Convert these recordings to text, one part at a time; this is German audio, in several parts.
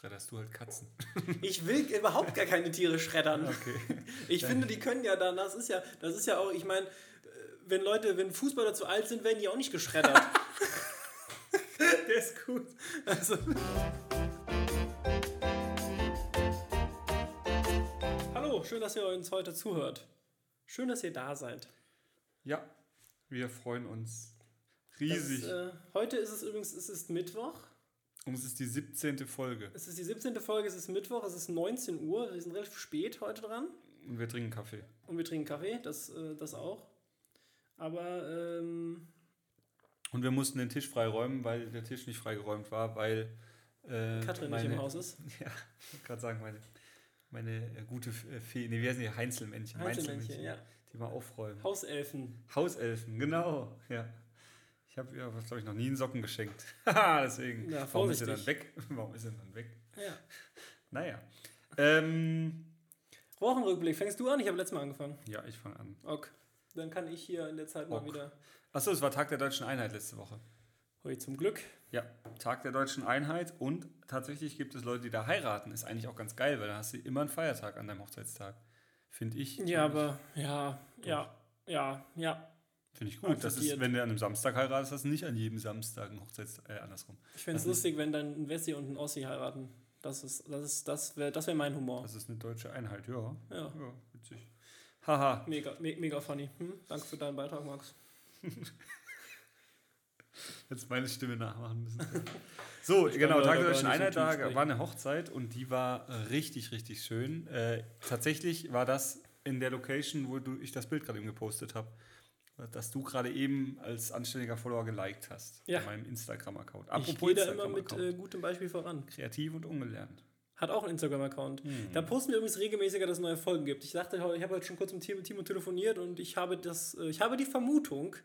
Schredderst du halt Katzen. Ich will überhaupt gar keine Tiere schreddern. Okay. Ich Dann. finde, die können ja dann, das ist ja, das ist ja auch, ich meine, wenn Leute, wenn Fußballer zu alt sind, werden die auch nicht geschreddert. Der ist gut. Also. Hallo, schön, dass ihr uns heute zuhört. Schön, dass ihr da seid. Ja, wir freuen uns riesig. Ist, äh, heute ist es übrigens, es ist Mittwoch. Und es ist die 17. Folge. Es ist die 17. Folge, es ist Mittwoch, es ist 19 Uhr. Wir sind relativ spät heute dran. Und wir trinken Kaffee. Und wir trinken Kaffee, das, äh, das auch. Aber. Ähm, und wir mussten den Tisch freiräumen, weil der Tisch nicht freigeräumt war, weil. Äh, Katrin meine, nicht im Haus ist. Ja, ich wollte gerade sagen, meine, meine äh, gute äh, Fee. Nee, wie heißen die? Heinzelmännchen. Heinzelmännchen, ja. Die mal aufräumen. Hauselfen. Hauselfen, genau. Ja. Ich habe ihr, glaube ich, noch nie einen Socken geschenkt. Deswegen. Ja, warum ist er dann weg? Warum ist er dann weg? Ja. Naja. Ähm, Wochenrückblick. Fängst du an? Ich habe letztes Mal angefangen. Ja, ich fange an. Okay. Dann kann ich hier in der Zeit mal wieder. Achso, es war Tag der Deutschen Einheit letzte Woche. Heute zum Glück. Ja, Tag der Deutschen Einheit und tatsächlich gibt es Leute, die da heiraten. Ist eigentlich auch ganz geil, weil da hast du immer einen Feiertag an deinem Hochzeitstag. Finde ich. Ja, aber ja, Doch. ja, ja, ja. Finde ich gut. Das ist, wenn du an einem Samstag heiratest, hast du nicht an jedem Samstag ein Hochzeits... Äh, andersrum. Ich finde es lustig, wenn dann ein Wessi und ein Ossi heiraten. Das ist, das ist, das wäre das wär mein Humor. Das ist eine deutsche Einheit, ja. Ja. ja witzig. Haha. Mega, me mega funny. Hm? Danke für deinen Beitrag, Max. Jetzt meine Stimme nachmachen müssen. So, ich genau, Tag der Deutschen Einheit, da war eine Hochzeit und die war richtig, richtig schön. Äh, tatsächlich war das in der Location, wo du, ich das Bild gerade eben gepostet habe das du gerade eben als anständiger Follower geliked hast. Ja. Bei meinem Instagram-Account. Apropos ich gehe da immer mit äh, gutem Beispiel voran. Kreativ und ungelernt. Hat auch einen Instagram-Account. Mhm. Da posten wir übrigens regelmäßiger, dass es neue Folgen gibt. Ich dachte, ich habe heute schon kurz mit Timo telefoniert und ich habe, das, äh, ich habe die Vermutung,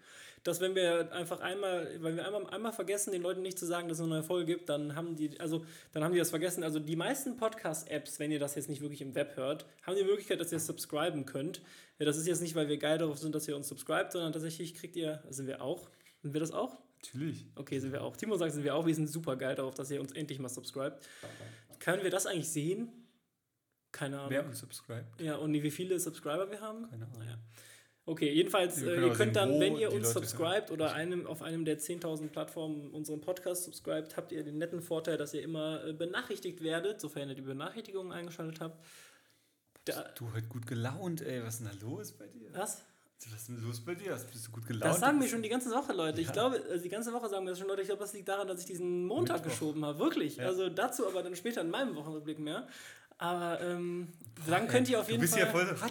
dass wenn wir einfach einmal, weil wir einmal, einmal vergessen, den Leuten nicht zu sagen, dass es eine neue Folge gibt, dann haben die, also dann haben die das vergessen. Also die meisten Podcast-Apps, wenn ihr das jetzt nicht wirklich im Web hört, haben die Möglichkeit, dass ihr subscriben könnt. Ja, das ist jetzt nicht, weil wir geil darauf sind, dass ihr uns subscribt, sondern tatsächlich kriegt ihr, sind wir auch. Sind wir das auch? Natürlich. Okay, sind wir auch. Timo sagt, sind wir auch. Wir sind super geil darauf, dass ihr uns endlich mal subscribt. Können wir das eigentlich sehen? Keine Ahnung. Wer uns subscribt? Ja, und wie viele Subscriber wir haben? Keine Ahnung. Ja. Okay, jedenfalls, äh, ihr könnt dann, wenn ihr uns subscribt oder einem, auf einem der 10.000 Plattformen unseren Podcast subscribt, habt ihr den netten Vorteil, dass ihr immer äh, benachrichtigt werdet, sofern ihr die Benachrichtigungen eingeschaltet habt. Da, du heute gut gelaunt, ey. Was ist denn da los bei dir? Was? Was ist denn los bei dir? Bist du gut gelaunt? Das sagen mir schon die ganze Woche, Leute. Ja. Ich glaube, also die ganze Woche sagen mir das schon Leute. Ich glaube, das liegt daran, dass ich diesen Montag Mittwoch. geschoben habe. Wirklich. Ja. Also dazu aber dann später in meinem Wochenrückblick mehr. Aber ähm, dann könnt ihr auf jeden Fall. Du bist ja voll so.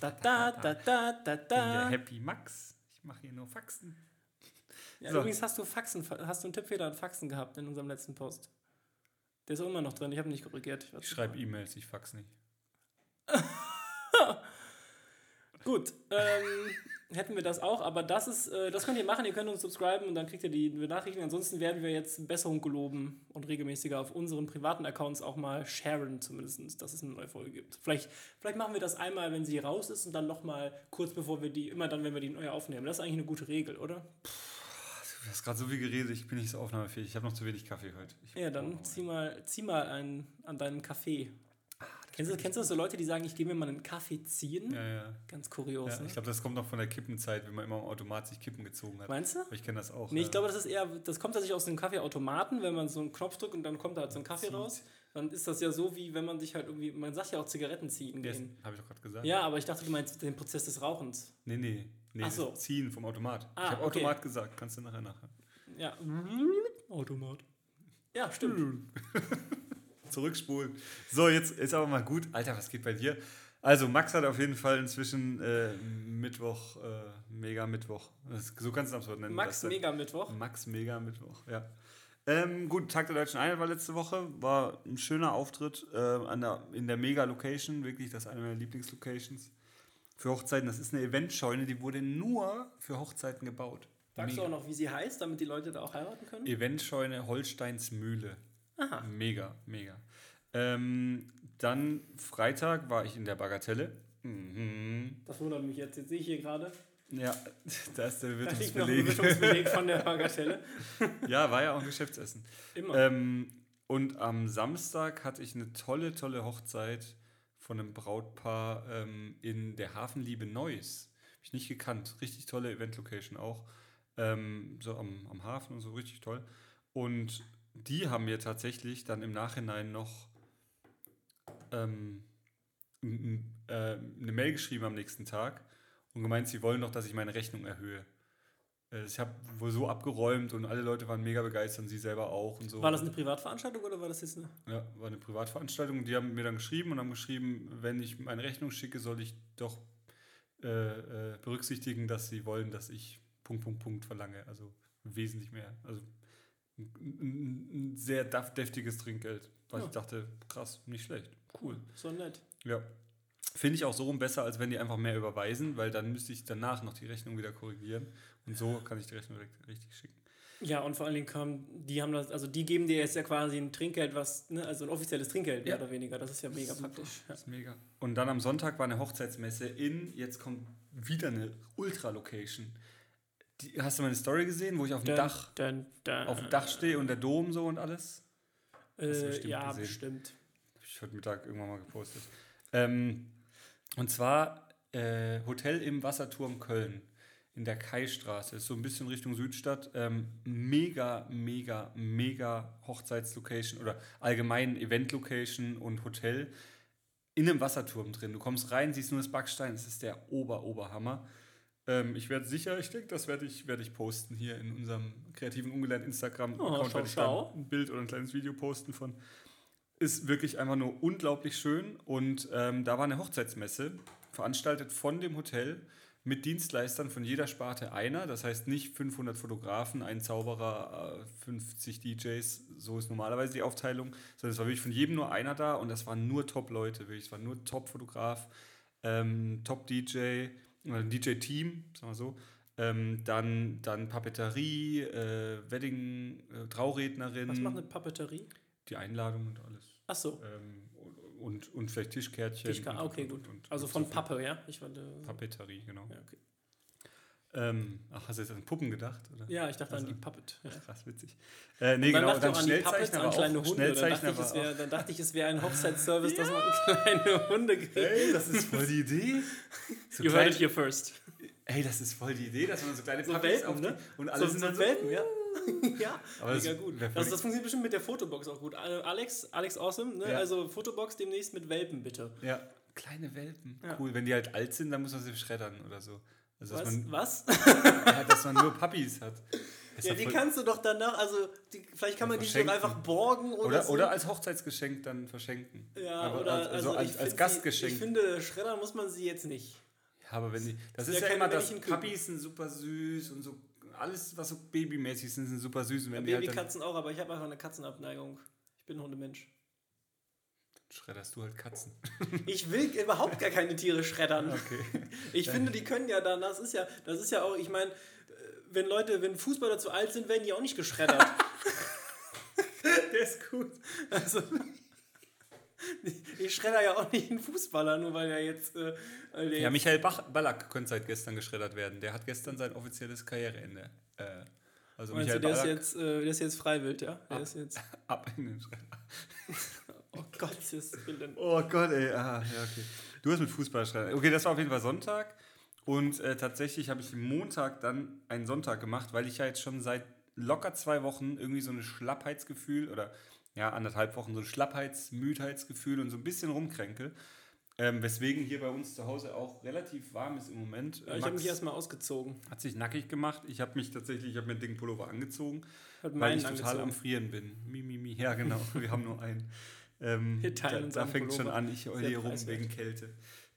Da, da, da, da, da, da. Happy Max. Ich mache hier nur Faxen. Ja, so. Übrigens hast du Faxen, hast du einen Tippfehler an Faxen gehabt in unserem letzten Post. Der ist auch immer noch drin. Ich habe nicht korrigiert. Ich, ich schreibe E-Mails, ich fax nicht. Gut. Ähm, hätten wir das auch, aber das ist, äh, das könnt ihr machen, ihr könnt uns subscriben und dann kriegt ihr die Benachrichtigungen. Ansonsten werden wir jetzt Besserung geloben und regelmäßiger auf unseren privaten Accounts auch mal sharen, zumindest, dass es eine neue Folge gibt. Vielleicht, vielleicht machen wir das einmal, wenn sie raus ist und dann nochmal kurz bevor wir die, immer dann, wenn wir die neu aufnehmen. Das ist eigentlich eine gute Regel, oder? Du hast gerade so viel geredet, ich bin nicht so aufnahmefähig. Ich habe noch zu wenig Kaffee heute. Ich ja, dann zieh mal, zieh mal einen an deinen Kaffee. Kennst du, kennst du so Leute, die sagen, ich gehe mir mal einen Kaffee ziehen? Ja, ja. Ganz kurios. Ja, ne? Ich glaube, das kommt noch von der Kippenzeit, wenn man immer im Automat sich Kippen gezogen hat. Meinst du? Aber ich kenne das auch. Nee, ich glaube, das ist eher, das kommt tatsächlich aus dem Kaffeeautomaten, wenn man so einen Knopf drückt und dann kommt da halt so ein Kaffee Zieht. raus. Dann ist das ja so, wie wenn man sich halt irgendwie, man sagt ja auch Zigaretten ziehen gehen. Habe ich doch gerade gesagt. Ja, aber ich dachte, du meinst den Prozess des Rauchens. Nee, nee. Nee, Ach so. Ziehen vom Automat. Ah, ich habe okay. Automat gesagt, kannst du nachher nachher. Ja. Automat. Ja, stimmt. Zurückspulen. So, jetzt ist aber mal gut. Alter, was geht bei dir? Also, Max hat auf jeden Fall inzwischen äh, Mittwoch, äh, Mega Mittwoch. So kannst du das Wort nennen. Max Mega Mittwoch. Max Mega Mittwoch, ja. Ähm, gut, Tag der Deutschen Einheit war letzte Woche. War ein schöner Auftritt äh, an der, in der Mega-Location. Wirklich, das ist eine meiner Lieblingslocations. Für Hochzeiten. Das ist eine Eventscheune, die wurde nur für Hochzeiten gebaut. Sagst Mega. du auch noch, wie sie heißt, damit die Leute da auch heiraten können? Eventscheune Holsteins Mühle. Aha. Mega, mega. Ähm, dann Freitag war ich in der Bagatelle. Mhm. Das wundert mich jetzt. Jetzt sehe ich hier gerade. Ja, da ist der Bewirtungsbeleg. Da Bewirtungsbeleg von der Bagatelle. ja, war ja auch ein Geschäftsessen. Immer. Ähm, und am Samstag hatte ich eine tolle, tolle Hochzeit von einem Brautpaar ähm, in der Hafenliebe Neuss. Habe ich nicht gekannt. Richtig tolle Event-Location auch. Ähm, so am, am Hafen und so, richtig toll. Und die haben mir tatsächlich dann im Nachhinein noch ähm, äh, eine Mail geschrieben am nächsten Tag und gemeint, sie wollen doch, dass ich meine Rechnung erhöhe. Äh, ich habe wohl so abgeräumt und alle Leute waren mega begeistert und sie selber auch und so. War das eine Privatveranstaltung oder war das jetzt eine? Ja, war eine Privatveranstaltung. Die haben mir dann geschrieben und haben geschrieben, wenn ich meine Rechnung schicke, soll ich doch äh, äh, berücksichtigen, dass sie wollen, dass ich Punkt, Punkt, Punkt verlange. Also wesentlich mehr. Also ein, ein sehr deftiges Trinkgeld, weil ja. ich dachte, krass, nicht schlecht, cool. So nett. Ja. Finde ich auch so rum besser, als wenn die einfach mehr überweisen, weil dann müsste ich danach noch die Rechnung wieder korrigieren. Und so kann ich die Rechnung direkt richtig schicken. Ja, und vor allen Dingen kommen, die haben das, also die geben dir jetzt ja quasi ein Trinkgeld, was, ne, also ein offizielles Trinkgeld, ja. mehr oder weniger. Das ist ja mega Super. praktisch. Ja. Das ist mega. Und dann am Sonntag war eine Hochzeitsmesse in, jetzt kommt wieder eine Ultra-Location. Die, hast du meine Story gesehen, wo ich auf dem dun, Dach dun, dun, auf dem Dach stehe und der Dom so und alles? Äh, bestimmt ja, gesehen. bestimmt. Habe ich heute Mittag irgendwann mal gepostet. Ähm, und zwar äh, Hotel im Wasserturm Köln in der Kaistraße. Ist so ein bisschen Richtung Südstadt. Ähm, mega, mega, mega Hochzeitslocation oder allgemein Eventlocation und Hotel in einem Wasserturm drin. Du kommst rein, siehst nur das Backstein. Es ist der Ober-Oberhammer. Ähm, ich werde sicher, ich denke, das werde ich, werd ich posten hier in unserem kreativen Ungelernt Instagram-Account. Oh, werde ich da ein Bild oder ein kleines Video posten von. Ist wirklich einfach nur unglaublich schön. Und ähm, da war eine Hochzeitsmesse, veranstaltet von dem Hotel mit Dienstleistern von jeder Sparte einer. Das heißt nicht 500 Fotografen, ein Zauberer, 50 äh, DJs, so ist normalerweise die Aufteilung, sondern es war wirklich von jedem nur einer da und das waren nur Top-Leute, wirklich. Es war nur Top-Fotograf, ähm, Top-DJ, DJ-Team, sagen wir so. Ähm, dann, dann Papeterie, äh, Wedding, äh, Traurednerin. Was macht eine Papeterie? Die Einladung und alles. Ach so. Ähm, und, und vielleicht Tischkärtchen. Tischka okay, und, gut. Und, also von so Pappe, ja? Ich fand, Papeterie, genau. Ja, okay. Ähm, ach, hast du jetzt an Puppen gedacht? Oder? Ja, ich dachte also, an die Puppet. Ja. Krass, witzig. Äh, nee, dann genau, dann Schnellzeichner an kleine Hunde. Dann, dachte ich, dann dachte ich, es wäre ein Hochzeitsservice, ja. dass man kleine Hunde kriegt. Ey, das ist voll die Idee. So you heard it here first. Ey, das ist voll die Idee, dass man so kleine so Welpen, auf die, ne? Und alle so, sind dann so, Welpen, ja. ja, Aber mega gut. Das, das, funktioniert bestimmt mit der Fotobox auch gut. Alex, Alex Awesome, ne? Ja. also Fotobox demnächst mit Welpen, bitte. Ja, kleine Welpen. Ja. Cool. Wenn die halt alt sind, dann muss man sie schreddern oder so. Also, Was? Man, Was? ja, dass man nur Puppies hat. Ist ja, die kannst du doch danach, also die, vielleicht kann man die so einfach borgen oder, oder so. Oder als Hochzeitsgeschenk dann verschenken. Ja, aber oder als, also, also als, als Gastgeschenk. Die, ich finde, schreddern muss man sie jetzt nicht. Ja, aber wenn die. Das, das ist ja, ja immer das. Puppies sind super süß und so alles, was so babymäßig sind, sind super süß. Und wenn ja, Babykatzen halt auch, aber ich habe einfach eine Katzenabneigung. Ich bin Hundemensch. Schredderst du halt Katzen. ich will überhaupt gar keine Tiere schreddern. Okay. Ich finde, die können ja dann, das ist ja, das ist ja auch, ich meine, wenn Leute, wenn Fußballer zu alt sind, werden die auch nicht geschreddert. Der ist gut. Also, ich schredder ja auch nicht einen Fußballer, nur weil er jetzt. Äh, ja, Michael Bach Ballack könnte seit gestern geschreddert werden. Der hat gestern sein offizielles Karriereende. Äh, also Michael du, der, Ballack, ist jetzt, äh, der ist jetzt freiwillig, ja? Der ab, ist jetzt ab in den Schredder. Oh Gott, ist Willen. Oh Gott, ey. Aha, ja, okay. Du hast mit Fußball schreddern. Okay, das war auf jeden Fall Sonntag. Und äh, tatsächlich habe ich Montag dann einen Sonntag gemacht, weil ich ja jetzt schon seit locker zwei Wochen irgendwie so ein Schlappheitsgefühl oder ja, anderthalb Wochen so ein Schlappheits-, Müdheitsgefühl und so ein bisschen rumkränkel. Ähm, weswegen hier bei uns zu Hause auch relativ warm ist im Moment. Ja, ich habe mich erstmal ausgezogen. Hat sich nackig gemacht. Ich habe mich tatsächlich, ich habe mir einen dicken Pullover angezogen, weil ich total am Frieren bin. Mi, mi, mi. Ja, genau. Wir haben nur einen. Ähm, da, da fängt schon an, ich heule hier rum wegen Kälte.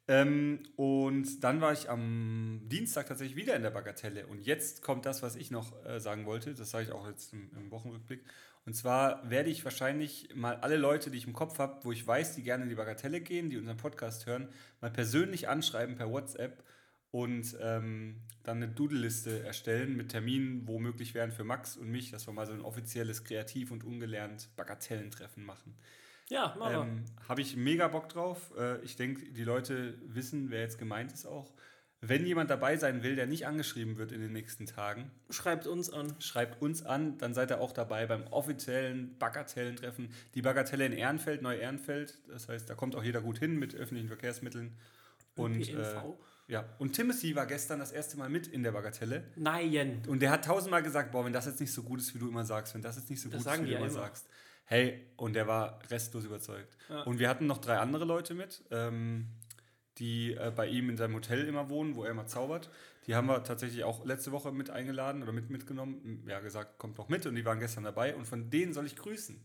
Ähm, und dann war ich am Dienstag tatsächlich wieder in der Bagatelle. Und jetzt kommt das, was ich noch äh, sagen wollte. Das sage ich auch jetzt im, im Wochenrückblick. Und zwar werde ich wahrscheinlich mal alle Leute, die ich im Kopf habe, wo ich weiß, die gerne in die Bagatelle gehen, die unseren Podcast hören, mal persönlich anschreiben per WhatsApp und ähm, dann eine Doodle-Liste erstellen mit Terminen, wo möglich wären für Max und mich, dass wir mal so ein offizielles Kreativ- und ungelernt Bagatellentreffen machen. Ja, machen wir. Ähm, Habe ich mega Bock drauf. Äh, ich denke, die Leute wissen, wer jetzt gemeint ist auch. Wenn jemand dabei sein will, der nicht angeschrieben wird in den nächsten Tagen, schreibt uns an. Schreibt uns an, dann seid ihr auch dabei beim offiziellen Bagatellentreffen. Die Bagatelle in Ehrenfeld, Neu-Ehrenfeld. Das heißt, da kommt auch jeder gut hin mit öffentlichen Verkehrsmitteln. Und, äh, ja, und Timothy war gestern das erste Mal mit in der Bagatelle. Nein. Und der hat tausendmal gesagt, boah, wenn das jetzt nicht so gut ist, wie du immer sagst, wenn das jetzt nicht so das gut ist, wie du immer, immer sagst. Hey, und der war restlos überzeugt. Ja. Und wir hatten noch drei andere Leute mit. Ähm, die äh, bei ihm in seinem Hotel immer wohnen, wo er immer zaubert. Die haben wir tatsächlich auch letzte Woche mit eingeladen oder mit mitgenommen. Ja, gesagt, kommt doch mit und die waren gestern dabei und von denen soll ich grüßen.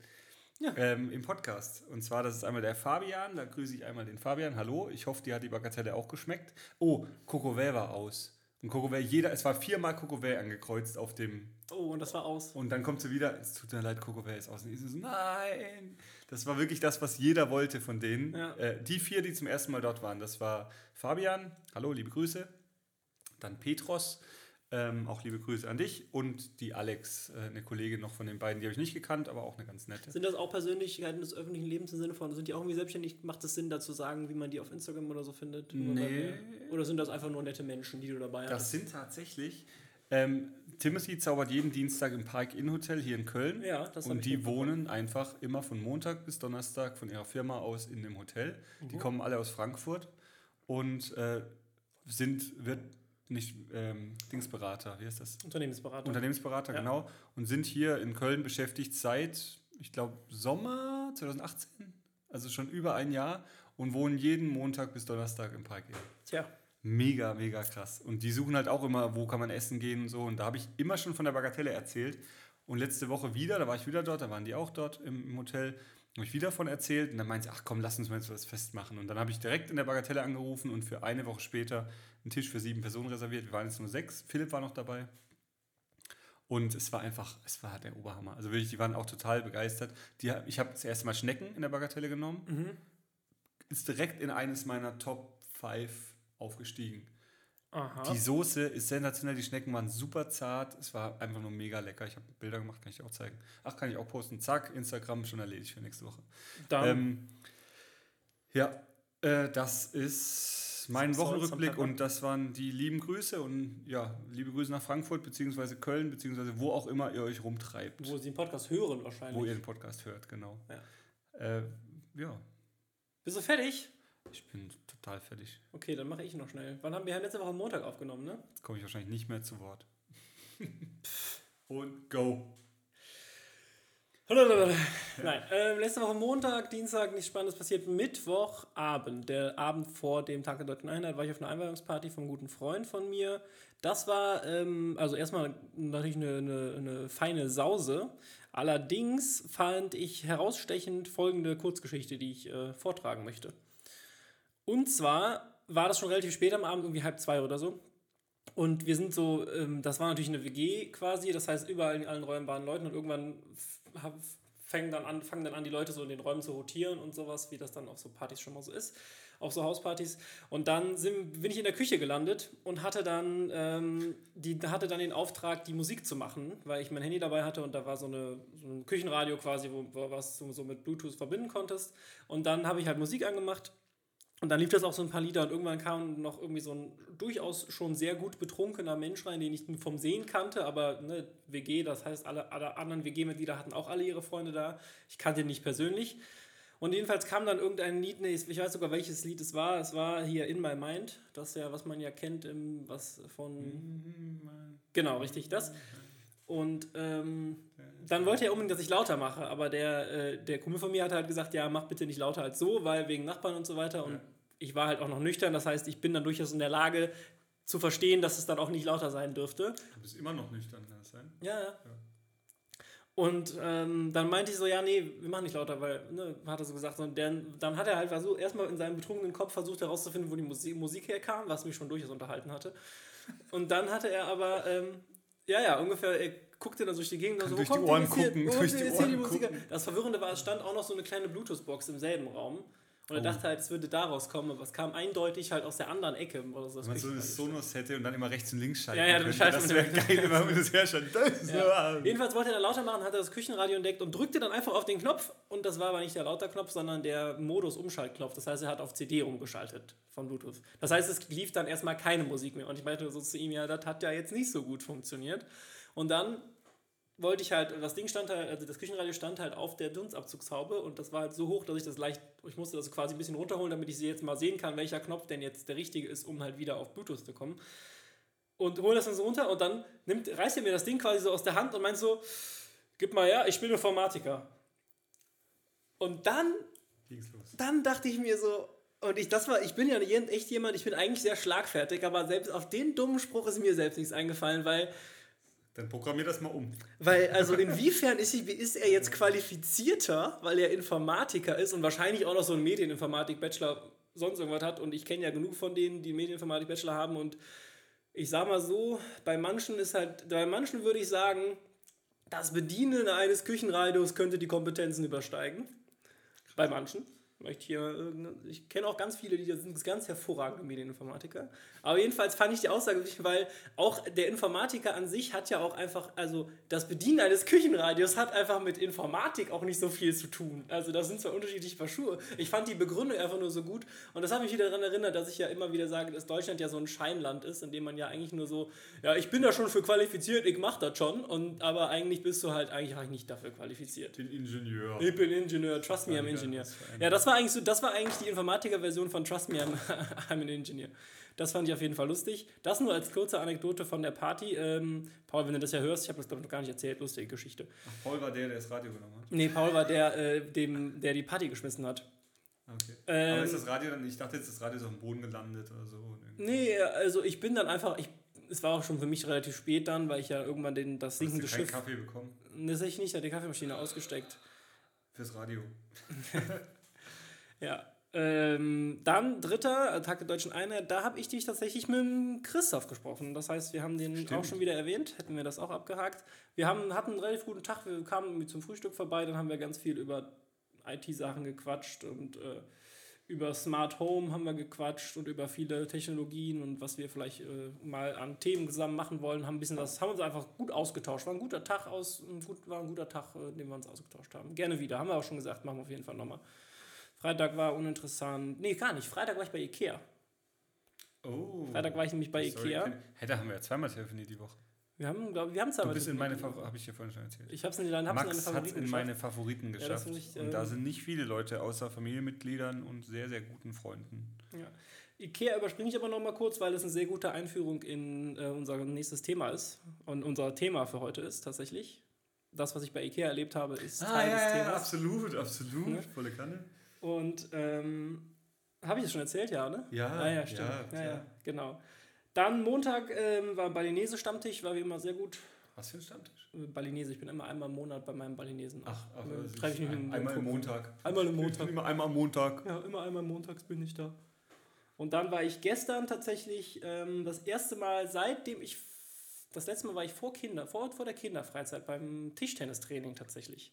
Ja. Ähm, Im Podcast. Und zwar, das ist einmal der Fabian, da grüße ich einmal den Fabian. Hallo, ich hoffe, dir hat die Bagatelle auch geschmeckt. Oh, Cocovel war aus. Und Cocovel, jeder, es war viermal Cocovel angekreuzt auf dem. Oh, und das war aus. Und dann kommt sie wieder, es tut mir leid, Cocovel ist aus. Und ich so, nein. Das war wirklich das, was jeder wollte von denen. Ja. Äh, die vier, die zum ersten Mal dort waren, das war Fabian, hallo, liebe Grüße. Dann Petros, ähm, auch liebe Grüße an dich. Und die Alex, äh, eine Kollegin noch von den beiden, die habe ich nicht gekannt, aber auch eine ganz nette. Sind das auch Persönlichkeiten des öffentlichen Lebens im Sinne von, sind die auch irgendwie selbstständig? Macht es Sinn, da zu sagen, wie man die auf Instagram oder so findet? Nee. Oder sind das einfach nur nette Menschen, die du dabei hast? Das sind tatsächlich ähm, Timothy zaubert jeden Dienstag im Park Inn Hotel hier in Köln. Ja, das Und die wohnen einfach immer von Montag bis Donnerstag von ihrer Firma aus in dem Hotel. Mhm. Die kommen alle aus Frankfurt und äh, sind, wird nicht ähm, Dingsberater, wie heißt das? Unternehmensberater. Unternehmensberater, ja. genau. Und sind hier in Köln beschäftigt seit, ich glaube, Sommer 2018, also schon über ein Jahr und wohnen jeden Montag bis Donnerstag im Park. Tja mega, mega krass. Und die suchen halt auch immer, wo kann man essen gehen und so. Und da habe ich immer schon von der Bagatelle erzählt. Und letzte Woche wieder, da war ich wieder dort, da waren die auch dort im, im Hotel, habe ich wieder von erzählt. Und dann meinte sie, ach komm, lass uns mal jetzt was festmachen. Und dann habe ich direkt in der Bagatelle angerufen und für eine Woche später einen Tisch für sieben Personen reserviert. Wir waren jetzt nur sechs. Philipp war noch dabei. Und es war einfach, es war der Oberhammer. Also wirklich, die waren auch total begeistert. Die, ich habe das erste Mal Schnecken in der Bagatelle genommen. Mhm. Ist direkt in eines meiner Top 5 aufgestiegen. Aha. Die Soße ist sensationell, die Schnecken waren super zart. Es war einfach nur mega lecker. Ich habe Bilder gemacht, kann ich dir auch zeigen. Ach, kann ich auch posten. Zack, Instagram schon erledigt für nächste Woche. Dann. Ähm, ja, äh, das ist mein Wochenrückblick und das waren die lieben Grüße und ja, liebe Grüße nach Frankfurt beziehungsweise Köln beziehungsweise wo auch immer ihr euch rumtreibt. Wo Sie den Podcast hören wahrscheinlich. Wo ihr den Podcast hört, genau. Ja. Äh, ja. Bist du fertig? Ich bin total fertig. Okay, dann mache ich noch schnell. Wann haben wir letzte Woche Montag aufgenommen, ne? Jetzt komme ich wahrscheinlich nicht mehr zu Wort. Und go. Nein, äh, letzte Woche Montag, Dienstag, nichts Spannendes passiert. Mittwochabend, der Abend vor dem Tag der Deutschen Einheit, war ich auf einer Einweihungsparty vom guten Freund von mir. Das war, ähm, also erstmal natürlich eine, eine, eine feine Sause. Allerdings fand ich herausstechend folgende Kurzgeschichte, die ich äh, vortragen möchte. Und zwar war das schon relativ spät am Abend, irgendwie halb zwei oder so. Und wir sind so, ähm, das war natürlich eine WG quasi, das heißt, überall in allen Räumen waren Leute und irgendwann fangen dann, an, fangen dann an, die Leute so in den Räumen zu rotieren und sowas, wie das dann auf so Partys schon mal so ist, auf so Hauspartys. Und dann sind, bin ich in der Küche gelandet und hatte dann, ähm, die, hatte dann den Auftrag, die Musik zu machen, weil ich mein Handy dabei hatte und da war so, eine, so ein Küchenradio quasi, wo, wo was du so mit Bluetooth verbinden konntest. Und dann habe ich halt Musik angemacht und dann lief das auch so ein paar Lieder und irgendwann kam noch irgendwie so ein durchaus schon sehr gut betrunkener Mensch rein, den ich vom Sehen kannte, aber ne, WG, das heißt, alle, alle anderen WG-Mitglieder hatten auch alle ihre Freunde da. Ich kannte ihn nicht persönlich. Und jedenfalls kam dann irgendein Lied, nee, ich weiß sogar welches Lied es war. Es war hier In My Mind, das ja, was man ja kennt, im, was von. Genau, richtig, das. Und ähm, dann wollte er unbedingt, dass ich lauter mache, aber der, äh, der Kumpel von mir hat halt gesagt, ja, mach bitte nicht lauter als so, weil wegen Nachbarn und so weiter. Und ich war halt auch noch nüchtern, das heißt, ich bin dann durchaus in der Lage zu verstehen, dass es dann auch nicht lauter sein dürfte. Du bist immer noch nüchtern, kann das sein? Ja, ja. ja. Und ähm, dann meinte ich so, ja, nee, wir machen nicht lauter, weil, ne, hat er so gesagt. Und dann, dann hat er halt versucht, erstmal in seinem betrunkenen Kopf versucht herauszufinden, wo die Musik, Musik herkam, was mich schon durchaus unterhalten hatte. Und dann hatte er aber, ähm, ja, ja, ungefähr, er guckte dann durch die Gegend und so, durch wo die Ohren gucken, durch die Ohren die Musik? Gucken. Das Verwirrende war, es stand auch noch so eine kleine Bluetooth-Box im selben Raum. Und er oh. dachte halt, es würde daraus kommen, aber es kam eindeutig halt aus der anderen Ecke. Oder so, Wenn man so eine Sonos hätte und dann immer rechts und links schalten Ja, ja, dann schaltet Das wäre geil, wenn das herschaltet. Ja. Jedenfalls wollte er dann lauter machen, hat er das Küchenradio entdeckt und drückte dann einfach auf den Knopf. Und das war aber nicht der Lauterknopf, sondern der Modus-Umschaltknopf. Das heißt, er hat auf CD umgeschaltet von Bluetooth. Das heißt, es lief dann erstmal keine Musik mehr. Und ich meinte so zu ihm, ja, das hat ja jetzt nicht so gut funktioniert. Und dann wollte ich halt, das Ding stand halt, also das Küchenradio stand halt auf der Dunstabzugshaube und das war halt so hoch, dass ich das leicht, ich musste das quasi ein bisschen runterholen, damit ich sie jetzt mal sehen kann, welcher Knopf denn jetzt der richtige ist, um halt wieder auf Bluetooth zu kommen. Und hole das dann so runter und dann nimmt, reißt er mir das Ding quasi so aus der Hand und meint so, gib mal her, ich bin Informatiker. Und dann, dann dachte ich mir so, und ich, das war, ich bin ja echt jemand, ich bin eigentlich sehr schlagfertig, aber selbst auf den dummen Spruch ist mir selbst nichts eingefallen, weil dann programmier das mal um. Weil, also inwiefern ist, ist er jetzt qualifizierter, weil er Informatiker ist und wahrscheinlich auch noch so einen Medieninformatik-Bachelor sonst irgendwas hat. Und ich kenne ja genug von denen, die Medieninformatik-Bachelor haben. Und ich sag mal so, bei manchen ist halt, bei manchen würde ich sagen, das Bedienen eines Küchenradios könnte die Kompetenzen übersteigen. Bei manchen möchte hier, ich kenne auch ganz viele, die sind ganz hervorragende Medieninformatiker. Aber jedenfalls fand ich die Aussage wichtig, weil auch der Informatiker an sich hat ja auch einfach, also das Bedienen eines Küchenradios hat einfach mit Informatik auch nicht so viel zu tun. Also das sind zwar unterschiedliche Paar Schuhe. Ich fand die Begründung einfach nur so gut und das hat mich wieder daran erinnert, dass ich ja immer wieder sage, dass Deutschland ja so ein Scheinland ist, in dem man ja eigentlich nur so, ja, ich bin da schon für qualifiziert, ich mach das schon, und, aber eigentlich bist du halt eigentlich, eigentlich nicht dafür qualifiziert. Ich bin Ingenieur. Ich bin Ingenieur, trust me, I'm Ingenieur. Ja, das war eigentlich so, das war eigentlich die Informatiker-Version von Trust me, I'm, I'm an Engineer. Das fand ich auf jeden Fall lustig. Das nur als kurze Anekdote von der Party. Ähm, Paul, wenn du das ja hörst, ich habe das glaube ich noch gar nicht erzählt, lustige Geschichte. Ach, Paul war der, der das Radio genommen hat? Nee, Paul war der, äh, dem, der die Party geschmissen hat. Okay. Ähm, Aber ist das Radio dann, ich dachte jetzt, das Radio ist auf dem Boden gelandet oder so. Nee, also ich bin dann einfach, ich, es war auch schon für mich relativ spät dann, weil ich ja irgendwann den, das sinkende Schiff... Hast du Kaffee bekommen? Das ich nicht, hat die Kaffeemaschine ausgesteckt. Fürs Radio. ja, ähm, dann dritter, Tag der Deutschen Einheit, da habe ich dich tatsächlich mit Christoph gesprochen. Das heißt, wir haben den Stimmt. auch schon wieder erwähnt, hätten wir das auch abgehakt. Wir haben, hatten einen relativ guten Tag, wir kamen zum Frühstück vorbei, dann haben wir ganz viel über IT-Sachen gequatscht und äh, über Smart Home haben wir gequatscht und über viele Technologien und was wir vielleicht äh, mal an Themen zusammen machen wollen, haben ein bisschen das, haben uns einfach gut ausgetauscht. War ein guter Tag aus, ein gut, war ein guter Tag, äh, den wir uns ausgetauscht haben. Gerne wieder, haben wir auch schon gesagt, machen wir auf jeden Fall nochmal. Freitag war uninteressant. Nee, gar nicht. Freitag war ich bei Ikea. Oh. Freitag war ich nämlich bei sorry, Ikea. Hey, da haben wir ja zweimal telefoniert die Woche. Wir haben, glaub, wir haben zweimal. Du bist in meine habe ich dir vorhin schon erzählt. Ich habe es in, Max in, meine in meine Favoriten geschafft. Und da ähm, sind nicht viele Leute außer Familienmitgliedern und sehr, sehr guten Freunden. Ja. Ikea überspringe ich aber noch mal kurz, weil es eine sehr gute Einführung in äh, unser nächstes Thema ist. Und unser Thema für heute ist tatsächlich. Das, was ich bei Ikea erlebt habe, ist ah, Teil ja, des Themas. Ja, absolut, absolut. Volle Kanne. Und ähm, habe ich das schon erzählt, ja, ne? Ja, ah, ja, stimmt. Ja, ja, ja, genau. Dann Montag ähm, war Balinese-Stammtisch, war wie immer sehr gut. Was für ein Stammtisch? Äh, Balinese, ich bin immer einmal im Monat bei meinem Balinesen. Ach, ach treffe ich mich ein, einmal im Montag. Einmal im Montag. Immer einmal am Montag. Ja, immer einmal montags bin ich da. Und dann war ich gestern tatsächlich ähm, das erste Mal, seitdem ich das letzte Mal war ich vor Kinder, vor, vor der Kinderfreizeit beim Tischtennistraining tatsächlich.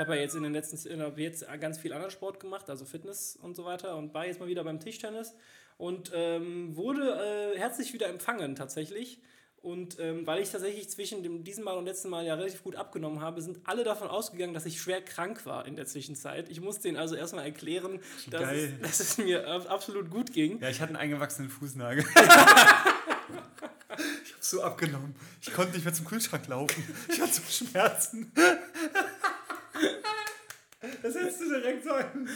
Ich habe ja jetzt in den letzten jetzt ganz viel anderen Sport gemacht, also Fitness und so weiter und war jetzt mal wieder beim Tischtennis und ähm, wurde äh, herzlich wieder empfangen tatsächlich. Und ähm, weil ich tatsächlich zwischen dem, diesem Mal und letzten Mal ja relativ gut abgenommen habe, sind alle davon ausgegangen, dass ich schwer krank war in der Zwischenzeit. Ich musste ihnen also erstmal erklären, dass es, dass es, mir absolut gut ging. Ja, ich hatte einen eingewachsenen Fußnagel. Ich habe so abgenommen. Ich konnte nicht mehr zum Kühlschrank laufen. Ich hatte so Schmerzen. Das hättest du direkt sagen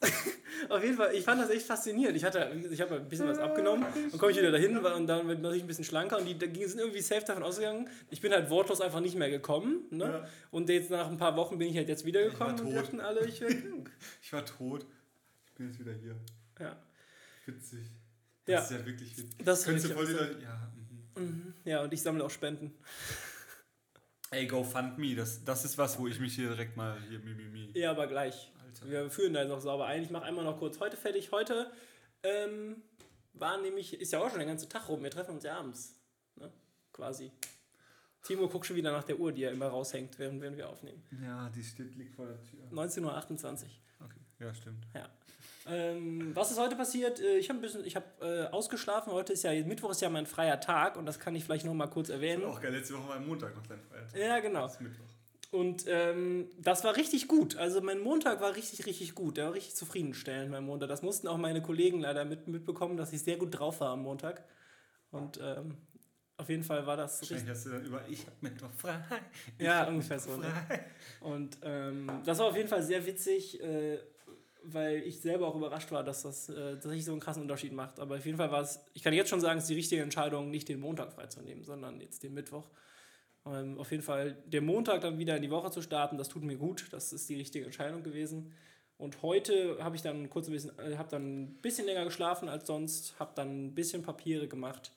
Auf jeden Fall, ich fand das echt faszinierend. Ich, hatte, ich habe ein bisschen was abgenommen und komme ich wieder dahin und dann war ich ein bisschen schlanker und die, sind irgendwie safe davon ausgegangen. Ich bin halt wortlos einfach nicht mehr gekommen. Ne? Ja. Und jetzt nach ein paar Wochen bin ich halt jetzt wiedergekommen und dachten alle, ich wäre krank. Ich war tot. Ich bin jetzt wieder hier. Ja. Witzig. Das ja. ist ja wirklich witzig. Das Könntest du voll wieder, ja. Mhm. mhm. Ja, und ich sammle auch Spenden. Ey, GoFundMe, das, das ist was, wo ich mich hier direkt mal hier mimimi. Ja, aber gleich. Alter. Wir führen da noch sauber ein. Ich mache einmal noch kurz heute fertig. Heute ähm, war nämlich, ist ja auch schon der ganze Tag rum. Wir treffen uns ja abends. Ne? Quasi. Timo guckt schon wieder nach der Uhr, die er immer raushängt, während, während wir aufnehmen. Ja, die steht, liegt vor der Tür. 19.28 Uhr. Okay. Ja, stimmt. Ja. Ähm, was ist heute passiert? Äh, ich habe ein bisschen, ich habe äh, ausgeschlafen. Heute ist ja Mittwoch ist ja mein freier Tag und das kann ich vielleicht noch mal kurz erwähnen. Das war auch geil. Letzte Woche war Montag noch dein freier Tag. Ja, genau. Das ist Mittwoch. Und ähm, das war richtig gut. Also mein Montag war richtig, richtig gut. Der war richtig zufriedenstellend, mein Montag. Das mussten auch meine Kollegen leider mit, mitbekommen, dass ich sehr gut drauf war am Montag. Und ähm, auf jeden Fall war das. Wahrscheinlich hast du dann über Ich hab Mittwoch frei. ja, ungefähr so. Ne? Und ähm, das war auf jeden Fall sehr witzig, äh, weil ich selber auch überrascht war, dass das äh, tatsächlich so einen krassen Unterschied macht. Aber auf jeden Fall war es, ich kann jetzt schon sagen, es ist die richtige Entscheidung, nicht den Montag freizunehmen, sondern jetzt den Mittwoch. Ähm, auf jeden Fall der Montag dann wieder in die Woche zu starten, das tut mir gut. Das ist die richtige Entscheidung gewesen. Und heute habe ich dann kurz ein bisschen, äh, habe dann ein bisschen länger geschlafen als sonst, habe dann ein bisschen Papiere gemacht.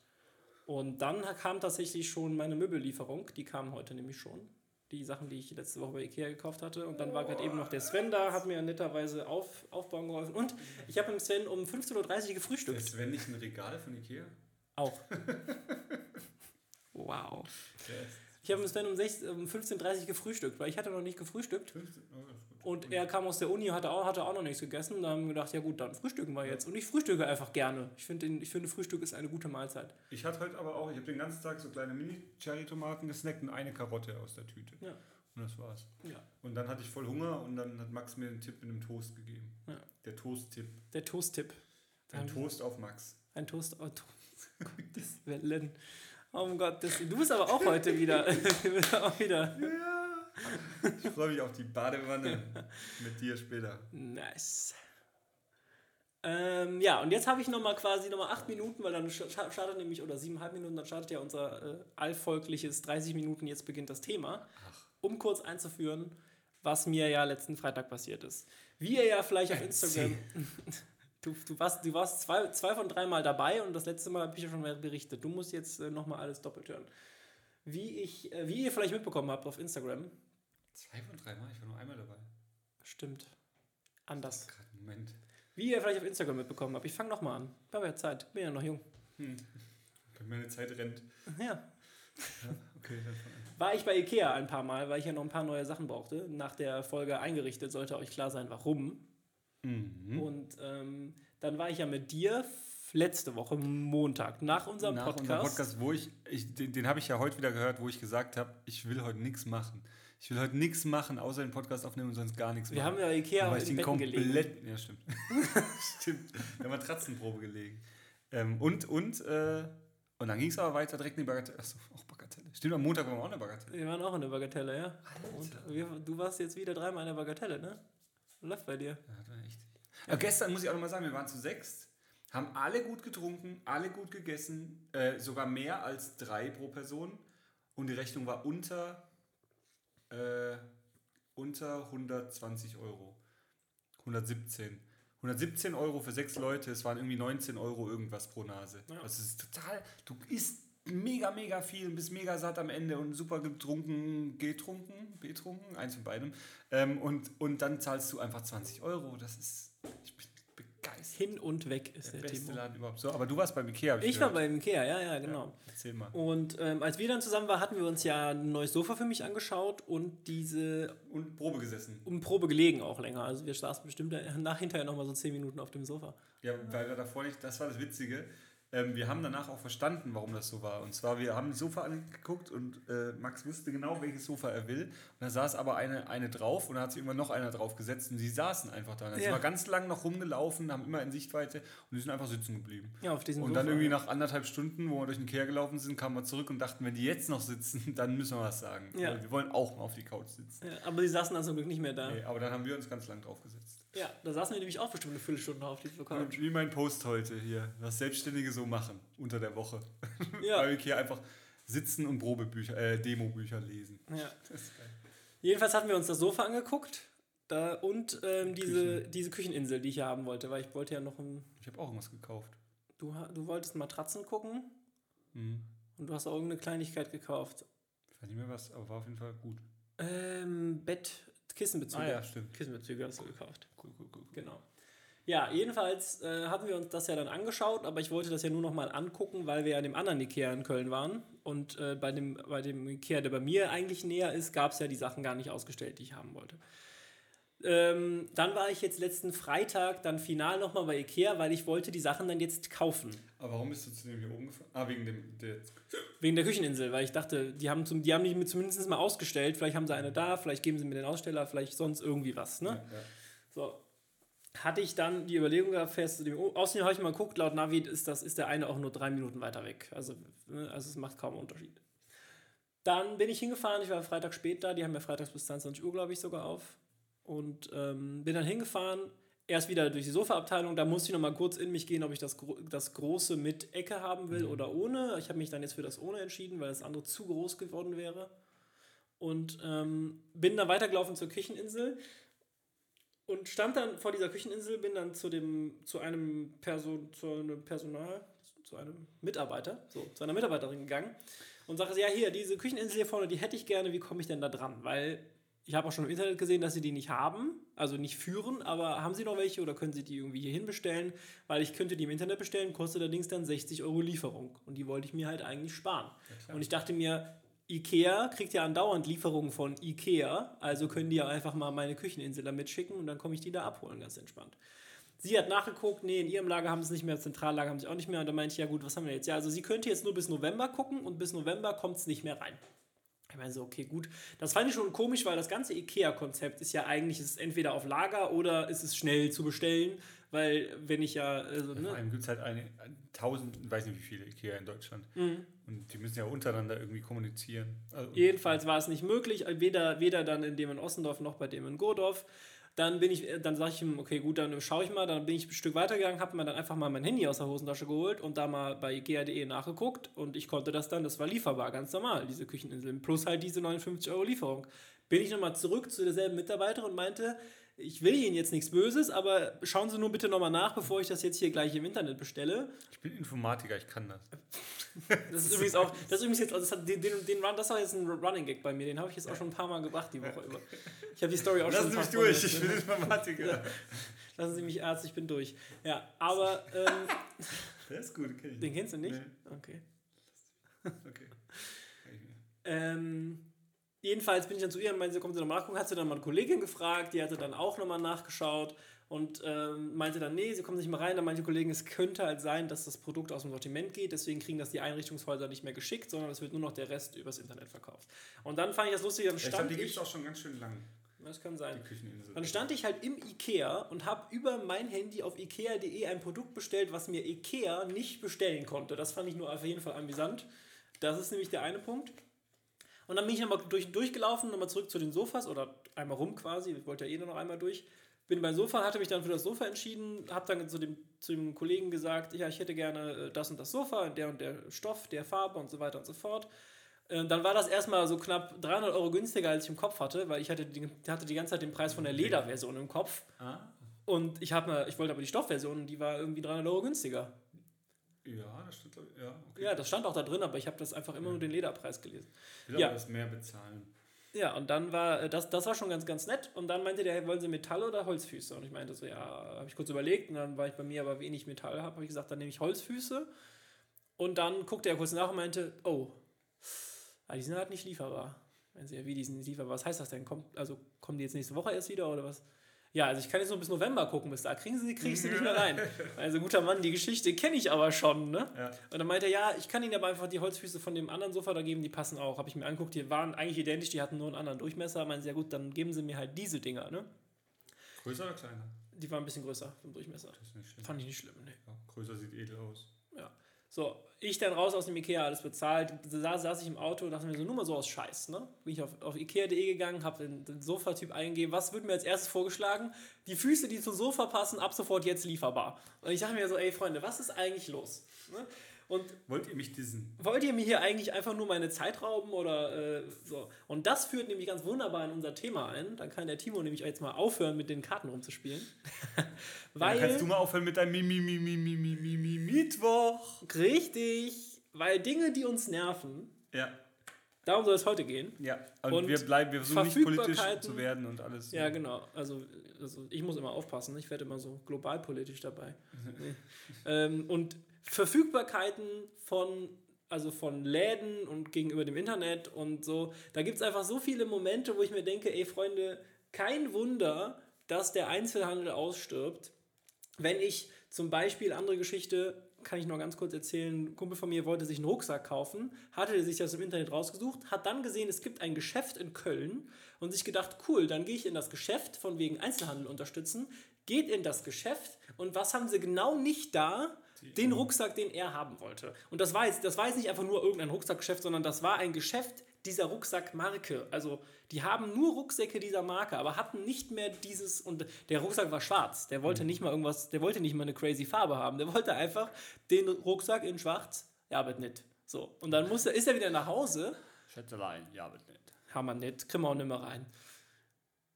Und dann kam tatsächlich schon meine Möbellieferung. Die kam heute nämlich schon. Die Sachen, die ich letzte Woche bei Ikea gekauft hatte. Und dann war gerade eben noch der Sven da, hat mir netterweise auf, aufbauen geholfen. Und ich habe mit Sven um 15.30 Uhr gefrühstückt. Ist Sven nicht ein Regal von Ikea? Auch. wow. Yes. Ich habe mit Sven um, 15.30 Uhr gefrühstückt, weil ich hatte noch nicht gefrühstückt. 15, oh, und er kam aus der Uni, hatte auch, hatte auch noch nichts gegessen. Da haben wir gedacht, ja gut, dann frühstücken wir jetzt. Und ich frühstücke einfach gerne. Ich, find, ich finde, Frühstück ist eine gute Mahlzeit. Ich hatte heute aber auch, ich habe den ganzen Tag so kleine Mini-Cherry-Tomaten gesnackt und eine Karotte aus der Tüte. Ja. Und das war's. Ja. Und dann hatte ich voll Hunger und dann hat Max mir einen Tipp mit einem Toast gegeben. Ja. Der Toast-Tipp. Der Toast-Tipp. Ein Toast auf Max. Ein Toast auf Gottes Wellen. Oh mein Gott, das, du bist aber auch heute wieder. auch wieder. Ja. Ich freue mich auf die Badewanne mit dir später. Nice. Ähm, ja, und jetzt habe ich nochmal quasi nochmal acht Minuten, weil dann startet nämlich, oder siebeneinhalb Minuten, dann startet ja unser äh, allvolkliches 30 Minuten, jetzt beginnt das Thema, Ach. um kurz einzuführen, was mir ja letzten Freitag passiert ist. Wie ihr ja vielleicht auf Instagram, Du, du warst, du warst zwei, zwei von drei Mal dabei und das letzte Mal habe ich ja schon berichtet. Du musst jetzt äh, nochmal alles doppelt hören. Wie, ich, äh, wie ihr vielleicht mitbekommen habt auf Instagram. Zwei von drei Mal? Ich war nur einmal dabei. Stimmt. Anders. Moment. Wie ihr vielleicht auf Instagram mitbekommen habt. Ich fange nochmal an. Ich habe ja Zeit. Bin ja noch jung. Hm. Meine Zeit rennt. Ja. ja okay, dann War ich bei Ikea ein paar Mal, weil ich ja noch ein paar neue Sachen brauchte. Nach der Folge eingerichtet sollte euch klar sein, warum. Mhm. Und ähm, dann war ich ja mit dir letzte Woche Montag nach unserem nach Podcast. Unserem Podcast, wo ich, ich den, den habe ich ja heute wieder gehört, wo ich gesagt habe, ich will heute nichts machen. Ich will heute nichts machen, außer den Podcast aufnehmen und sonst gar nichts Wir machen. Wir haben ja Ikea aber in Betten gelegen. Ja, stimmt. stimmt. Wir haben Matratzenprobe gelegen. Ähm, und, und, äh, und dann ging es aber weiter direkt in die Bagatelle. Achso, auch Bagatelle. Stimmt, am Montag waren wir auch in der Bagatelle. Wir waren auch in der Bagatelle, ja. Und wir, du warst jetzt wieder dreimal in der Bagatelle, ne? Läuft bei dir. Ja, echt. Ja, gestern muss ich auch noch mal sagen, wir waren zu sechs, haben alle gut getrunken, alle gut gegessen, äh, sogar mehr als drei pro Person. Und die Rechnung war unter, äh, unter 120 Euro. 117. 117 Euro für sechs Leute, es waren irgendwie 19 Euro irgendwas pro Nase. Ja. Das ist total, du isst mega, mega viel und bist mega satt am Ende und super getrunken, getrunken, betrunken, eins von beidem. Ähm, und, und dann zahlst du einfach 20 Euro. Das ist, ich bin begeistert. Hin und weg ist der, der beste Timo. Laden überhaupt. So, aber du warst beim Ikea. Ich, ich war beim Ikea, ja, ja, genau. Ja, erzähl mal. Und ähm, als wir dann zusammen waren, hatten wir uns ja ein neues Sofa für mich angeschaut und diese... Und Probe gesessen. Und Probe gelegen auch länger. Also wir saßen bestimmt nach hinterher nochmal so 10 Minuten auf dem Sofa. Ja, weil wir davor nicht, das war das Witzige ähm, wir haben danach auch verstanden, warum das so war. Und zwar, wir haben das Sofa angeguckt und äh, Max wusste genau, welches Sofa er will. Und da saß aber eine, eine drauf und da hat sich immer noch einer drauf gesetzt und die saßen einfach da. Also ja. sind ganz lang noch rumgelaufen, haben immer in Sichtweite und die sind einfach sitzen geblieben. Ja, auf diesem Und dann Sofa, irgendwie ja. nach anderthalb Stunden, wo wir durch den Kehr gelaufen sind, kamen wir zurück und dachten, wenn die jetzt noch sitzen, dann müssen wir was sagen. Ja. Wir wollen auch mal auf die Couch sitzen. Ja, aber die saßen dann zum Glück nicht mehr da. Nee, aber dann haben wir uns ganz lang drauf gesetzt. Ja, da saßen wir nämlich auch bestimmt eine Viertelstunde auf diesem Couch. Wie mein Post heute hier, was Selbstständige so machen unter der Woche. Ja. Weil wir hier einfach sitzen und Probebücher, äh, Demobücher lesen. Ja. Das ist geil. Jedenfalls hatten wir uns das Sofa angeguckt da, und ähm, diese, Küchen. diese Kücheninsel, die ich hier haben wollte, weil ich wollte ja noch ein... Ich habe auch irgendwas gekauft. Du, du wolltest Matratzen gucken mhm. und du hast auch irgendeine Kleinigkeit gekauft. Ich weiß nicht mehr was, aber war auf jeden Fall gut. Ähm, Bett, Kissenbezüge. Ah ja, stimmt. Kissenbezüge hast du gekauft. Cool, cool, cool. Genau. Ja, jedenfalls äh, hatten wir uns das ja dann angeschaut, aber ich wollte das ja nur noch mal angucken, weil wir ja in dem anderen Ikea in Köln waren. Und äh, bei, dem, bei dem Ikea, der bei mir eigentlich näher ist, gab es ja die Sachen gar nicht ausgestellt, die ich haben wollte. Ähm, dann war ich jetzt letzten Freitag dann final nochmal bei Ikea, weil ich wollte die Sachen dann jetzt kaufen. Aber warum bist du zu dem hier oben gefahren? Ah, wegen dem... Der wegen der Kücheninsel, weil ich dachte, die haben, zum, die haben die zumindest mal ausgestellt. Vielleicht haben sie eine da, vielleicht geben sie mir den Aussteller, vielleicht sonst irgendwie was. Ne? Ja, ja. So. Hatte ich dann die Überlegung gehabt, fest zu dem Aussehen habe ich mal geguckt, laut Navi ist, das, ist der eine auch nur drei Minuten weiter weg. Also, ne, also es macht kaum einen Unterschied. Dann bin ich hingefahren, ich war Freitag spät da, die haben ja freitags bis 22 Uhr, glaube ich, sogar auf. Und ähm, bin dann hingefahren, erst wieder durch die Sofaabteilung, da musste ich noch mal kurz in mich gehen, ob ich das, das große mit Ecke haben will mhm. oder ohne. Ich habe mich dann jetzt für das ohne entschieden, weil das andere zu groß geworden wäre. Und ähm, bin dann weitergelaufen zur Kücheninsel und stand dann vor dieser Kücheninsel, bin dann zu dem, zu einem Person, zu einem Personal, zu einem Mitarbeiter, so, zu einer Mitarbeiterin gegangen und sage, ja, hier, diese Kücheninsel hier vorne, die hätte ich gerne, wie komme ich denn da dran? Weil ich habe auch schon im Internet gesehen, dass sie die nicht haben, also nicht führen, aber haben sie noch welche oder können sie die irgendwie hierhin bestellen? Weil ich könnte die im Internet bestellen, kostet allerdings dann 60 Euro Lieferung. Und die wollte ich mir halt eigentlich sparen. Ja, und ich dachte mir, Ikea kriegt ja andauernd Lieferungen von Ikea, also können die ja einfach mal meine Kücheninsel da mitschicken und dann komme ich die da abholen, ganz entspannt. Sie hat nachgeguckt, nee, in ihrem Lager haben sie es nicht mehr, Zentrallager haben sie auch nicht mehr. Und da meinte ich, ja gut, was haben wir jetzt? Ja, also sie könnte jetzt nur bis November gucken und bis November kommt es nicht mehr rein. Ich meine so, okay, gut. Das fand ich schon komisch, weil das ganze IKEA-Konzept ist ja eigentlich, ist entweder auf Lager oder ist es schnell zu bestellen, weil wenn ich ja... Also, ne? Vor allem gibt es halt eine, tausend, weiß nicht wie viele IKEA in Deutschland. Mhm. Und die müssen ja untereinander irgendwie kommunizieren. Also, Jedenfalls war es nicht möglich, weder, weder dann in dem in Ossendorf noch bei dem in Gordorf. Dann bin ich, dann sage ich ihm, okay, gut, dann schaue ich mal. Dann bin ich ein Stück weitergegangen, habe mir dann einfach mal mein Handy aus der Hosentasche geholt und da mal bei Ikea.de nachgeguckt und ich konnte das dann, das war lieferbar, ganz normal, diese Kücheninseln. Plus halt diese 59 Euro Lieferung. Bin ich nochmal zurück zu derselben Mitarbeiterin und meinte, ich will Ihnen jetzt nichts Böses, aber schauen Sie nur bitte nochmal nach, bevor ich das jetzt hier gleich im Internet bestelle. Ich bin Informatiker, ich kann das. Das ist übrigens auch, das ist übrigens jetzt, also das, hat, den, den, den Run, das war jetzt ein Running Gag bei mir, den habe ich jetzt auch schon ein paar Mal gebracht die Woche über. Ich habe die Story auch Lassen schon Lassen Sie mich durch, ich bin Informatiker. Ja. Lassen Sie mich Arzt, ich bin durch. Ja, aber. Ähm, Der ist gut, kenn ich. Den kennst du nicht? Nee. Okay. Okay. ähm, jedenfalls bin ich dann zu ihr und meinte, kommt sie nochmal nachgucken, hat sie dann mal eine Kollegin gefragt, die hatte dann auch nochmal nachgeschaut und ähm, meinte dann, nee, sie kommen nicht mehr rein. Dann meinte Kollegen, es könnte halt sein, dass das Produkt aus dem Sortiment geht, deswegen kriegen das die Einrichtungshäuser nicht mehr geschickt, sondern es wird nur noch der Rest übers Internet verkauft. Und dann fand ich das lustig, dann stand ich glaube, die gibt es auch schon ganz schön lang. Das kann sein. Dann stand ich halt im Ikea und habe über mein Handy auf ikea.de ein Produkt bestellt, was mir Ikea nicht bestellen konnte. Das fand ich nur auf jeden Fall amüsant. Das ist nämlich der eine Punkt. Und dann bin ich nochmal durch, durchgelaufen, nochmal zurück zu den Sofas oder einmal rum quasi. Ich wollte ja eh nur noch einmal durch bin beim Sofa, hatte mich dann für das Sofa entschieden, habe dann zu dem, zu dem Kollegen gesagt, ja, ich hätte gerne äh, das und das Sofa, der und der Stoff, der Farbe und so weiter und so fort. Äh, dann war das erstmal so knapp 300 Euro günstiger, als ich im Kopf hatte, weil ich hatte die, hatte die ganze Zeit den Preis von der Lederversion im Kopf. Ah. Und ich, hab, ich wollte aber die Stoffversion, die war irgendwie 300 Euro günstiger. Ja, das stimmt. Ja, okay. ja, das stand auch da drin, aber ich habe das einfach immer ja. nur den Lederpreis gelesen. Ich will ja. aber das mehr bezahlen. Ja, und dann war, äh, das, das war schon ganz, ganz nett. Und dann meinte der, wollen Sie Metall oder Holzfüße? Und ich meinte so, ja, habe ich kurz überlegt. Und dann war ich bei mir aber wenig Metall habe, habe ich gesagt, dann nehme ich Holzfüße. Und dann guckte er kurz nach und meinte, oh, ah, die sind halt nicht lieferbar. Meinen Sie, ja, wie die sind nicht lieferbar? Was heißt das denn? Kommt, also kommen die jetzt nächste Woche erst wieder oder was? Ja, also ich kann jetzt nur bis November gucken, bis da kriegen sie, krieg ich sie nicht mehr rein. Also guter Mann, die Geschichte kenne ich aber schon, ne? Ja. Und dann meinte er, ja, ich kann ihnen aber einfach die Holzfüße von dem anderen Sofa da geben, die passen auch. Habe ich mir angeguckt, die waren eigentlich identisch, die hatten nur einen anderen Durchmesser. Meinen sie, ja gut, dann geben sie mir halt diese Dinger, ne? Größer oder kleiner? Die waren ein bisschen größer vom Durchmesser. Das ist nicht schlimm. Fand ich nicht schlimm, ne? Ja, größer sieht edel aus. Ja. So, ich dann raus aus dem Ikea, alles bezahlt. Da saß ich im Auto und dachte mir so, nur mal so aus Scheiß. Ne? Bin ich auf, auf Ikea.de gegangen, habe den, den Sofa-Typ eingegeben. Was wird mir als erstes vorgeschlagen? Die Füße, die zum Sofa passen, ab sofort jetzt lieferbar. Und ich dachte mir so, ey Freunde, was ist eigentlich los? Ne? Und wollt ihr mich dissen? Wollt ihr mir hier eigentlich einfach nur meine Zeit rauben oder äh, so? Und das führt nämlich ganz wunderbar in unser Thema ein. Dann kann der Timo nämlich jetzt mal aufhören, mit den Karten rumzuspielen. Weil, ja, kannst du mal aufhören mit deinem Mittwoch. Richtig. Weil Dinge, die uns nerven, ja. darum soll es heute gehen. Ja, und, und wir bleiben, wir versuchen nicht politisch zu werden und alles. Ja, genau. Also, also ich muss immer aufpassen. Ich werde immer so globalpolitisch dabei. nee. ähm, und Verfügbarkeiten von also von Läden und gegenüber dem Internet und so. Da gibt es einfach so viele Momente, wo ich mir denke, ey Freunde, kein Wunder, dass der Einzelhandel ausstirbt, wenn ich zum Beispiel, andere Geschichte, kann ich noch ganz kurz erzählen, ein Kumpel von mir wollte sich einen Rucksack kaufen, hatte sich das im Internet rausgesucht, hat dann gesehen, es gibt ein Geschäft in Köln und sich gedacht, cool, dann gehe ich in das Geschäft, von wegen Einzelhandel unterstützen, geht in das Geschäft und was haben sie genau nicht da? Den Rucksack, den er haben wollte. Und das war jetzt, das war jetzt nicht einfach nur irgendein Rucksackgeschäft, sondern das war ein Geschäft dieser Rucksackmarke. Also die haben nur Rucksäcke dieser Marke, aber hatten nicht mehr dieses und der Rucksack war schwarz. Der wollte nicht mal irgendwas, der wollte nicht mal eine crazy Farbe haben. Der wollte einfach den Rucksack in schwarz. Ja, aber nicht. So und dann muss er, ist er wieder nach Hause. Schätzelein, ja, aber nicht. Hammer nicht, kriegen wir auch nicht mehr rein.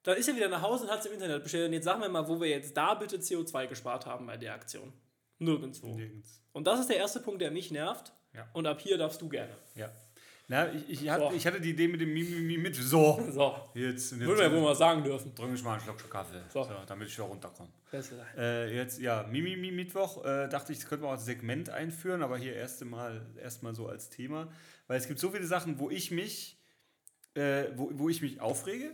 Dann ist er wieder nach Hause und hat es im Internet bestellt. Und jetzt sagen wir mal, wo wir jetzt da bitte CO2 gespart haben bei der Aktion. Nirgendwo. Nirgends. Und das ist der erste Punkt, der mich nervt. Ja. Und ab hier darfst du gerne. Ja. Na, ich, ich, hatte, So. ich hatte die Idee mit dem Mimimi mit. So. So. Jetzt, jetzt wir ja wohl mal sagen dürfen. trinke ich mal einen Schluck Kaffee, So. so. damit ich wieder runterkomme. Äh, jetzt, ja, Mimimi Mittwoch, äh, dachte ich, das könnte man auch als Segment einführen, aber hier erste Mal erstmal so als Thema. Weil es gibt so viele Sachen, wo ich mich, äh, wo, wo ich mich aufrege.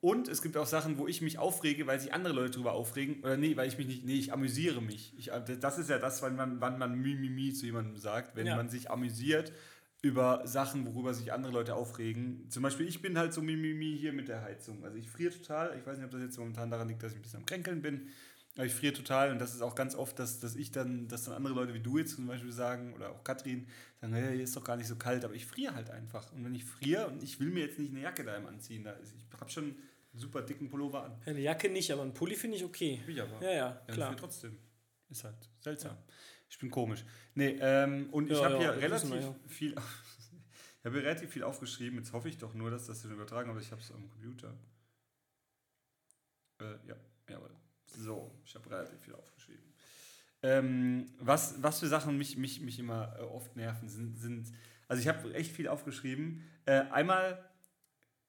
Und es gibt auch Sachen, wo ich mich aufrege, weil sich andere Leute drüber aufregen. Oder nee, weil ich mich nicht, nee, ich amüsiere mich. Ich, äh, das ist ja das, wann man, wann man Mimimi zu jemandem sagt, wenn Ja. man sich amüsiert über Sachen, worüber sich andere Leute aufregen. Zum Beispiel, ich bin halt so Mimimi hier mit der Heizung. Also ich friere total. Ich weiß nicht, ob das jetzt momentan daran liegt, dass ich ein bisschen am Kränkeln bin. Ich friere total und das ist auch ganz oft, dass, dass ich dann, dass dann andere Leute wie du jetzt zum Beispiel sagen, oder auch Katrin, sagen, hey, hier ist doch gar nicht so kalt, aber ich friere halt einfach. Und wenn ich friere und ich will mir jetzt nicht eine Jacke daheim anziehen, da ist, ich habe schon einen super dicken Pullover an. Eine Jacke nicht, aber ein Pulli finde ich okay. Ich aber. Ja, ja, Ja, ich klar. friere trotzdem. Ist halt seltsam. Ich bin komisch. Nee, ähm, und ich Ja, habe ja, hier relativ wir, viel. Ich habe relativ viel aufgeschrieben. Jetzt hoffe ich doch nur, dass das schon übertragen aber ich habe es am Computer. Äh, ja, jawohl. So, ich habe relativ viel aufgeschrieben. Ähm, was, was für Sachen mich, mich, mich immer äh, oft nerven, sind, sind also ich habe echt viel aufgeschrieben. Äh, einmal,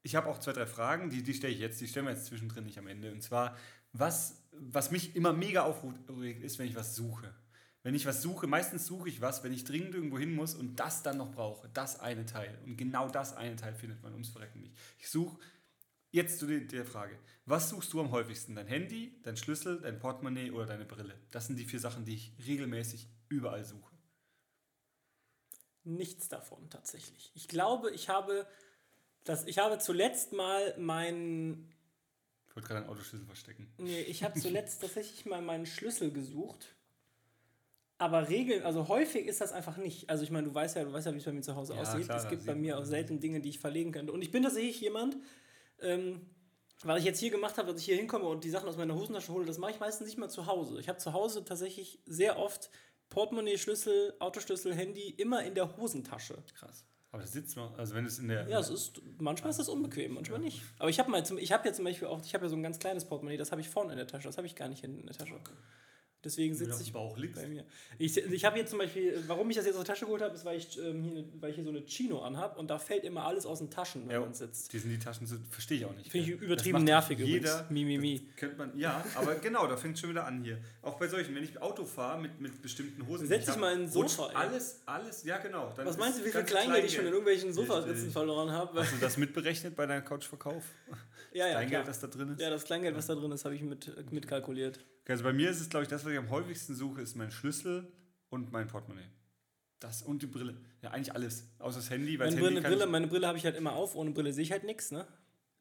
ich habe auch zwei, drei Fragen, die, die stelle ich jetzt, die stellen wir jetzt zwischendrin nicht am Ende. Und zwar, was, was mich immer mega aufregt, ist, wenn ich was suche. Wenn ich was suche, meistens suche ich was, wenn ich dringend irgendwo hin muss und das dann noch brauche, das eine Teil. Und genau das eine Teil findet man ums Verrecken nicht. Ich suche, jetzt zu der, Frage, was suchst du am häufigsten? Dein Handy, dein Schlüssel, dein Portemonnaie oder deine Brille? Das sind die vier Sachen, die ich regelmäßig überall suche. Nichts davon tatsächlich. Ich glaube, ich habe, das, ich habe zuletzt mal meinen Ich wollte gerade einen Autoschlüssel verstecken. Nee, ich habe zuletzt tatsächlich mal meinen Schlüssel gesucht. Aber regeln, also häufig ist das einfach nicht. Also ich meine, du weißt ja, du weißt ja, wie es bei mir zu Hause Ja, aussieht. klar, es gibt bei mir auch selten Dinge, die ich verlegen könnte. Und ich bin tatsächlich jemand, ähm, was ich jetzt hier gemacht habe, dass ich hier hinkomme und die Sachen aus meiner Hosentasche hole, das mache ich meistens nicht mal zu Hause. Ich habe zu Hause tatsächlich sehr oft Portemonnaie, Schlüssel, Autoschlüssel, Handy immer in der Hosentasche. Krass. Aber das sitzt noch, also wenn es in der. Ja, es ist, manchmal ist das unbequem, manchmal nicht. Aber ich habe mal, zum, ich habe ja zum Beispiel auch, ich habe ja so ein ganz kleines Portemonnaie, das habe ich vorne in der Tasche, das habe ich gar nicht hinten in der Tasche. Deswegen sitze ich Bauch liegst. bei mir. Ich, ich habe hier zum Beispiel, warum ich das jetzt aus der Tasche geholt habe, ist, weil ich, ähm, hier, weil ich hier so eine Chino anhabe und da fällt immer alles aus den Taschen, wenn Ja, man sitzt. Die sind die Taschen, verstehe ich auch nicht. Finde ich übertrieben nervig jeder, übrigens. Mi, mi, mi. Könnte man, ja, aber genau, da fängt es schon wieder an hier. Auch bei solchen, wenn ich Auto fahre mit, mit bestimmten Hosen. Setz dich ich mal in ein Sofa, ey. Alles, alles, ja genau. Was meinst du, wie viel Kleingeld ich schon in irgendwelchen Sofaritzen Richtig. verloren habe? Hast du das mitberechnet bei deinem Couchverkauf? Ja, ja, Kleingeld, klar. das da drin ist? Ja, das Kleingeld, was da drin ist, habe ich mit, mitkalkuliert. Okay, also bei mir ist es, glaube ich, das, was ich am häufigsten suche, ist mein Schlüssel und mein Portemonnaie. Das und die Brille. Ja, eigentlich alles. Außer das Handy, weil Meine das Handy Brille, Brille, meine Brille habe ich halt immer auf, ohne Brille sehe ich halt nichts, ne?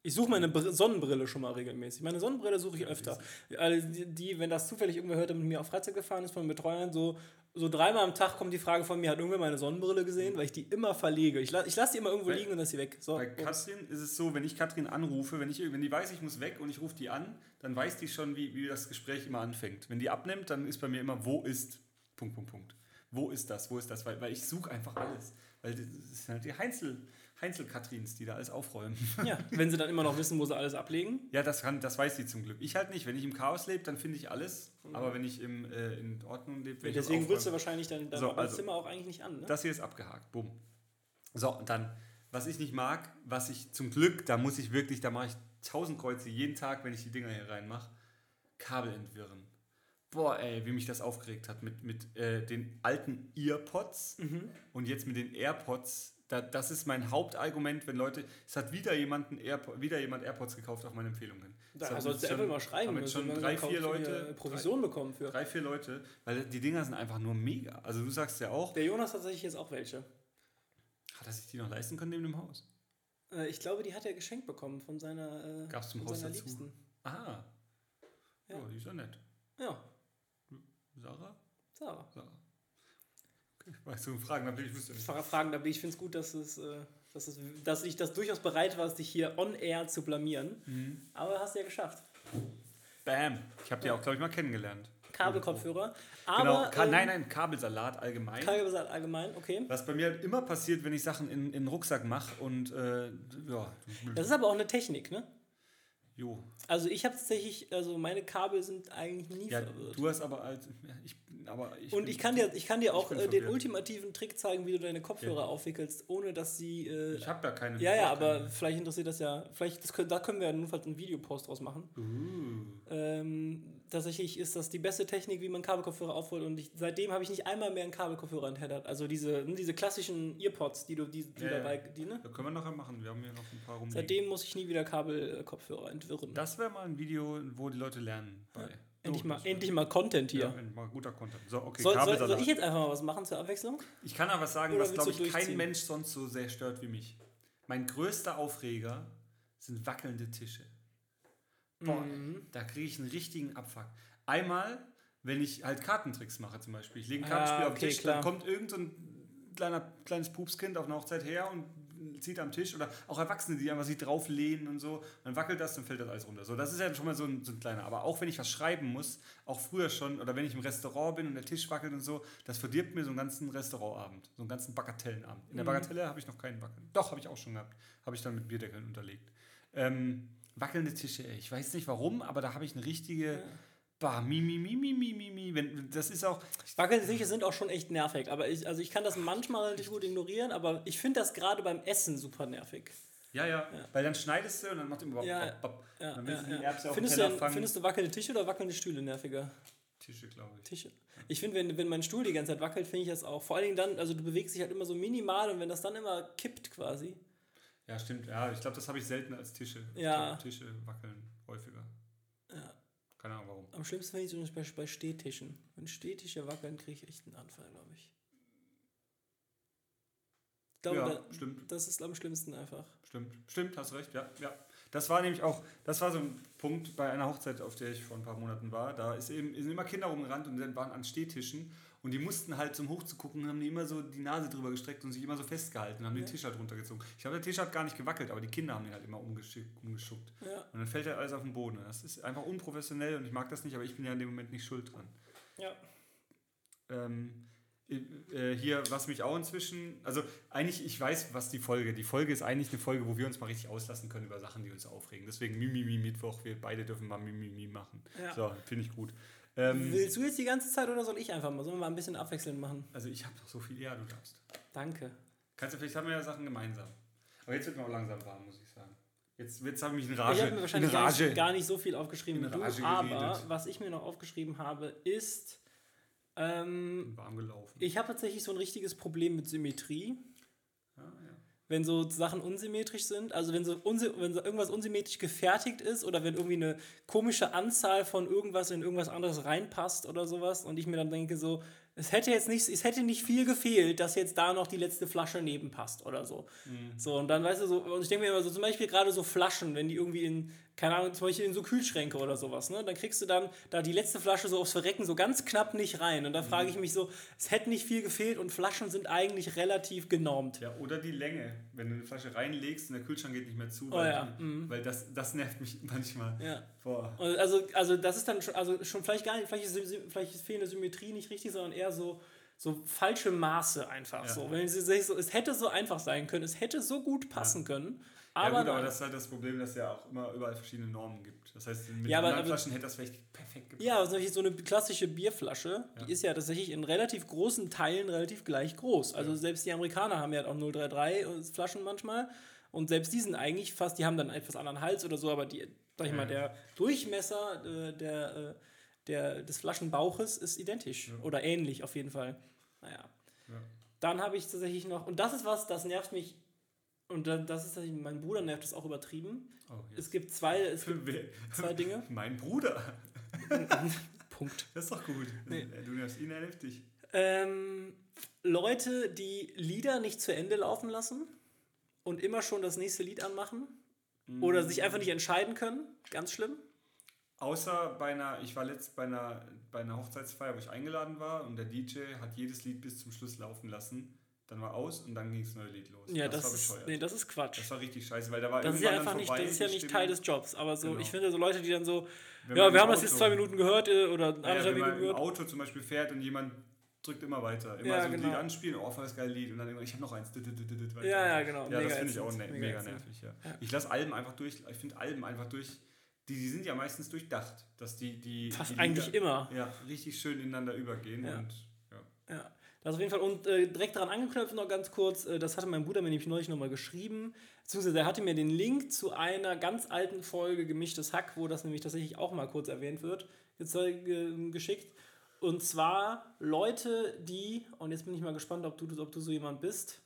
Ich suche meine Br Sonnenbrille schon mal regelmäßig. Meine Sonnenbrille suche ich öfter. Also die, die, wenn das zufällig irgendwer hört, der mit mir auf Freizeit gefahren ist von Betreuern, so, so dreimal am Tag kommt die Frage von mir, hat irgendwer meine Sonnenbrille gesehen? Weil ich die immer verlege. Ich, la ich lasse die immer irgendwo Bei- liegen und ist sie weg. So, Bei Katrin ist es so, wenn ich Katrin anrufe, wenn, ich, wenn die weiß, ich muss weg und ich rufe die an, dann weiß die schon, wie, wie das Gespräch immer anfängt. Wenn die abnimmt, dann ist bei mir immer, wo ist, Punkt, Punkt, Punkt. Wo ist das, wo ist das? Weil, weil ich suche einfach alles. Weil das sind halt die Heinzel, Heinzel-Katrins, die da alles aufräumen. ja, wenn sie dann immer noch wissen, wo sie alles ablegen. Ja, das, kann, das weiß sie zum Glück. Ich halt nicht. Wenn ich im Chaos lebe, dann finde ich alles. Aber wenn ich im, äh, in Ordnung lebe, wenn ich Deswegen willst du wahrscheinlich dein, dein So, also- Arbeitszimmer auch eigentlich nicht an, ne? Das hier ist abgehakt. Bumm. So, und dann, was ich nicht mag, was ich zum Glück, da muss ich wirklich, da mache ich tausend Kreuze jeden Tag, wenn ich die Dinger hier reinmache, Kabel entwirren. Boah, ey, wie mich das aufgeregt hat mit, mit äh, den alten Earpods Mhm. und jetzt mit den AirPods, Da, das ist mein Hauptargument, wenn Leute, es hat wieder, jemanden Airpo, wieder jemand AirPods gekauft auf meine Empfehlung hin. Da sollst du einfach mal schreiben. Haben jetzt schon drei, vier Leute. Provision drei, bekommen für. Drei, vier Leute, weil die Dinger sind einfach nur mega. Also du sagst ja auch. Der Jonas hat tatsächlich jetzt auch welche. Hat er sich die noch leisten können neben dem Haus? Äh, ich glaube, die hat er geschenkt bekommen von seiner. Äh, Gab es zum Haus dazu? Liebsten. Aha. Ja. Oh, die ist ja nett. Ja. Sarah? Sarah. Sarah. Weißt du, Fragen, da bin ich wüsste nicht. Fragen, da bin ich. Ich finde es gut, dass es. Äh, dass, es, dass ich das durchaus bereit war, dich hier on air zu blamieren. Mhm. Aber hast du ja geschafft. Bam. Ich habe die auch, glaube ich, mal kennengelernt. Kabelkopfhörer. Genau, aber, genau, ähm, nein, nein, Kabelsalat allgemein. Kabelsalat allgemein, okay. Was bei mir halt immer passiert, wenn ich Sachen in, in den Rucksack mache und äh, ja. Das ist aber auch eine Technik, ne? Jo. Also ich habe tatsächlich, also meine Kabel sind eigentlich nie ja, verwirrt. Du hast aber als, ich aber ich und ich kann dir, ich kann dir auch äh, den ultimativen Trick zeigen, wie du deine Kopfhörer ja. aufwickelst, ohne dass sie. Äh, ich habe da keine. Ja, ja, aber keine. vielleicht interessiert das ja. Vielleicht das können, da können wir ja jedenfalls einen Videopost draus machen. Uh. Ähm, tatsächlich ist das die beste Technik, wie man Kabelkopfhörer aufholt. Und ich, seitdem habe ich nicht einmal mehr einen Kabelkopfhörer entheddert. Also diese, ne, diese klassischen Earpods, die du die, die ja, dabei. Die, ne? Da können wir nachher machen. Wir haben hier noch ein paar rum. Seitdem muss ich nie wieder Kabelkopfhörer entwirren. Das wäre mal ein Video, wo die Leute lernen bei. Ja. Endlich, mal, endlich mal Content hier. Ja, mal guter Content. So, okay, soll, soll, soll, ich jetzt einfach mal was machen zur Abwechslung? Ich kann aber was sagen, Oder was, glaube ich, kein Mensch sonst so sehr stört wie mich. Mein größter Aufreger sind wackelnde Tische. Boah, mhm. da kriege ich einen richtigen Abfuck. Einmal, wenn ich halt Kartentricks mache zum Beispiel. Ich lege ein Kartenspiel ah, okay, auf den Tisch, klar. dann kommt irgendein kleiner, kleines Pupskind auf einer Hochzeit her und zieht am Tisch oder auch Erwachsene, die einfach sich drauflehnen und so, dann wackelt das, dann fällt das alles runter. So, das ist ja schon mal so ein, so ein kleiner. Aber auch wenn ich was schreiben muss, auch früher schon, oder wenn ich im Restaurant bin und der Tisch wackelt und so, das verdirbt mir so einen ganzen Restaurantabend, so einen ganzen Bagatellenabend. In der mhm. Bagatelle habe ich noch keinen Wackeln. Doch, habe ich auch schon gehabt. Habe ich dann mit Bierdeckeln unterlegt. Ähm, wackelnde Tische, ey. ich weiß nicht warum, aber da habe ich eine richtige. Ja Bah, mi, mi, mi, mi, mi, mi, mi. Wenn, das ist auch. Wackelsiche sind auch schon echt nervig. Aber ich, also ich kann das manchmal relativ gut ignorieren, aber ich finde das gerade beim Essen super nervig. Ja, ja, ja, Weil dann schneidest du und dann macht immer ja, bop. Ja, dann willst ja, du die Erbse auf findest den Teller du, fangen. Findest du wackelnde Tische oder wackelnde Stühle nerviger? Tische, glaube ich. Tische. Ich finde, wenn, wenn mein Stuhl die ganze Zeit wackelt, finde ich das auch. Vor allen Dingen dann, also du bewegst dich halt immer so minimal und wenn das dann immer kippt quasi. Ja, stimmt. Ja, ich glaube, das habe ich selten als Tische. Ja. Glaub, Tische wackeln häufiger. Ja. Keine Ahnung warum. Am schlimmsten finde ich es bei, bei Stehtischen. Wenn Stehtische wackeln, kriege ich echt einen Anfall, glaube ich. ich glaube, ja, da, stimmt. Das ist am schlimmsten einfach. Stimmt, stimmt, hast recht, ja, ja. Das war nämlich auch, das war so ein Punkt bei einer Hochzeit, auf der ich vor ein paar Monaten war. Da ist eben, sind immer Kinder rumgerannt und dann waren an Stehtischen und die mussten halt zum Hochzugucken, haben die immer so die Nase drüber gestreckt und sich immer so festgehalten und haben ja. den halt runtergezogen. Ich glaube, der Tisch hat gar nicht gewackelt, aber die Kinder haben ihn halt immer umgeschuckt. Ja. Und dann fällt halt alles auf den Boden. Das ist einfach unprofessionell und ich mag das nicht, aber ich bin ja in dem Moment nicht schuld dran. Ja. Ähm, äh, hier, was mich auch inzwischen, also eigentlich, ich weiß, was die Folge, die Folge ist eigentlich eine Folge, wo wir uns mal richtig auslassen können über Sachen, die uns aufregen. Deswegen Mimimi Mittwoch, wir beide dürfen mal Mimimi machen. Ja. So, finde ich gut. Ähm, Willst du jetzt die ganze Zeit oder soll ich einfach mal? Sollen wir mal ein bisschen abwechselnd machen? Also ich habe doch so viel, ja, du darfst. Danke. Kannst du, vielleicht haben wir ja Sachen gemeinsam. Aber jetzt wird mir auch langsam warm, muss ich sagen. Jetzt, jetzt habe ich mich in Rage. Ich habe mir wahrscheinlich gar nicht, gar, nicht, so viel aufgeschrieben wie du, aber was ich mir noch aufgeschrieben habe, ist. Ähm, warm gelaufen. Ich habe tatsächlich so ein richtiges Problem mit Symmetrie. Wenn so Sachen unsymmetrisch sind, also wenn so, wenn so irgendwas unsymmetrisch gefertigt ist oder wenn irgendwie eine komische Anzahl von irgendwas in irgendwas anderes reinpasst oder sowas und ich mir dann denke so, es hätte jetzt nicht, es hätte nicht viel gefehlt, dass jetzt da noch die letzte Flasche nebenpasst oder so. Mhm. So, und dann weißt du so, und ich denke mir immer so, zum Beispiel gerade so Flaschen, wenn die irgendwie in, keine Ahnung, zum Beispiel in so Kühlschränke oder sowas, ne? Dann kriegst du dann da die letzte Flasche so aufs Verrecken so ganz knapp nicht rein. Und da mhm. frage ich mich so, es hätte nicht viel gefehlt und Flaschen sind eigentlich relativ genormt. Ja, oder die Länge. Wenn du eine Flasche reinlegst und der Kühlschrank geht nicht mehr zu, oh, weil, ja. die, mhm. weil das, das nervt mich manchmal. Ja. Boah. Also, also das ist dann schon, also schon vielleicht gar nicht, vielleicht ist, vielleicht ist fehlende Symmetrie nicht richtig, sondern eher so so falsche Maße einfach ja. so. Wenn sie sich so, es hätte so einfach sein können, es hätte so gut passen ja. können. Aber, ja gut, aber das ist halt das Problem, dass es ja auch immer überall verschiedene Normen gibt. Das heißt, mit ja, anderen Flaschen hätte das vielleicht perfekt gepasst. Ja, also so eine klassische Bierflasche, ja. die ist ja tatsächlich in relativ großen Teilen relativ gleich groß. Also selbst die Amerikaner haben ja auch 033 Flaschen manchmal. Und selbst die sind eigentlich fast, die haben dann etwas anderen Hals oder so, aber die, sag ich mal, der Durchmesser äh, der, äh, der, des Flaschenbauches ist identisch oder ähnlich auf jeden Fall. Naja. Ja. Dann habe ich tatsächlich noch, und das ist was, das nervt mich, und das ist tatsächlich, mein Bruder nervt das auch übertrieben. Oh, es gibt zwei, es gibt zwei Dinge. Mein Bruder. Punkt. Das ist doch gut. Nee. Du nervst ihn, er nervt dich. Ähm, Leute, die Lieder nicht zu Ende laufen lassen und immer schon das nächste Lied anmachen mhm. oder sich einfach nicht entscheiden können, ganz schlimm. Außer bei einer, ich war letzt bei einer, bei einer Hochzeitsfeier, wo ich eingeladen war und der DJ hat jedes Lied bis zum Schluss laufen lassen. Dann war aus und dann ging das neue Lied los. Ja, das, das war bescheuert. Ist, nee, das ist Quatsch. Das war richtig scheiße, weil da war das ist ja einfach nicht, Das ist ja nicht Teil des Jobs. Aber so, genau. ich finde so Leute, die dann so, wenn ja, wir haben Auto, das jetzt zwei Minuten gehört äh, oder anderthalb ja, Minuten gehört. Wenn man im Auto zum Beispiel fährt und jemand drückt immer weiter. Immer ja, so genau. Lied anspielen, oh, voll das geile Lied. Und dann immer, ich habe noch eins. Weiter. Ja, ja, genau. Ja, das finde ich auch ne mega, mega nervig. Ja. ja. Ich lasse Alben einfach durch, ich finde Alben einfach durch, die, die sind ja meistens durchdacht, dass die, die Fast die eigentlich immer. Ja, richtig schön ineinander übergehen. Und, ja. ja. Das auf jeden Fall. Und äh, direkt daran angeknüpft noch ganz kurz, äh, das hatte mein Bruder mir nämlich neulich nochmal geschrieben, beziehungsweise er hatte mir den Link zu einer ganz alten Folge Gemischtes Hack, wo das nämlich tatsächlich auch mal kurz erwähnt wird, äh, geschickt. Und zwar Leute, die, und jetzt bin ich mal gespannt, ob du, ob du so jemand bist,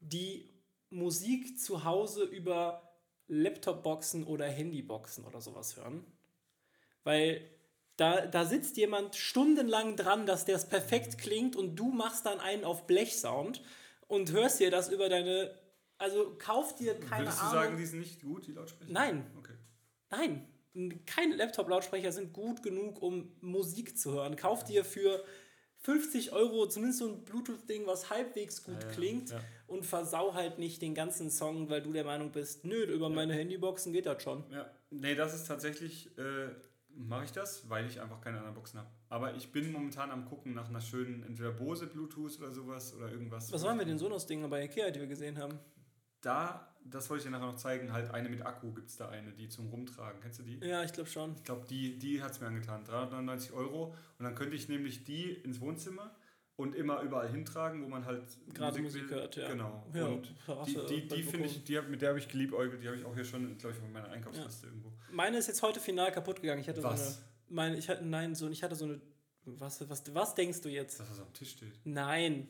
die Musik zu Hause über Laptop-Boxen oder Handy-Boxen oder sowas hören. Weil da, da sitzt jemand stundenlang dran, dass der es perfekt klingt und du machst dann einen auf Blechsound und hörst dir das über deine. Also kauf dir keine Würdest Ahnung. du sagen, die sind nicht gut, die Lautsprecher? Nein. Okay. Nein keine Laptop-Lautsprecher sind gut genug, um Musik zu hören. Kauf dir für 50 Euro zumindest so ein Bluetooth-Ding, was halbwegs gut ja, klingt ja. und versau halt nicht den ganzen Song, weil du der Meinung bist, nö, über ja. meine Handyboxen geht das schon. Ja, nee, das ist tatsächlich, äh, mache ich das, weil ich einfach keine anderen Boxen habe. Aber ich bin momentan am gucken nach einer schönen, entweder Bose Bluetooth oder sowas oder irgendwas. Was waren wir denn Sonos-Dinger bei Ikea, die wir gesehen haben? Da das wollte ich dir nachher noch zeigen, halt eine mit Akku gibt es da eine, die zum Rumtragen. Kennst du die? Ja, ich glaube schon. Ich glaube, die, die hat es mir angetan. 399 Euro. Und dann könnte ich nämlich die ins Wohnzimmer und immer überall hintragen, wo man halt gerade Musik, Musik hört, ja. Genau. Ja, und die, die, die finde ich, die, mit der habe ich geliebäugelt, die habe ich auch hier schon, glaube ich, auf meiner Einkaufsliste ja. irgendwo. Meine ist jetzt heute final kaputt gegangen. Ich hatte was? so eine. Meine, ich hatte, nein, so, ich hatte so eine. Was, was, was denkst du jetzt? Dass das am Tisch steht. Nein.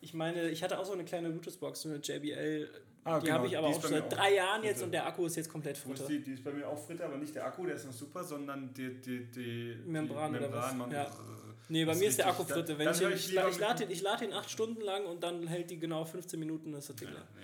Ich meine, ich hatte auch so eine kleine Bluetooth-Box, so eine JBL Ah, die genau. habe ich aber auch seit drei Jahren jetzt und der Akku ist jetzt komplett fritter. Die, die, ist bei mir auch fritter, aber nicht der Akku, der ist noch super, sondern die, die, die Membran, die Membran oder was? Ja. Nee, bei mir ist der Akku fritter. Wenn ich, ich, ich lade den, lad den acht Stunden lang und dann hält die genau 15 Minuten, ist das Ding ja, nee.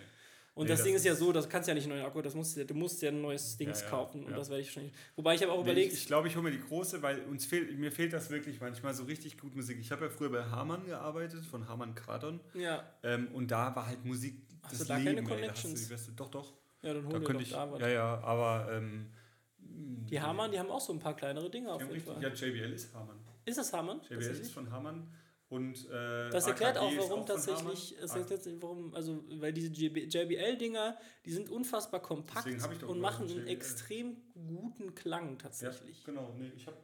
Und nee, das, das Ding ist ja so, das kannst ja nicht einen neuen Akku, das musst, du musst ja ein neues Dings ja, ja, kaufen und das werde ich wahrscheinlich. Wobei ich habe auch nee, überlegt. Ich, ich glaube, ich hole mir die große, weil uns fehlt, mir fehlt das wirklich manchmal so richtig gut Musik. Ich habe ja früher bei Hamann gearbeitet, von Hamann Kardon. Ja. Ähm, und da war halt Musik Hast das du da Leben, keine Connections? Ey, du, doch, doch. Ja, dann hol da dir ich, da was. Ja, ja, aber. Ähm, die Hamann, die haben auch so ein paar kleinere Dinge auf jeden Fall. Ja, JBL ist Hamann. Ist das Hamann? JBL ist von Hamann. Und, äh, das erklärt AKG auch, warum tatsächlich, es erklärt, warum, also, weil diese JBL-Dinger, die sind unfassbar kompakt und machen einen extrem guten Klang tatsächlich. Ja, genau, nee, ich habe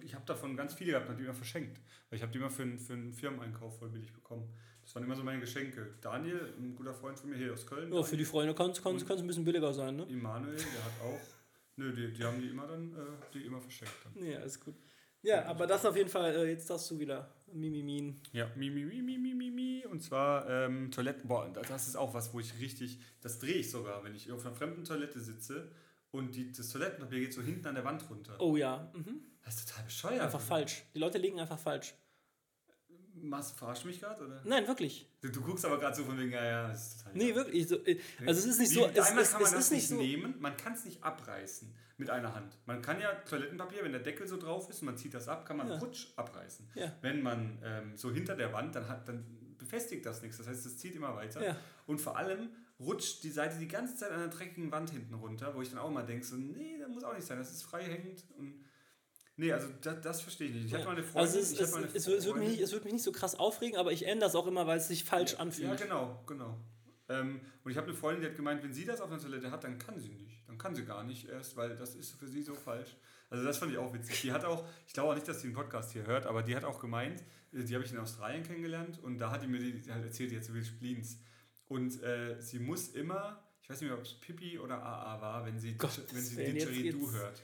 ich hab davon ganz viele gehabt und die immer verschenkt. Weil ich habe die immer für, für einen Firmeneinkauf voll billig bekommen. Das waren immer so meine Geschenke. Daniel, ein guter Freund von mir hier aus Köln. Ja, für die Freunde kann es ein bisschen billiger sein, ne? Immanuel, der hat auch. Nö, die, die haben die immer dann, äh, die immer verschenkt. Dann. Ja, ist gut. Ja, aber das auf jeden Fall, äh, jetzt darfst du wieder Mimimin. Ja, Mimimi, Mimimi, mi, Und zwar ähm, Toiletten. Boah, das ist auch was, wo ich richtig, das drehe ich sogar, wenn ich auf einer fremden Toilette sitze und die, das Toilettenpapier geht so hinten an der Wand runter. Oh ja. Mhm. Das ist total bescheuert. Einfach falsch. Die Leute liegen einfach falsch. Machst, verarsch mich gerade, oder? Nein, wirklich. Du, du guckst aber gerade so von wegen, ja, ja, das ist total. Nee, wirklich. So, äh, also es ist nicht Wie, so. Es, einmal es, kann man es das nicht so nehmen, man kann es nicht abreißen mit einer Hand. Man kann ja Toilettenpapier, wenn der Deckel so drauf ist und man zieht das ab, kann man ja. rutsch abreißen. Ja. Wenn man ähm, so hinter der Wand, dann, hat, dann befestigt das nichts. Das heißt, es zieht immer weiter. Ja. Und vor allem rutscht die Seite die ganze Zeit an der dreckigen Wand hinten runter, wo ich dann auch mal denke, so, nee, das muss auch nicht sein, das ist frei hängend und Nee, also das, das verstehe ich nicht. Ich ja. hatte mal eine Freundin. Also es, es, es, es, wird mich nicht, es wird mich nicht so krass aufregen, aber ich ändere das auch immer, weil es sich falsch ja, anfühlt. Ja, genau, genau. Ähm, und ich habe eine Freundin, die hat gemeint, wenn sie das auf einer Toilette hat, dann kann sie nicht. Dann kann sie gar nicht erst, weil das ist für sie so falsch. Also das fand ich auch witzig. Die hat auch, ich glaube auch nicht, dass sie den Podcast hier hört, aber die hat auch gemeint, äh, die habe ich in Australien kennengelernt und da hat die mir die, hat erzählt, die hat so viel Spleens. Und äh, sie muss immer, ich weiß nicht mehr, ob es Pipi oder AA war, wenn sie, Gott, wenn sie Didgeridoo hört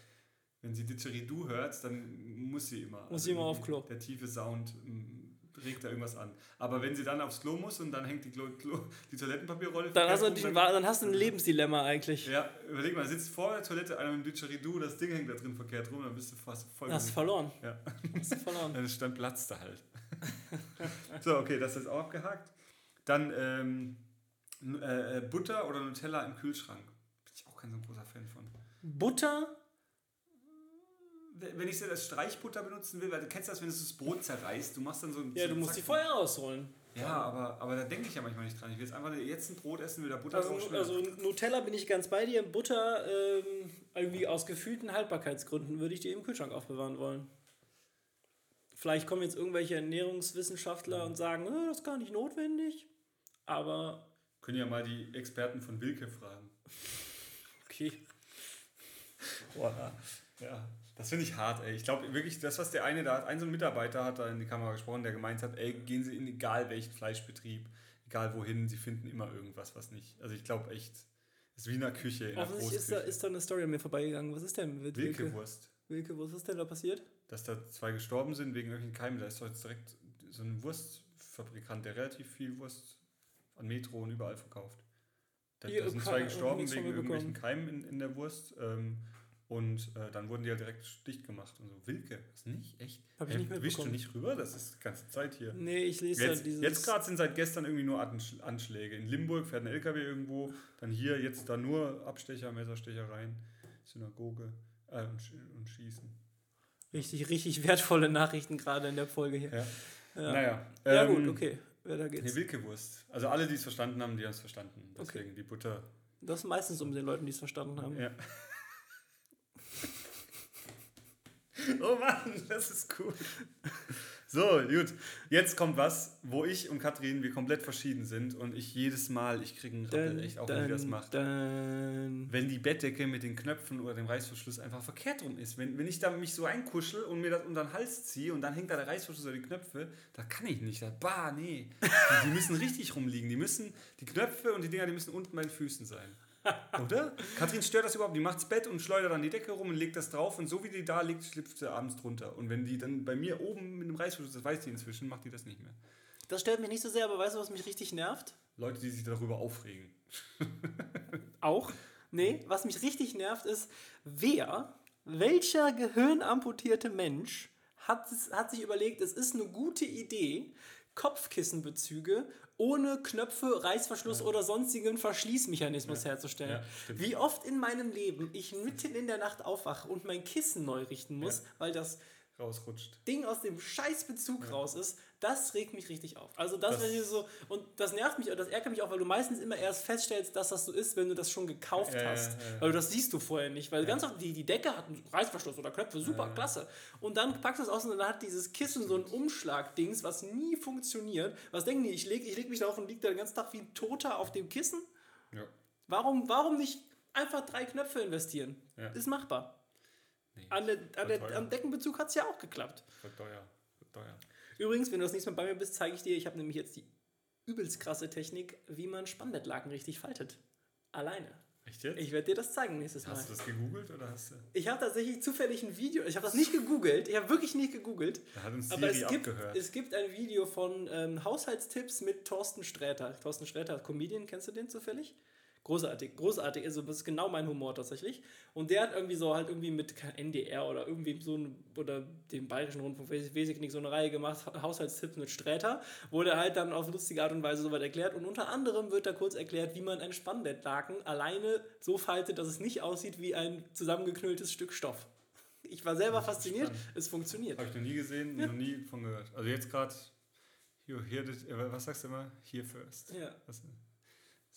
wenn sie Didgeridoo hört, dann muss sie immer. Muss sie immer auf Klo. Der tiefe Sound mm, regt da irgendwas an. Aber wenn sie dann aufs Klo muss und dann hängt die, Klo, Klo, die Toilettenpapierrolle... Dann hast, du dann, dann hast du ein Lebensdilemma eigentlich. Ja, überleg mal, sitzt vor der Toilette einer mit dem Didgeridoo, das Ding hängt da drin verkehrt rum, dann bist du fast voll... Hast du verloren. Ja. Hast du verloren. dann ist dann Platz da halt. so, okay, das ist auch abgehakt. Dann ähm, äh, Butter oder Nutella im Kühlschrank. Bin ich auch kein so großer Fan von. Butter wenn ich sie als Streichbutter benutzen will, weil du kennst das, wenn du das Brot zerreißt, du machst dann so ein Ja, du musst die vorher rausholen. Ja, aber, aber da denke ich ja manchmal nicht dran. Ich will jetzt einfach jetzt ein Brot essen, will da Butter also, drauf Also Nutella bin ich ganz bei dir. Butter, ähm, irgendwie aus gefühlten Haltbarkeitsgründen würde ich die im Kühlschrank aufbewahren wollen. Vielleicht kommen jetzt irgendwelche Ernährungswissenschaftler und sagen, äh, das ist gar nicht notwendig. Aber. Können ja mal die Experten von Wilke fragen. Okay. Boah, ja. Das finde ich hart, ey. Ich glaube wirklich, das, was der eine da hat, ein so ein Mitarbeiter hat da in die Kamera gesprochen, der gemeint hat, ey, gehen Sie in egal welchen Fleischbetrieb, egal wohin, Sie finden immer irgendwas, was nicht. Also ich glaube echt, das ist wie in der Küche, in der ist da, ist da eine Story an mir vorbeigegangen. Was ist denn mit Wilke? Wilke-Wurst. Wilke, was ist denn da passiert? Dass da zwei gestorben sind wegen irgendwelchen Keimen. Da ist doch jetzt direkt so ein Wurstfabrikant, der relativ viel Wurst an Metro und überall verkauft. Da, da sind zwei gestorben wegen irgendwelchen Keimen in, in der Wurst. Ähm, und äh, dann wurden die halt direkt dicht gemacht und so. Wilke, was nicht? Echt? Hab ich äh, nicht Wischst du nicht rüber? Das ist die ganze Zeit hier. Nee, ich lese jetzt, halt dieses... Jetzt gerade sind seit gestern irgendwie nur Anschläge. In Limburg fährt ein LKW irgendwo. Dann hier, jetzt da nur Abstecher, Messerstechereien, Synagoge äh, und, und Schießen. Richtig, richtig wertvolle Nachrichten gerade in der Folge hier. Ja. Ja, naja, ja ähm, gut, okay. Weiter geht's. Nee, Wilkewurst. Also alle, die es verstanden haben, die haben es verstanden. Deswegen okay. die Butter. Das ist meistens um den Leuten, die es verstanden haben. Ja. Oh Mann, das ist cool. So, gut. Jetzt kommt was, wo ich und Katrin wir komplett verschieden sind und ich jedes Mal, ich kriege einen Rappel, echt, auch wenn die das macht. Wenn die Bettdecke mit den Knöpfen oder dem Reißverschluss einfach verkehrt rum ist. Wenn, wenn ich da mich so einkuschel und mir das unter den Hals ziehe und dann hängt da der Reißverschluss oder die Knöpfe, da kann ich nicht. Da, bah, nee. Die, die müssen richtig rumliegen. Die müssen, die Knöpfe und die Dinger, die müssen unten bei den Füßen sein. Oder? Kathrin stört das überhaupt. Die macht das Bett und schleudert dann die Decke rum und legt das drauf und so wie die da liegt, schlüpft sie abends drunter. Und wenn die dann bei mir oben mit dem Reißverschluss, das weiß die inzwischen, macht die das nicht mehr. Das stört mich nicht so sehr, aber weißt du, was mich richtig nervt? Leute, die sich darüber aufregen. Auch? Nee, was mich richtig nervt ist, wer, welcher gehirnamputierte Mensch hat, hat sich überlegt, es ist eine gute Idee, Kopfkissenbezüge ohne Knöpfe, Reißverschluss ja. oder sonstigen Verschließmechanismus ja. herzustellen. Ja, Wie oft in meinem Leben ich mitten in der Nacht aufwache und mein Kissen neu richten muss, weil das rausrutscht. Ding aus dem Scheißbezug raus ist, das regt mich richtig auf. Also das, das so und das nervt mich, das ärgert mich auch, weil du meistens immer erst feststellst, dass das so ist, wenn du das schon gekauft ja, hast, ja, ja, weil du das siehst du vorher nicht, weil ganz oft die, die Decke hat einen Reißverschluss oder Knöpfe, super klasse. Und dann packst du es aus und dann hat dieses Kissen so ein Umschlagdings, was nie funktioniert. Was denken die? Ich lege ich leg mich da auf und liege da den ganzen Tag wie ein Toter auf dem Kissen. Ja. Warum, warum nicht einfach drei Knöpfe investieren? Ist machbar. Nee, an der, an der, am Deckenbezug hat es ja auch geklappt. Wird teuer. Wird teuer. Übrigens, wenn du das nächste Mal bei mir bist, zeige ich dir, ich habe nämlich jetzt die übelst krasse Technik, wie man Spannbettlaken richtig faltet. Alleine. Echt jetzt? Ich werde dir das zeigen nächstes Mal. Hast du das gegoogelt oder hast du. Ich habe tatsächlich zufällig ein Video. Ich habe das nicht gegoogelt. Ich habe wirklich nicht gegoogelt. Da hat uns Siri aber es gibt, abgehört. es gibt ein Video von ähm, Haushaltstipps mit Thorsten Sträter. Thorsten Sträter, Comedian, kennst du den zufällig? Großartig, großartig. Also das ist genau mein Humor tatsächlich. Und der hat irgendwie so halt irgendwie mit NDR oder irgendwie so ein, oder dem Bayerischen Rundfunk, weiß ich nicht, so eine Reihe gemacht, Haushaltstipps mit Sträter, wo der halt dann auf lustige Art und Weise soweit erklärt. Und unter anderem wird da kurz erklärt, wie man ein Spannbettlaken alleine so faltet, dass es nicht aussieht wie ein zusammengeknülltes Stück Stoff. Ich war selber fasziniert, spannend. es funktioniert. Habe ich noch nie gesehen, ja. noch nie von gehört. Also jetzt gerade, was sagst du immer? Here first. Ja. Was,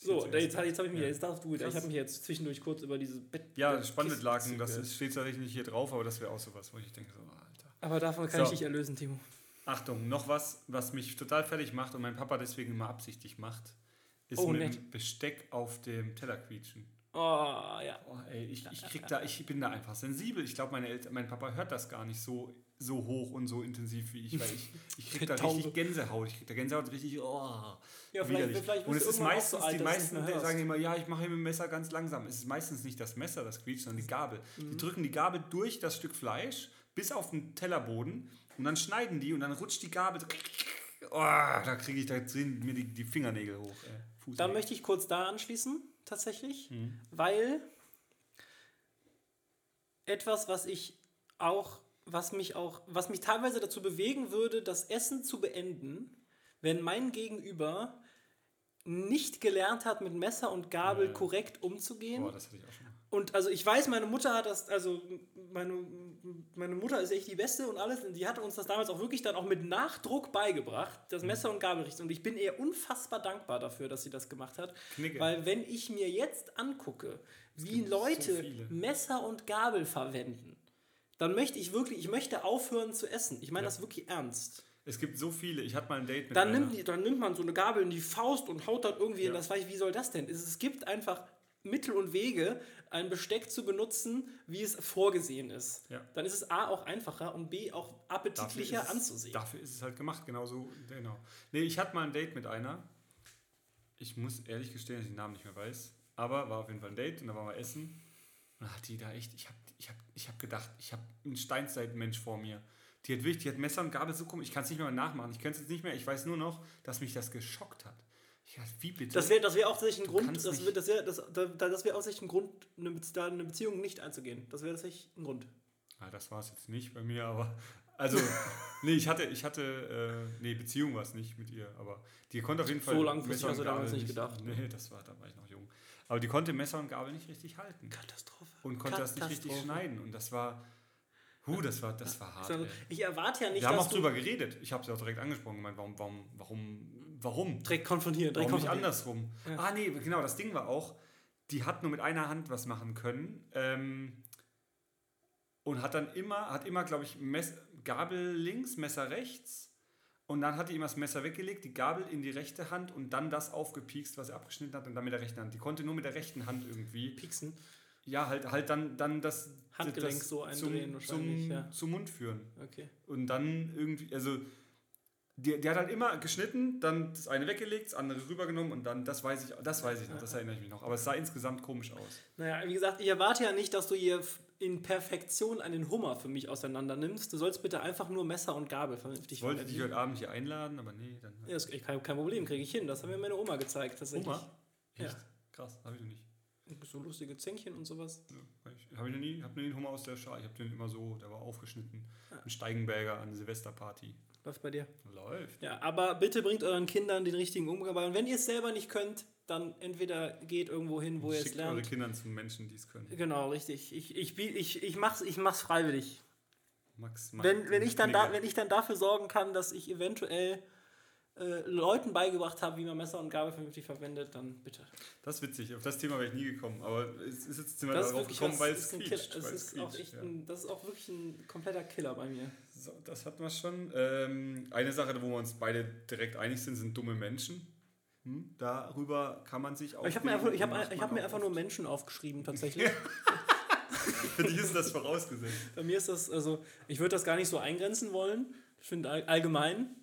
so, jetzt, jetzt habe ich mich, ja. jetzt darfst du, ich habe mich jetzt zwischendurch kurz über diese Bett. Ja, Spannbettlaken, das ist, steht tatsächlich nicht hier drauf, aber das wäre auch sowas, wo ich denke, so, Alter. Aber davon kann so. ich dich erlösen, Timo. Achtung, noch was, was mich total fertig macht und mein Papa deswegen immer absichtlich macht, ist oh, mit dem Besteck auf dem Teller quietschen. Oh, ja. Oh, ey, ich, ich, krieg da, ich bin da einfach sensibel. Ich glaube, mein Papa hört das gar nicht so, so hoch und so intensiv wie ich, weil ich, ich krieg da richtig Gänsehaut. Ich krieg da Gänsehaut richtig, oh, ja, vielleicht, vielleicht Und es ist meistens, so alt, die meisten sagen immer, ja, ich mache hier mit dem Messer ganz langsam. Es ist meistens nicht das Messer, das quietscht, sondern die Gabel. Mhm. Die drücken die Gabel durch das Stück Fleisch bis auf den Tellerboden und dann schneiden die und dann rutscht die Gabel oh, da kriege ich da drehen mir die, die Fingernägel hoch. Ey. Da möchte ich kurz da anschließen, tatsächlich, mhm. weil etwas, was ich auch, was mich auch, was mich teilweise dazu bewegen würde, das Essen zu beenden, wenn mein Gegenüber nicht gelernt hat, mit Messer und Gabel ja. korrekt umzugehen. Boah, das hatte ich auch schon. Und also ich weiß, meine Mutter hat das, also meine, meine Mutter ist echt die Beste und alles, und die hat uns das damals auch wirklich dann auch mit Nachdruck beigebracht, das Messer und Gabel richten. Und ich bin ihr unfassbar dankbar dafür, dass sie das gemacht hat. Knicke. Weil wenn ich mir jetzt angucke, wie Leute so Messer und Gabel verwenden, dann möchte ich wirklich, ich möchte aufhören zu essen. Ich meine ja. das wirklich ernst. Es gibt so viele. Ich hatte mal ein Date mit dann nimmt, dann nimmt man so eine Gabel in die Faust und haut das irgendwie ja. in das Weich. Wie soll das denn? Es, gibt einfach Mittel und Wege, ein Besteck zu benutzen, wie es vorgesehen ist. Ja. Dann ist es A auch einfacher und B auch appetitlicher dafür anzusehen. Es, dafür ist es halt gemacht, genauso. Genau. Nee, ich hatte mal ein Date mit einer. Ich muss ehrlich gestehen, dass ich den Namen nicht mehr weiß. Aber war auf jeden Fall ein Date und da waren wir essen. Und da hat die da echt, ich habe ich hab, ich hab gedacht, ich habe einen Steinzeitmensch vor mir. Die hat wirklich, die hat Messer und Gabel so komisch, ich kann es nicht mehr nachmachen. Ich könnte es jetzt nicht mehr, ich weiß nur noch, dass mich das geschockt hat. Ja, wie bitte? Das wäre das wär auch tatsächlich ein Grund, das wäre das wär, das, das wär auch ein Grund, eine, da eine Beziehung nicht einzugehen. Das wäre tatsächlich ein Grund. Ja, das war es jetzt nicht bei mir, aber also, nee, ich hatte, ich hatte, äh, nee, Beziehung war es nicht mit ihr, aber die konnte auf jeden Fall. So langfristig hast du damals nicht gedacht. Nee, das war, da war ich noch. Aber die konnte Messer und Gabel nicht richtig halten. Katastrophe. Und konnte das nicht richtig schneiden. Und das war, huh, das war, das war hart. Also, ich erwarte ja nicht, Wir haben auch drüber geredet. Ich habe sie auch direkt angesprochen, gemeint, warum, warum, warum warum? Direkt konfrontieren. Direkt warum nicht andersrum? Ja. Ah, nee, genau, das Ding war auch, die hat nur mit einer Hand was machen können. Ähm, und hat dann immer, hat immer, glaube ich, Mess, Gabel links, Messer rechts. Und dann hat die immer das Messer weggelegt, die Gabel in die rechte Hand und dann das aufgepiekst, was er abgeschnitten hat und dann mit der rechten Hand. Die konnte nur mit der rechten Hand irgendwie. Pieksen? Ja, halt, halt dann, dann das Handgelenk das so eindrehen zum, zum, ja. zum Mund führen. Okay. Und dann irgendwie, also die, die hat halt immer geschnitten, dann das eine weggelegt, das andere rübergenommen und dann, das weiß ich, das weiß ich noch, das erinnere ich mich noch. Aber es sah insgesamt komisch aus. Naja, wie gesagt, ich erwarte ja nicht, dass du hier in Perfektion einen Hummer für mich auseinander nimmst. Du sollst bitte einfach nur Messer und Gabel vernünftig Ich wollte dich heute Abend hier einladen, aber nee, dann. Ja, das kein, kein Problem, kriege ich hin. Das hat mir meine Oma gezeigt. Oma? Echt? Ja. Krass, habe ich noch nicht. So lustige Zänkchen und sowas. Ja, ich habe noch nie, hab nie einen Hummer aus der Schale. Ich habe den immer so, der war aufgeschnitten. Ja. Ein Steigenberger an Silvesterparty. Läuft bei dir? Läuft. Ja, aber bitte bringt euren Kindern den richtigen Umgang bei. Und wenn ihr es selber nicht könnt, dann entweder geht irgendwo hin, wo ihr es lernt. eure Kinder zu Menschen, die es können. Genau, richtig. Ich, ich, ich, ich, mach's, ich mach's freiwillig. Max, Max wenn, wenn, ich dann da, wenn ich dann dafür sorgen kann, dass ich eventuell äh, Leuten beigebracht habe, wie man Messer und Gabel vernünftig verwendet, dann bitte. Das ist witzig. Auf das Thema wäre ich nie gekommen. Aber es ist jetzt wir darauf gekommen, weil es quietscht. Es ist, auch echt ja. ein, das ist auch wirklich ein kompletter Killer bei mir. So, das hatten wir schon. Ähm, eine Sache, wo wir uns beide direkt einig sind, sind dumme Menschen. Hm? Darüber kann man sich auch. Ich habe mir, einfach, ich hab, ich hab mir einfach nur Menschen aufgeschrieben, tatsächlich. Für dich ist das vorausgesetzt. Bei mir ist das, also, ich würde das gar nicht so eingrenzen wollen. Ich finde allgemein.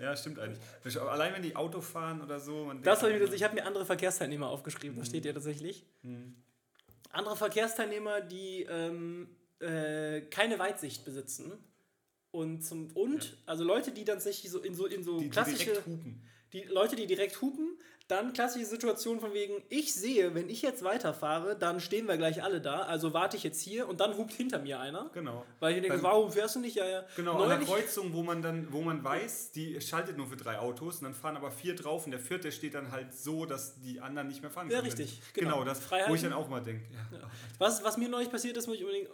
Ja, stimmt eigentlich. Allein wenn die Auto fahren oder so. das hab ich ich habe mir andere Verkehrsteilnehmer aufgeschrieben, mhm. da steht ja tatsächlich. Mhm. Andere Verkehrsteilnehmer, die ähm, äh, keine Weitsicht besitzen. Und, zum, und ja. also Leute, die dann sich so in so, in so die, klassische. Die, direkt hupen. Die Leute, die direkt hupen, dann klassische Situation von wegen, ich sehe, wenn ich jetzt weiterfahre, dann stehen wir gleich alle da, also warte ich jetzt hier und dann hupt hinter mir einer. Genau. Weil ich denke, warum fährst du nicht? Ja, ja. Genau, Neulich, an der Kreuzung, wo man dann, wo man weiß, die schaltet nur für drei Autos und dann fahren aber vier drauf und der vierte steht dann halt so, dass die anderen nicht mehr fahren können. Ja, richtig. Genau, genau das, Freiheit. wo ich dann auch mal denke. Ja. Ja. Was, was mir neulich passiert ist, muss ich unbedingt,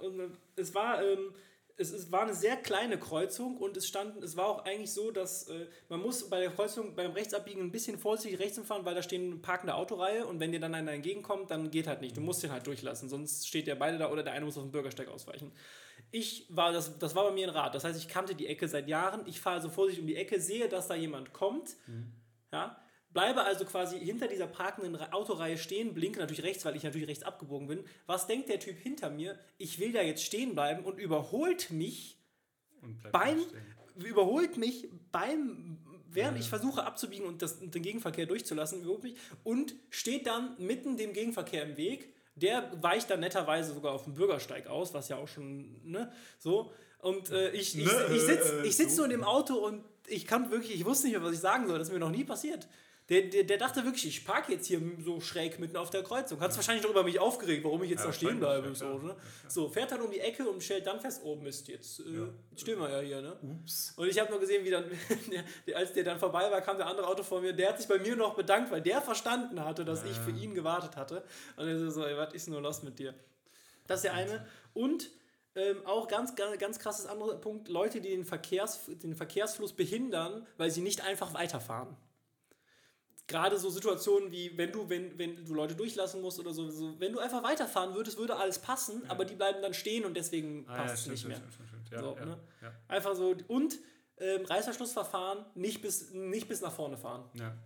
es war, ähm, es, es war eine sehr kleine Kreuzung und es stand, es war auch eigentlich so, dass äh, man muss bei der Kreuzung beim Rechtsabbiegen ein bisschen vorsichtig rechts fahren, weil da stehen eine parkende Autoreihe und wenn dir dann einer entgegenkommt, dann geht halt nicht. Du musst den halt durchlassen, sonst steht der beide da oder der eine muss auf den Bürgersteig ausweichen. Ich war, das, das war bei mir ein Rad. Das heißt, ich kannte die Ecke seit Jahren. Ich fahre also vorsichtig um die Ecke, sehe, dass da jemand kommt. Mhm. Ja, Bleibe also quasi hinter dieser parkenden Autoreihe stehen, blinke natürlich rechts, weil ich natürlich rechts abgebogen bin. Was denkt der Typ hinter mir? Ich will da jetzt stehen bleiben und überholt mich beim überholt mich beim während ja. ich versuche abzubiegen und das, den Gegenverkehr durchzulassen, überholt mich und steht dann mitten dem Gegenverkehr im Weg Der weicht dann netterweise sogar auf dem Bürgersteig aus, was ja auch schon, ne, so. Und äh, ich, ich, ich, ich sitze ich sitz so in dem Auto und ich kann wirklich, ich wusste nicht mehr, was ich sagen soll. Das ist mir noch nie passiert. Der, der, der dachte wirklich, ich parke jetzt hier so schräg mitten auf der Kreuzung. Hat es wahrscheinlich noch über mich aufgeregt, warum ich jetzt ja, da stehen bleibe. Ja, so, ne? so, fährt dann um die Ecke und stellt dann fest, oh Mist, jetzt, äh, jetzt stehen wir ja hier. Ne? Ups. Und ich habe nur gesehen, wie dann, als der dann vorbei war, kam der andere Auto vor mir, der hat sich bei mir noch bedankt, weil der verstanden hatte, dass ich für ihn gewartet hatte. Und er so, so ey, was ist nur los mit dir? Das ist der eine. Und ähm, auch ganz, ganz, ganz krasses anderer Punkt, Leute, die den, Verkehrs, den Verkehrsfluss behindern, weil sie nicht einfach weiterfahren gerade so Situationen wie, wenn du, wenn, wenn du Leute durchlassen musst oder so, so wenn du einfach weiterfahren würdest, würde alles passen, ja. aber die bleiben dann stehen und deswegen ah, passt es ja, nicht mehr. Stimmt, stimmt, stimmt. So, ne? Einfach so, und ähm, Reißverschlussverfahren, nicht bis, nicht bis nach vorne fahren. Ja.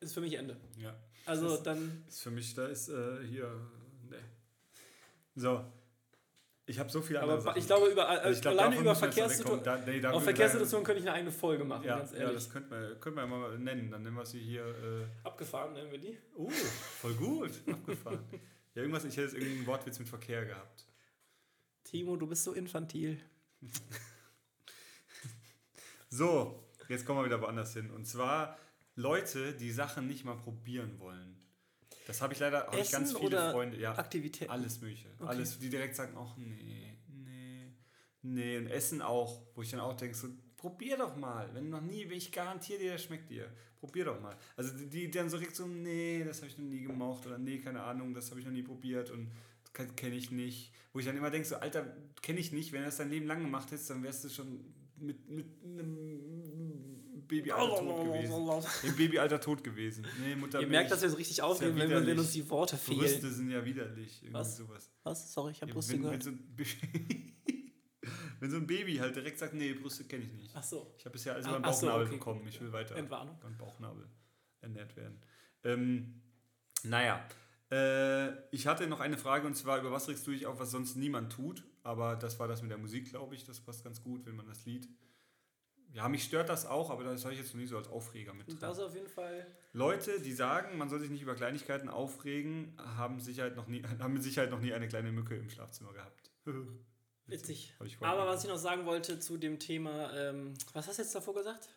Ist für mich Ende. Ja. Also ist, dann. Ist für mich, da ist äh, hier. Ne. So, ich habe so viele andere Aber Sachen. ich glaube, über, also ich glaub, alleine über Verkehrssituationen nee, auf Verkehrssituationen könnte ich eine eigene Folge machen, ja, ganz ehrlich. Ja, das könnte man, könnte man mal nennen. Dann nennen wir sie hier. Äh Abgefahren nennen wir die. Oh, voll gut. Abgefahren. Ja, irgendwas, ich hätte jetzt irgendeinen Wortwitz mit Verkehr gehabt. Timo, du bist so infantil. so, jetzt kommen wir wieder woanders hin. Und zwar Leute, die Sachen nicht mal probieren wollen. Das habe ich leider hab ich ganz viele Freunde. Ja, Aktivitäten? Alles Mögliche. Okay. Alles, die direkt sagen, ach nee, nee, nee. Und Essen auch, wo ich dann auch denke, so, probier doch mal. Wenn noch nie, ich garantiere dir, das schmeckt dir. Probier doch mal. Also die, die dann so direkt so, nee, das habe ich noch nie gemocht oder nee, keine Ahnung, das habe ich noch nie probiert und kenne ich nicht. Wo ich dann immer denke, so, Alter, kenne ich nicht. Wenn du das dein Leben lang gemacht hättest, dann wärst du schon mit, mit einem Babyalter tot gewesen. Im Babyalter tot gewesen. Nee, Ihr merkt, dass wir so richtig aufregen, ja wenn, wenn uns die Worte fehlen. Brüste sind ja widerlich. Irgendwie Was? sowas. Was? Sorry, ich habe ja, Brüste wenn, gehört. Wenn so, wenn so, ein Baby halt direkt sagt, nee, Brüste kenne ich nicht. Ach so. Ich habe bisher also beim Bauchnabel so, okay. bekommen. Ich will weiter Entwarnung. beim Bauchnabel ernährt werden. Ähm, naja. Äh, ich hatte noch eine Frage und zwar, über was regst du dich auf, was sonst niemand tut? Aber das war das mit der Musik, glaube ich. Das passt ganz gut, wenn man das Lied ja, mich stört das auch, aber das habe ich jetzt noch nie so als Aufreger mit. Drin. Das auf jeden Fall. Leute, die sagen, man soll sich nicht über Kleinigkeiten aufregen, haben, Sicherheit noch nie, haben mit Sicherheit noch nie eine kleine Mücke im Schlafzimmer gehabt. Witzig. Witzig. Aber was ich noch sagen wollte zu dem Thema, ähm, was hast du jetzt davor gesagt?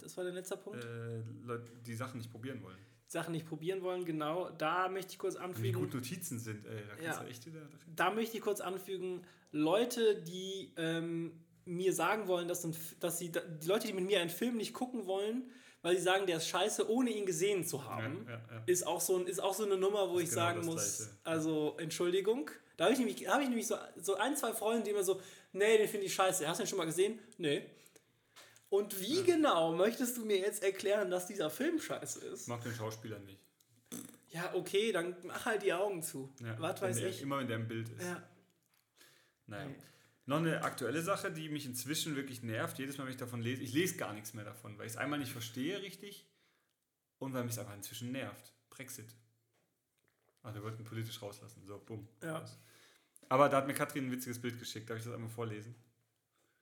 Das war der letzte Punkt? Äh, Leute, die Sachen nicht probieren wollen. Sachen nicht probieren wollen, genau. Da möchte ich kurz anfügen. Wie gut Notizen sind, ey. Da, ja, echt wieder, da möchte ich kurz anfügen, Leute, die ähm, mir sagen wollen, dass, dass sie, die Leute, die mit mir einen Film nicht gucken wollen, weil sie sagen, der ist scheiße, ohne ihn gesehen zu haben, ja, ja, ja. Ist, auch so, ist auch so eine Nummer, wo ich genau sagen muss, Gleiche. also Entschuldigung. Da habe ich, nämlich, hab ich nämlich so, so ein, zwei Freunde, die immer so, nee, den finde ich scheiße. Hast du den schon mal gesehen? Nee. Und wie genau möchtest du mir jetzt erklären, dass dieser Film scheiße ist? Ich mag den Schauspieler nicht. Ja, okay, dann mach halt die Augen zu. Was weiß der, ich. Immer wenn der im Bild ist. Ja. Naja. Okay. Noch eine aktuelle Sache, die mich inzwischen wirklich nervt, jedes Mal, wenn ich davon lese, ich lese gar nichts mehr davon, weil ich es einmal nicht verstehe richtig und weil mich es einfach inzwischen nervt. Brexit. Ah, wir wollten politisch rauslassen. So, bumm. Ja. Aber da hat mir Katrin ein witziges Bild geschickt. Darf ich das einmal vorlesen?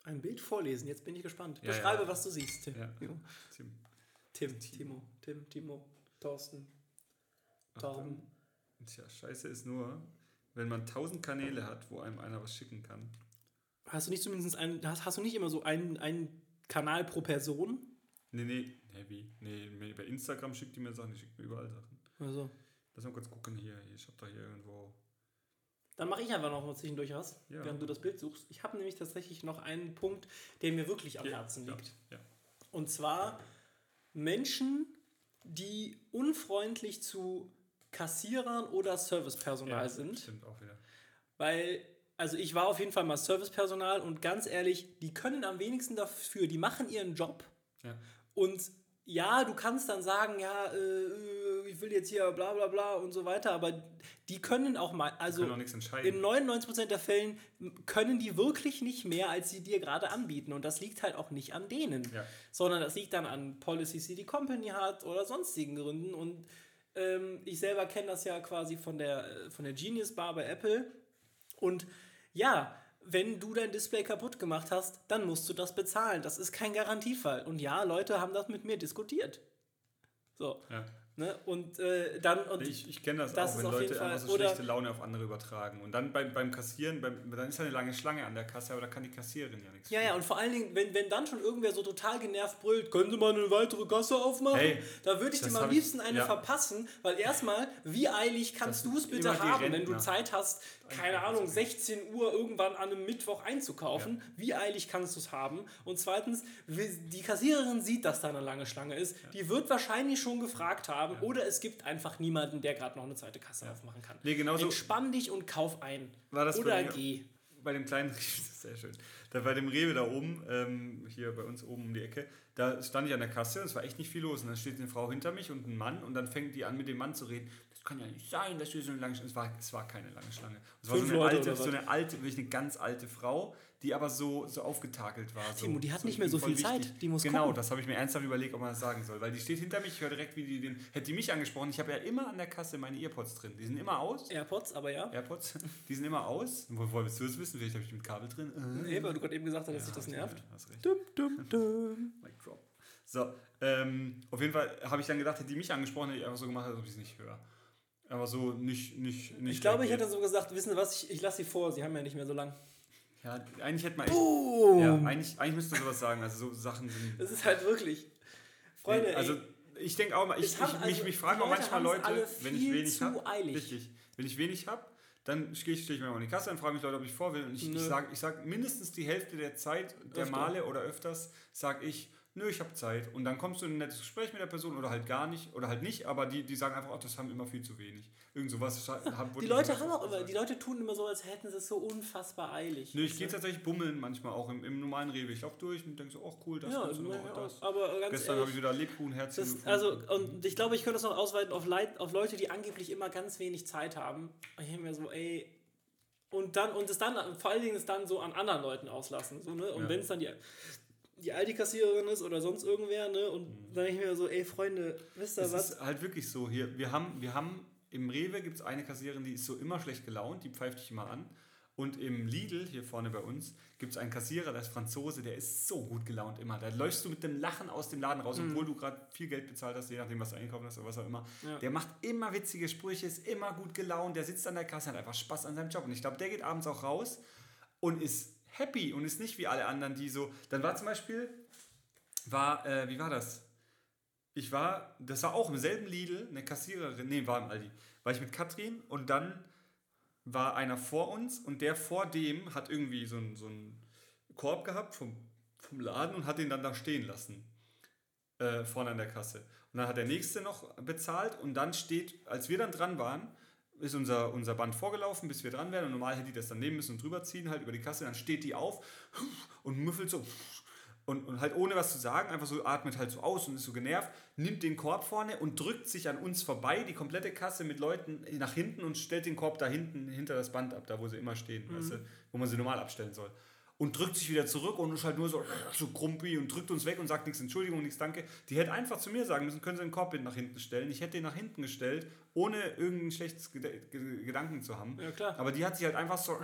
Ein Bild vorlesen? Jetzt bin ich gespannt. Ja, Beschreibe, ja. was du siehst, Tim. Ja. Tim. Tim. Timo. Tim, Timo, Thorsten, Torben. Tja, scheiße ist nur, wenn man tausend Kanäle hat, wo einem einer was schicken kann Hast du nicht zumindest einen, hast, hast du nicht immer so einen, einen Kanal pro Person? Nee, nee, nee, wie? Nee, bei Instagram schickt die mir Sachen, die schickt mir überall Sachen. Also. Lass mal kurz gucken hier. Ich hab da hier irgendwo. Dann mache ich einfach noch mal zwischendurch was, ja. während du das Bild suchst. Ich habe nämlich tatsächlich noch einen Punkt, der mir wirklich am ja, Herzen liegt. Ja, Und zwar Menschen, die unfreundlich zu Kassierern oder Servicepersonal sind. Stimmt auch wieder. Weil also ich war auf jeden Fall mal Servicepersonal und ganz ehrlich, die können am wenigsten dafür, die machen ihren Job. Ja. Und ja, du kannst dann sagen, ja, äh, ich will jetzt hier bla bla bla und so weiter, aber die können auch mal, also auch in 99% der Fällen können die wirklich nicht mehr, als sie dir gerade anbieten. Und das liegt halt auch nicht an denen, ja. sondern das liegt dann an Policies, die die Company hat oder sonstigen Gründen. Und ähm, ich selber kenne das ja quasi von der, äh, von der Genius Bar bei Apple. Und ja, wenn du dein Display kaputt gemacht hast, dann musst du das bezahlen. Das ist kein Garantiefall. Und ja, Leute haben das mit mir diskutiert. So. Ja. Ne? Und äh, dann. Und ich ich kenne das, das, auch, wenn Leute einfach so schlechte Laune auf andere übertragen. Und dann beim, beim Kassieren, beim, dann ist eine lange Schlange an der Kasse, aber da kann die Kassiererin ja nichts. Ja, ja, und vor allen Dingen, wenn, wenn dann schon irgendwer so total genervt brüllt, können Sie mal eine weitere Kasse aufmachen? Hey, da würde ich dir am liebsten eine ja. verpassen, weil erstmal, wie eilig kannst du es bitte haben, wenn du Zeit hast, keine Ahnung, 16 Uhr irgendwann an einem Mittwoch einzukaufen? Ja. Wie eilig kannst du es haben? Und zweitens, die Kassiererin sieht, dass da eine lange Schlange ist. Ja. Die wird wahrscheinlich schon gefragt haben, ja. oder es gibt einfach niemanden, der gerade noch eine zweite Kasse aufmachen kann. Nee, genau Entspann dich und kauf ein. oder geh. Bei dem kleinen, sehr schön. Da bei dem Rewe da oben, ähm, hier bei uns oben um die Ecke, da stand ich an der Kasse und es war echt nicht viel los. Und dann steht eine Frau hinter mich und ein Mann und dann fängt die an, mit dem Mann zu reden kann ja nicht sein, dass wir so eine lange Schlange. Es war, es war keine lange Schlange. Es war so eine, alte, so eine alte, wirklich eine ganz alte Frau, die aber so, so aufgetakelt war. So, Timo, die hat so nicht mehr so viel wichtig. Zeit, die muss Genau, kommen. das habe ich mir ernsthaft überlegt, ob man das sagen soll. Weil die steht hinter mich, ich höre direkt, wie die den. Hätte die mich angesprochen, ich habe ja immer an der Kasse meine Earpods drin. Die sind immer aus. Airpods, aber ja. Airpods, die sind immer aus. Woher willst du das wissen? Vielleicht habe ich mit Kabel drin. Nee, weil du gerade eben gesagt hast, dass ja, sich das nervt. Hast recht. Dum, dum, dum. Mic drop. So, ähm, auf jeden Fall habe ich dann gedacht, hätte die mich angesprochen, hätte ich einfach so gemacht, als ob ich es nicht höre. Aber so nicht. nicht, nicht ich glaube, ich hätte so gesagt: Wissen Sie was, ich, ich lasse Sie vor, Sie haben ja nicht mehr so lang. Ja, eigentlich hätte man. Echt, ja, eigentlich, eigentlich müsste sowas sagen. Also, so Sachen sind. Das ist halt wirklich. Freunde, nee, also. Ey, ich denke auch mal, ich, ich, also, mich, mich fragen auch manchmal Leute, wenn ich wenig habe. Richtig. Wenn ich wenig habe, dann stehe ich, mir mal in die Kasse und frage mich Leute, ob ich vor will. Und ich, ich sage ich sag mindestens die Hälfte der Zeit, der Öfter. Male oder öfters, sage ich, nö, ich habe Zeit. Und dann kommst du in ein nettes Gespräch mit der Person oder halt gar nicht, oder halt nicht, aber die, die sagen einfach, oh, das haben immer viel zu wenig. Irgend sowas. die Leute haben auch immer, die Leute tun immer so, als hätten sie es so unfassbar eilig. Nö, ich gehe tatsächlich bummeln manchmal auch im, im normalen Rewe. Ich laufe durch und denke so, oh cool, das ja, also noch, das. Aber ganz Gestern habe ich wieder Lebkuchenherzen Also, und ich glaube, ich könnte das noch ausweiten auf, Leid, auf Leute, die angeblich immer ganz wenig Zeit haben. Ich denke mir so, ey, und dann und es dann vor allen Dingen es dann so an anderen Leuten auslassen so ne und ja. wenn es dann die die Aldi-Kassiererin ist oder sonst irgendwer, ne? Und mhm. dann denke ich mir so, ey Freunde, wisst ihr was? Es ist halt wirklich so, hier, wir haben, wir haben im Rewe gibt es eine Kassiererin, die ist so immer schlecht gelaunt, die pfeift dich immer an. Und im Lidl, hier vorne bei uns, gibt es einen Kassierer, der ist Franzose, der ist so gut gelaunt immer. Da läufst du mit dem Lachen aus dem Laden raus, mhm. obwohl du gerade viel Geld bezahlt hast, je nachdem, was du einkaufen hast oder was auch immer. Ja. Der macht immer witzige Sprüche, ist immer gut gelaunt, der sitzt an der Kasse, hat einfach Spaß an seinem Job. Und ich glaube, der geht abends auch raus und ist happy und ist nicht wie alle anderen, die so. Dann war zum Beispiel, war, äh, wie war das? Ich war, das war auch im selben Lidl, eine Kassiererin, nee, war im Aldi. War ich mit Katrin und dann war einer vor uns und der vor dem hat irgendwie so einen so Korb gehabt vom, vom Laden und hat den dann da stehen lassen. Äh, vorne an der Kasse. Und dann hat der nächste noch bezahlt und dann steht, als wir dann dran waren, ist unser, unser Band vorgelaufen, bis wir dran werden. Und normal hätte die das dann nehmen müssen und drüber ziehen, halt über die Kasse. Dann steht die auf und müffelt so. Und, und halt ohne was zu sagen, einfach so atmet halt so aus und ist so genervt, nimmt den Korb vorne und drückt sich an uns vorbei, die komplette Kasse mit Leuten nach hinten und stellt den Korb da hinten hinter das Band ab, da wo sie immer stehen, mhm. weißt du, wo man sie normal abstellen soll und drückt sich wieder zurück und ist halt nur so, so grumpi und drückt uns weg und sagt nichts Entschuldigung, nichts Danke. Die hätte einfach zu mir sagen müssen, können Sie den Korb nach hinten stellen. Ich hätte den nach hinten gestellt, ohne irgendein schlechtes Gedanken zu haben. Ja, klar. Aber die hat sich halt einfach so,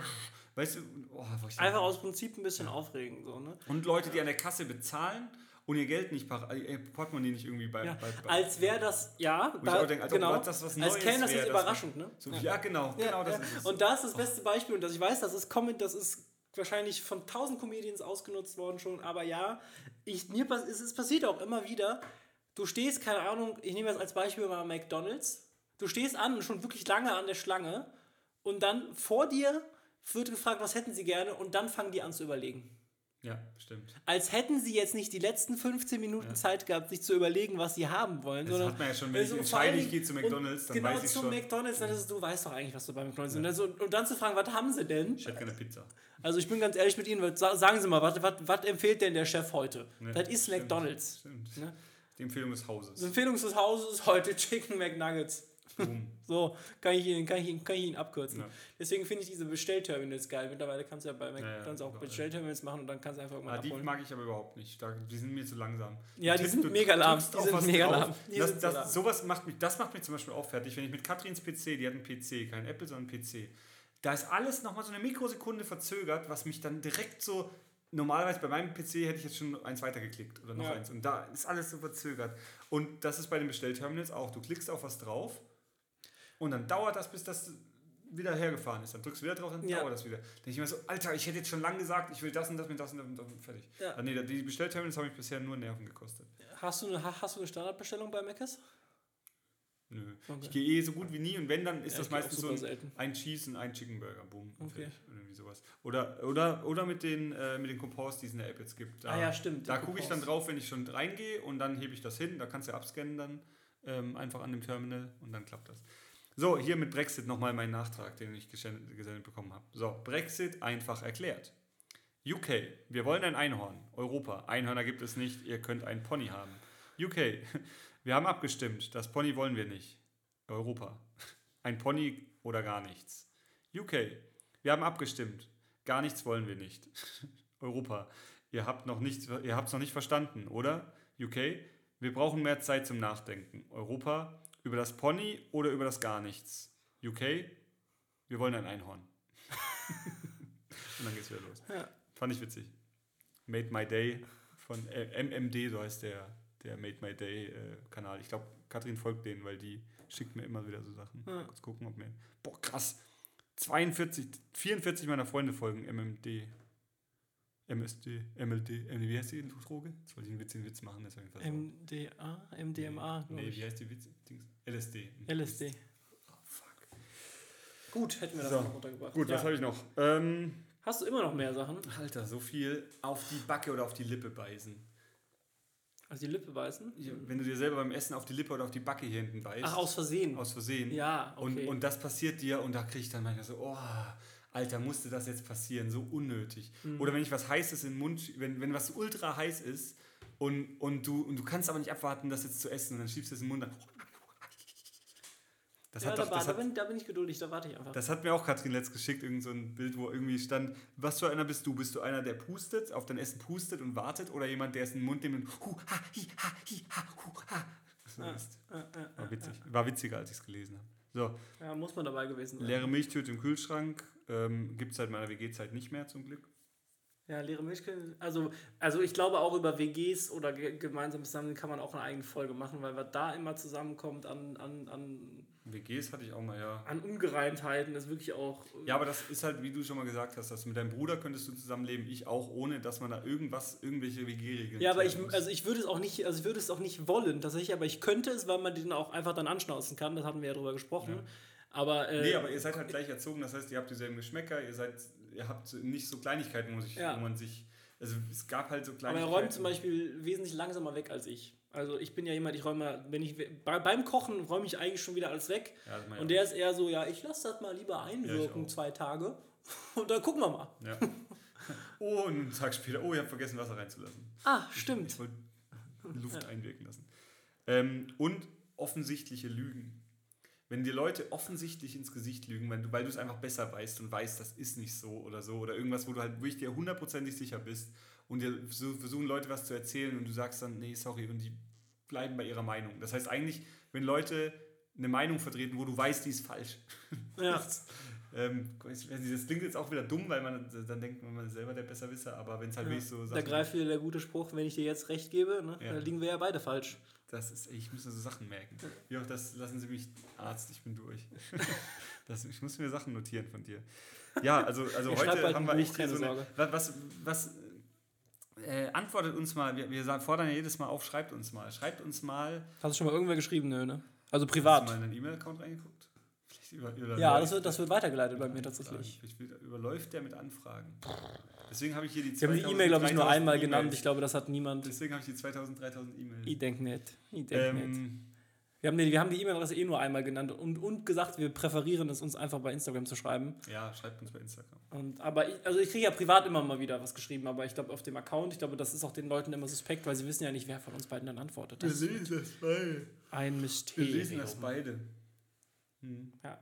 weißt du, oh, einfach aus Prinzip ein bisschen ja. aufregen. So, ne? Und Leute, die an der Kasse bezahlen und ihr Geld nicht, ihr Portemonnaie nicht irgendwie bei. Ja, bei, bei als wäre das, ja, da, denk, als genau. das was Neues als käme das jetzt überraschend, ne? So, ja. ja. genau, ja, genau das ist es. Und da ist das beste Beispiel, und das ich weiß, das ist Comment, das ist wahrscheinlich von tausend Comedians ausgenutzt worden schon, aber ja, ich, mir, es, es passiert auch immer wieder, du stehst, keine Ahnung, ich nehme das als Beispiel mal McDonalds, du stehst an, schon wirklich lange an der Schlange und dann vor dir wird gefragt, was hätten sie gerne und dann fangen die an zu überlegen. Ja, stimmt. Als hätten sie jetzt nicht die letzten 15 Minuten ja. Zeit gehabt, sich zu überlegen, was sie haben wollen. Das hat man ja schon, wenn also ich entscheide, ich gehe zu McDonalds, dann genau weiß ich schon. Genau, zu McDonalds, dann ist es, du weißt doch eigentlich, was du bei McDonalds ja. und, dann so, und dann zu fragen, was haben sie denn? Ich hätte gerne Pizza. Also ich bin ganz ehrlich mit Ihnen, sagen Sie mal, was, was, was empfiehlt denn der Chef heute? Ne, das ist stimmt, McDonalds. Stimmt. Ne? Die Empfehlung des Hauses. Die Empfehlung des Hauses ist heute Chicken McNuggets. so, kann ich, ihn, kann, ich ihn, kann ich ihn abkürzen. Ja. Deswegen finde ich diese Bestellterminals geil. Mittlerweile kannst du ja bei McDonalds ja, ja, auch Bestellterminals machen und dann kannst du einfach mal. Ja, die mag ich aber überhaupt nicht. die sind mir zu langsam. Ja, die, die sind mega lahm. Die sind mega lahm. Das, das, sowas macht mich, das macht mich zum Beispiel auch fertig, wenn ich mit Katrins PC, die hat einen PC, kein Apple, sondern einen PC. Da ist alles nochmal so eine Mikrosekunde verzögert, was mich dann direkt so normalerweise bei meinem PC hätte ich jetzt schon eins weitergeklickt oder noch Ja. eins. Und da ist alles so verzögert. Und das ist bei den Bestellterminals auch. Du klickst auf was drauf und dann dauert das, bis das wieder hergefahren ist. Dann drückst du wieder drauf, dann Ja. dauert das wieder. Dann denke ich mir so, Alter, ich hätte jetzt schon lange gesagt, ich will das und das mit das und das und das und fertig. Ja. Ah, nee, die Bestellterminals haben mich bisher nur Nerven gekostet. Hast du eine, ha- hast du eine Standardbestellung bei Mc's? Nö. Okay. Ich gehe eh so gut wie nie und wenn, dann ist Ja, das meistens so ein, ein Cheese und ein Chicken Burger. Boom. Okay. irgendwie sowas. Oder, oder, oder mit den, äh, mit den Coupons, die es in der App jetzt gibt. Da, Ah ja, stimmt, Da gucke ich dann drauf, wenn ich schon reingehe und dann hebe ich das hin. Da kannst du ja abscannen dann ähm, einfach an dem Terminal und dann klappt das. So, hier mit Brexit nochmal mein Nachtrag, den ich gesendet, bekommen habe. So, Brexit einfach erklärt. UK, wir wollen ein Einhorn. Europa, Einhörner gibt es nicht, ihr könnt einen Pony haben. UK, wir haben abgestimmt, das Pony wollen wir nicht. Europa, ein Pony oder gar nichts. UK, wir haben abgestimmt, gar nichts wollen wir nicht. Europa, ihr habt es noch nicht verstanden, oder? UK, wir brauchen mehr Zeit zum Nachdenken. Europa, über das Pony oder über das gar nichts. UK, wir wollen ein Einhorn. Und dann geht's wieder los. Ja. Fand ich witzig. Made My Day von äh, MMD, so heißt der, der Made My Day äh, Kanal. Ich glaube, Katrin folgt denen, weil die schickt mir immer wieder so Sachen. Ja. Kurz gucken, ob mir. Boah, krass. 42, 44 meiner Freunde folgen MMD. MSD, MLD, MD, wie heißt die Droge? Jetzt wollte ich einen witzigen Witz machen, das so. MDA, MDMA, Nee, ich. wie heißt die Witz? Dings? LSD. LSD. Oh, fuck. Gut, hätten wir das So, noch runtergebracht. Gut, ja. was habe ich noch? Ähm, Hast du immer noch mehr Sachen? Alter, so viel auf die Backe oder auf die Lippe beißen. Also die Lippe beißen? Wenn du dir selber beim Essen auf die Lippe oder auf die Backe hier hinten beißt. Ach, aus Versehen. aus Versehen. Ja, okay. Und, und das passiert dir und da kriege ich dann manchmal so, oh, Alter, musste das jetzt passieren? So unnötig. Mhm. Oder wenn ich was Heißes den Mund, wenn, wenn was ultra heiß ist und, und, du, und du kannst aber nicht abwarten, das jetzt zu essen und dann schiebst du es in den Mund, dann. Das ja, hat da, doch, war, das da, hat, bin, da bin ich geduldig, da warte ich einfach. das hat mir auch Katrin letzt geschickt, irgend so ein Bild, wo irgendwie stand, was für einer bist du? Bist du einer, der pustet, auf dein Essen pustet und wartet oder jemand, der es in den Mund nimmt und hu, ha, hi, ha, hi, ha, hu, ha. So Ja, ist. ja, ja, War ja, witzig. War witziger, als ich es gelesen habe. So, ja, muss man dabei gewesen sein. leere Milchtüte im Kühlschrank. Ähm, Gibt es seit meiner WG-Zeit nicht mehr, zum Glück. Ja, leere Milch. Also, also ich glaube auch über WGs oder ge gemeinsam zusammen kann man auch eine eigene Folge machen, weil was da immer zusammenkommt an, an, an, WGs hatte ich auch mal, ja. an Ungereimtheiten, ist wirklich auch. Ja, aber das ist halt, wie du schon mal gesagt hast, dass mit deinem Bruder könntest du zusammenleben, ich auch, ohne dass man da irgendwas, irgendwelche WG-Regeln Ja, aber ich, muss. also ich würde es auch nicht, also ich würde es auch nicht wollen, tatsächlich, aber ich könnte es, weil man den auch einfach dann anschnauzen kann, das hatten wir ja drüber gesprochen. Ja. Aber, äh, Nee, aber ihr seid halt gleich erzogen, das heißt, ihr habt dieselben Geschmäcker, ihr seid, ihr habt nicht so Kleinigkeiten, wo, sich, Ja. wo man sich. Also es gab halt so aber er Kleinigkeiten. räumt zum Beispiel wesentlich langsamer weg als ich. Also ich bin ja jemand, ich räume, wenn ich bei, beim Kochen räume ich eigentlich schon wieder alles weg. Ja, ich Und der ist eher so, ja, ich lasse das mal lieber Ja, einwirken, ich auch. zwei Tage. Und dann gucken wir mal. Ja. Oh, und einen Tag später, oh, ich habe vergessen, Wasser reinzulassen. Ah, Ich stimmt. wollte Luft einwirken lassen. Ähm, und offensichtliche Lügen. Wenn dir Leute offensichtlich ins Gesicht lügen, wenn du, weil du es einfach besser weißt und weißt, das ist nicht so oder so, oder irgendwas, wo du halt wirklich dir hundertprozentig sicher bist und dir so versuchen Leute was zu erzählen und du sagst dann, nee, sorry, und die bleiben bei ihrer Meinung. Das heißt eigentlich, wenn Leute eine Meinung vertreten, wo du weißt, die ist falsch. Ja. Das, ähm, nicht, das klingt jetzt auch wieder dumm, weil man dann denkt, man ist selber der Besserwisser, aber wenn es halt Ja. wirklich so Da greift wieder der gute Spruch, wenn ich dir jetzt recht gebe, ne, Ja. dann liegen wir ja beide falsch. Das ist, ich muss mir so Sachen merken. Wie auch das, lassen Sie mich Arzt, ich bin durch. Das, ich muss mir Sachen notieren von dir. Ja, also, also Ich heute bald haben wir Buch, echt keine so eine, was, was äh, antwortet uns mal, wir, wir fordern ja jedes Mal auf, schreibt uns mal. Schreibt uns mal, Hast du schon mal irgendwer geschrieben? Nö, ne? Also hast privat. du mal in den E-Mail-Account reingeguckt? Vielleicht über, über Ja, das wird, das wird weitergeleitet bei mir tatsächlich. Überläuft der mit Anfragen. Deswegen habe ich hier die Sie haben die 2000, E-Mail, glaube ich, nur 3000 einmal genannt. E-Mails. Ich glaube, das hat niemand. Deswegen habe ich die 2000, 3000 E-Mails. Ich denke nicht. Ich denke nicht. Ähm, Wir haben, die, wir haben die E-Mail-Adresse eh nur einmal genannt und, und gesagt, wir präferieren es, uns einfach bei Instagram zu schreiben. ja, schreibt uns bei Instagram. Und, aber ich, also ich kriege ja privat immer mal wieder was geschrieben, aber ich glaube auf dem Account, ich glaube, das ist auch den Leuten immer suspekt, weil sie wissen ja nicht, wer von uns beiden dann antwortet. Das ist lesen das beide. ein Wir Mysterium. lesen das beide. Hm. Ja.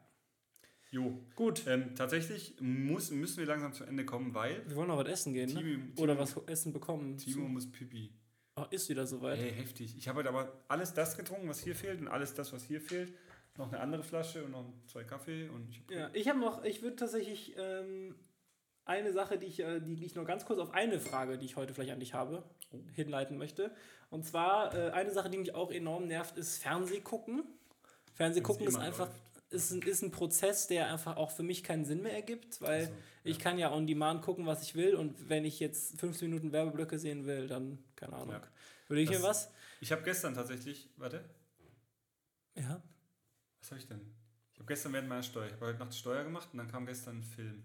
Jo. Gut, Ähm, tatsächlich muss, müssen wir langsam zu Ende kommen, weil wir wollen noch was essen gehen, ne? Timo, Oder Timo- was essen bekommen. Timo muss pipi. Oh, ist wieder soweit. Hey, heftig. Ich habe heute aber alles das getrunken, was hier fehlt und alles das, was hier fehlt. Noch eine andere Flasche und noch zwei Kaffee und ich hab Ja, ich habe noch, ich würde tatsächlich ähm, eine Sache, die ich, äh, die ich nur ganz kurz auf eine Frage, die ich heute vielleicht an dich habe, oh. hinleiten möchte. Und zwar äh, eine Sache, die mich auch enorm nervt, ist Fernsehgucken. Fernsehgucken ist einfach ist ein, ist ein Prozess, der einfach auch für mich keinen Sinn mehr ergibt, weil also, ja. ich kann ja on demand gucken, was ich will und wenn ich jetzt 15 Minuten Werbeblöcke sehen will, dann keine Ahnung. Ja. Würde ich mir was? Ich habe gestern tatsächlich, warte. Ja. Was habe ich denn? Ich habe gestern während meiner Steuer, ich habe heute Nacht Steuer gemacht und dann kam gestern ein Film.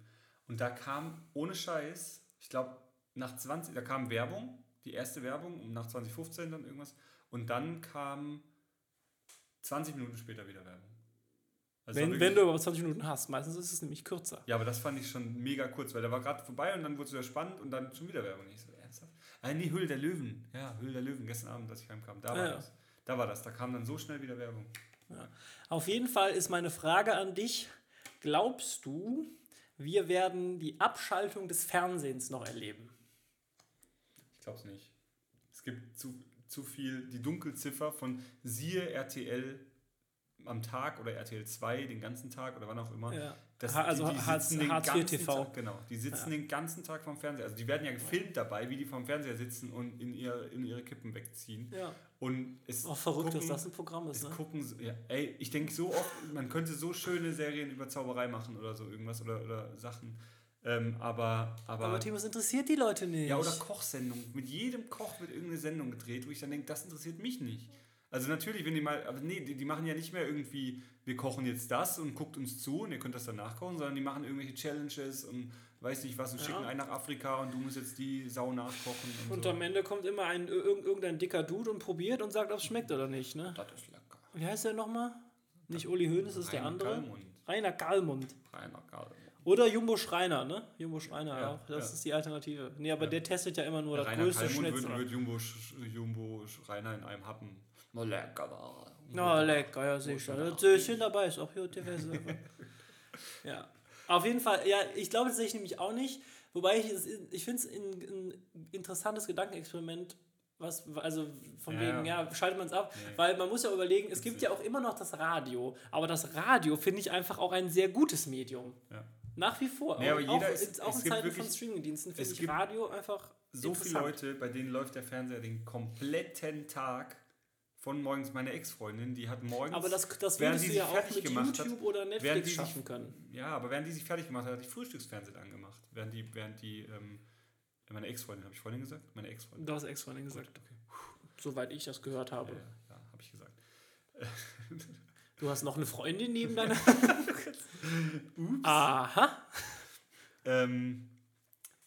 Und da kam ohne Scheiß, ich glaube, nach 20, da kam Werbung, die erste Werbung, nach 2015 dann irgendwas. Und dann kam 20 Minuten später wieder Werbung. Also wenn, wenn du aber 20 Minuten hast, meistens ist es nämlich kürzer. Ja, aber das fand ich schon mega kurz, weil der war gerade vorbei und dann wurde es wieder spannend und dann schon wieder Werbung. Ich so, ernsthaft? Ah, nee, Hüll der Löwen. Ja, Hüll der Löwen, gestern Abend, als ich heimkam. Da war ja. das. Da war das. Da kam dann so schnell wieder Werbung. Ja. Auf jeden Fall ist meine Frage an dich: Glaubst du, wir werden die Abschaltung des Fernsehens noch erleben. Ich glaube es nicht. Es gibt zu, zu viel die Dunkelziffer von siehe RTL am Tag oder RTL 2 den ganzen Tag oder wann auch immer. Ja. Das, also die, die Hartz, den Hartz ganzen TV. Tag, genau, die sitzen ja. den ganzen Tag vom Fernseher. Also die werden ja gefilmt dabei, wie die vom Fernseher sitzen und in, ihr, in ihre Kippen wegziehen. Ja. Und es Auch verrückt, gucken, dass das ein Programm ist. Ne? Gucken, ja, ey, ich denke so oft, man könnte so schöne Serien über Zauberei machen oder so irgendwas oder, oder Sachen. Ähm, aber, aber, aber Tim, interessiert die Leute nicht. Ja, oder Kochsendungen. Mit jedem Koch wird irgendeine Sendung gedreht, wo ich dann denke, das interessiert mich nicht. Also natürlich, wenn die mal, aber nee, die, die, machen ja nicht mehr irgendwie, wir kochen jetzt das und guckt uns zu und ihr könnt das dann nachkochen, sondern die machen irgendwelche Challenges und weiß nicht was und ja. schicken einen nach Afrika und du musst jetzt die Sau nachkochen. Und, und so. am Ende kommt immer ein irgendein dicker Dude und probiert und sagt, ob es schmeckt oder nicht, ne? Das ist lecker. Wie heißt der nochmal? Nicht Uli Hoeneß, ist der andere. Kalmund. Rainer Kalmund. Rainer Kalmund. Oder Jumbo Schreiner, ne? Jumbo Schreiner ja, auch. Das ja. ist die Alternative. Nee, aber ja. der testet ja immer nur das größte Schnitzel. Wird, wird Jumbo, Jumbo Schreiner in einem Happen na lecker war. Na lecker, ja sicher. Das Söschen dabei ist auch gut gewesen. ja. Auf jeden Fall, ja, ich glaube tatsächlich nämlich auch nicht. Wobei ich, ich finde es ein, ein interessantes Gedankenexperiment, was, also von ja, wegen, ja, schaltet man es ab. Nee. Weil man muss ja überlegen, es gibt ja auch immer noch das Radio. Aber das Radio finde ich einfach auch ein sehr gutes Medium. Ja. Nach wie vor. Nee, aber auch, jeder ist, auch in Zeiten wirklich, von Streamingdiensten finde ich Radio einfach. So viele Leute, bei denen läuft der Fernseher den kompletten Tag von morgens meine Ex-Freundin, die hat morgens. Aber das, das würdest du ja auch mit YouTube hat, oder Netflix schaffen sich, können. Ja, aber während die sich fertig gemacht hat, hat die Frühstücksfernsehen angemacht. Während die, während die, ähm, meine Ex-Freundin, habe ich Freundin gesagt? Meine Ex-Freundin. Du hast Ex-Freundin gesagt. Gut, okay. Soweit ich das gehört habe. Ja, ja, ja habe ich gesagt. Du hast noch eine Freundin neben deiner. Ups. Aha. Ähm,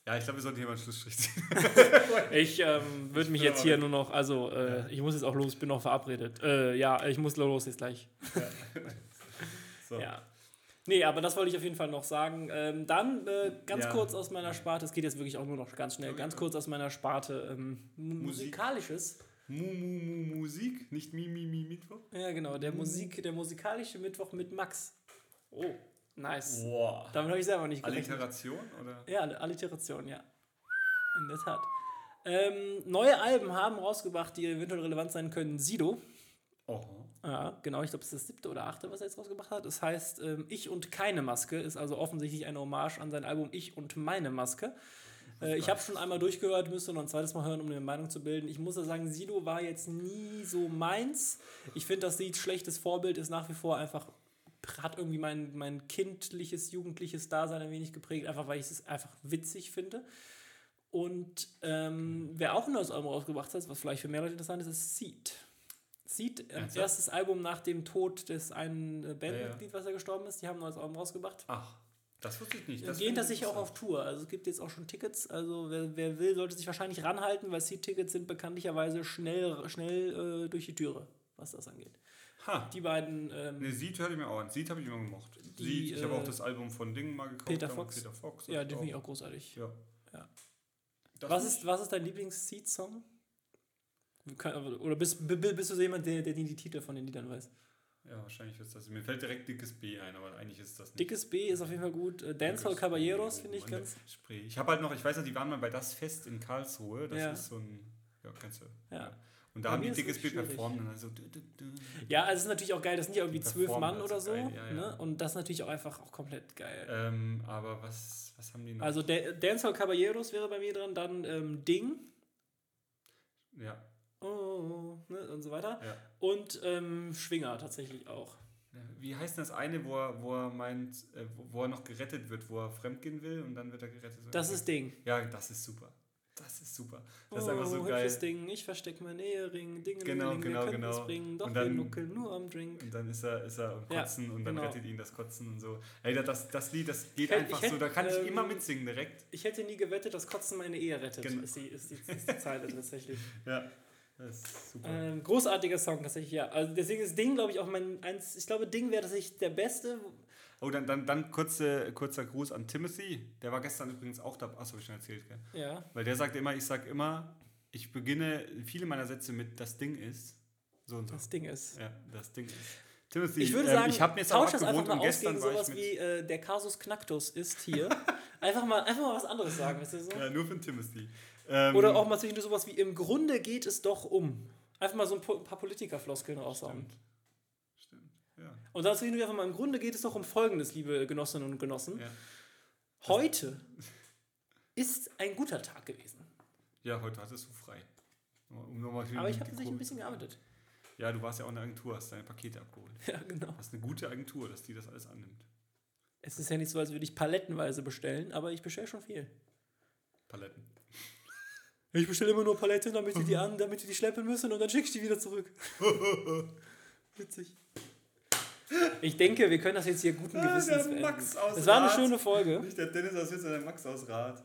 ja, ich glaube, wir sollten hier mal einen Schlussstrich ziehen. ich ähm, würde mich jetzt hier nur noch, also äh, ja. ich muss jetzt auch los, bin noch verabredet. Äh, ja, ich muss los jetzt gleich. Ja. so. ja. Nee, aber das wollte ich auf jeden Fall noch sagen. Ähm, dann äh, ganz ja. kurz aus meiner Sparte, es geht jetzt wirklich auch nur noch ganz schnell, ganz kurz aus meiner Sparte ähm, musikalisches. Mu, mu, mu, Musik, nicht Mi, Mi, Mi, Mittwoch? Ja, genau, der, Musik, der musikalische Mittwoch mit Max. Oh. Nice. Wow. Damit habe ich selber nicht gerechnet. Alliteration? Oder? Ja, Alliteration, ja. In der Tat. Ähm, neue Alben haben rausgebracht, die eventuell relevant sein können. Sido. Oh. Ja, genau, ich glaube, es ist das siebte oder achte, was er jetzt rausgebracht hat. Das heißt, ähm, Ich und keine Maske ist also offensichtlich eine Hommage an sein Album Ich und meine Maske. Äh, ich habe schon einmal durchgehört, müsste noch ein zweites Mal hören, um eine Meinung zu bilden. Ich muss ja sagen, Sido war jetzt nie so meins. Ich finde, das Lied Schlechtes Vorbild ist nach wie vor einfach hat irgendwie mein, mein kindliches, jugendliches Dasein ein wenig geprägt, einfach weil ich es einfach witzig finde. Und ähm, wer auch ein neues Album rausgebracht hat, was vielleicht für mehr Leute interessant ist, ist Seed. Seed, äh, erstes Album nach dem Tod des einen äh, Bandmitglied, ja, ja. was er gestorben ist, die haben ein neues Album rausgebracht. Ach, das wusste ich nicht. Das Gehen sicher auch auf Tour. Also es gibt jetzt auch schon Tickets. Also wer, wer will, sollte sich wahrscheinlich ranhalten, weil Seed-Tickets sind bekanntlicherweise schnell, schnell äh, durch die Türe, was das angeht. Ha. Die beiden. Ähm, ne, Seed hörte ich mir auch an. Seed habe ich immer gemocht. Die, Seed, ich habe auch äh, das Album von Dingen mal gekauft. Peter Fox. Peter Fox ja, den finde ich auch großartig. Ja. ja. Was, ist, was ist dein Lieblings-Seed-Song? Oder bist, bist du so jemand, der, der die Titel von den Liedern weiß? Ja, wahrscheinlich ist das. Mir fällt direkt Dickes B ein, aber eigentlich ist das nicht. Dickes B ist auf jeden Fall gut. Äh, Dancehall Caballeros finde ich ganz. Ich habe halt noch, ich weiß noch, die waren mal bei Das Fest in Karlsruhe. Das ja. ist so ein. Ja, kennst du. Ja. ja. Und da haben die dickes Bild performt und dann so. Du, du, du. Ja, also es ist natürlich auch geil, das sind ja irgendwie zwölf Mann oder so. Geil, ja, ja. Ne? Und das ist natürlich auch einfach auch komplett geil. Ähm, aber was, was haben die noch? Also Dancehall Caballeros wäre bei mir dran, dann ähm, Ding. Ja. Oh, ne? und so weiter. Ja. Und ähm, Schwinger tatsächlich auch. Wie heißt das eine, wo er, wo er meint, äh, wo er noch gerettet wird, wo er fremdgehen will und dann wird er gerettet? Das ist Ding. Ja, das ist super. Das ist super. Das oh, ist einfach so geil. Ding, ich verstecke mein Ehering, Dinge, genau, Dinge, genau, genau. Bringen, doch und dann, nuckeln nur am Drink. Und dann ist er, ist er am Kotzen ja, und dann genau. rettet ihn das Kotzen und so. Ey, das, das Lied, das geht hätte, einfach hätte, so, da kann ähm, ich immer mitsingen direkt. Ich hätte nie gewettet, dass Kotzen meine Ehe rettet, genau. ist, die, ist, die, ist die Zeile tatsächlich. Ja. Das ist super. Ähm, großartiger Song tatsächlich, ja. Also deswegen ist Ding, glaube ich, auch mein eins. Ich glaube, Ding wäre tatsächlich der beste. Oh, dann, dann, dann kurze, kurzer Gruß an Timothy. Der war gestern übrigens auch da. Achso, habe ich schon erzählt, gell? Ja. Weil der sagt immer, ich sage immer, ich beginne viele meiner Sätze mit das Ding ist. So und so. Das Ding ist. Ja, das Ding ist. Timothy, ich würde ähm, sagen, ich habe mir jetzt tausch das einfach mal aus gegen sowas wie äh, der Kasus Knacktus ist hier. einfach, mal, einfach mal was anderes sagen, weißt du so? Ja, nur für Timothy. Ähm, Oder auch mal zwischendurch sowas wie im Grunde geht es doch um. Einfach mal so ein paar Politikerfloskeln raushauen. Stimmt. Und dann sehen wir einfach mal, im Grunde geht es doch um Folgendes, liebe Genossinnen und Genossen. Ja. Heute ist ein guter Tag gewesen. Ja, heute hattest du frei. Um Aber ich habe tatsächlich ein bisschen gearbeitet. Ja, du warst ja auch in der Agentur, hast deine Pakete abgeholt. Ja, genau. Das ist eine gute Agentur, dass die das alles annimmt. Es ist ja nicht so, als würde ich palettenweise bestellen, aber ich bestelle schon viel. Paletten. Ich bestelle immer nur Paletten, damit die die an, damit die die schleppen müssen und dann schicke ich die wieder zurück. Witzig. Ich denke, wir können das jetzt hier guten Gewissens ah, Max aus Es war eine schöne Folge. Nicht der Dennis aus Witz, sondern der Max aus Rad.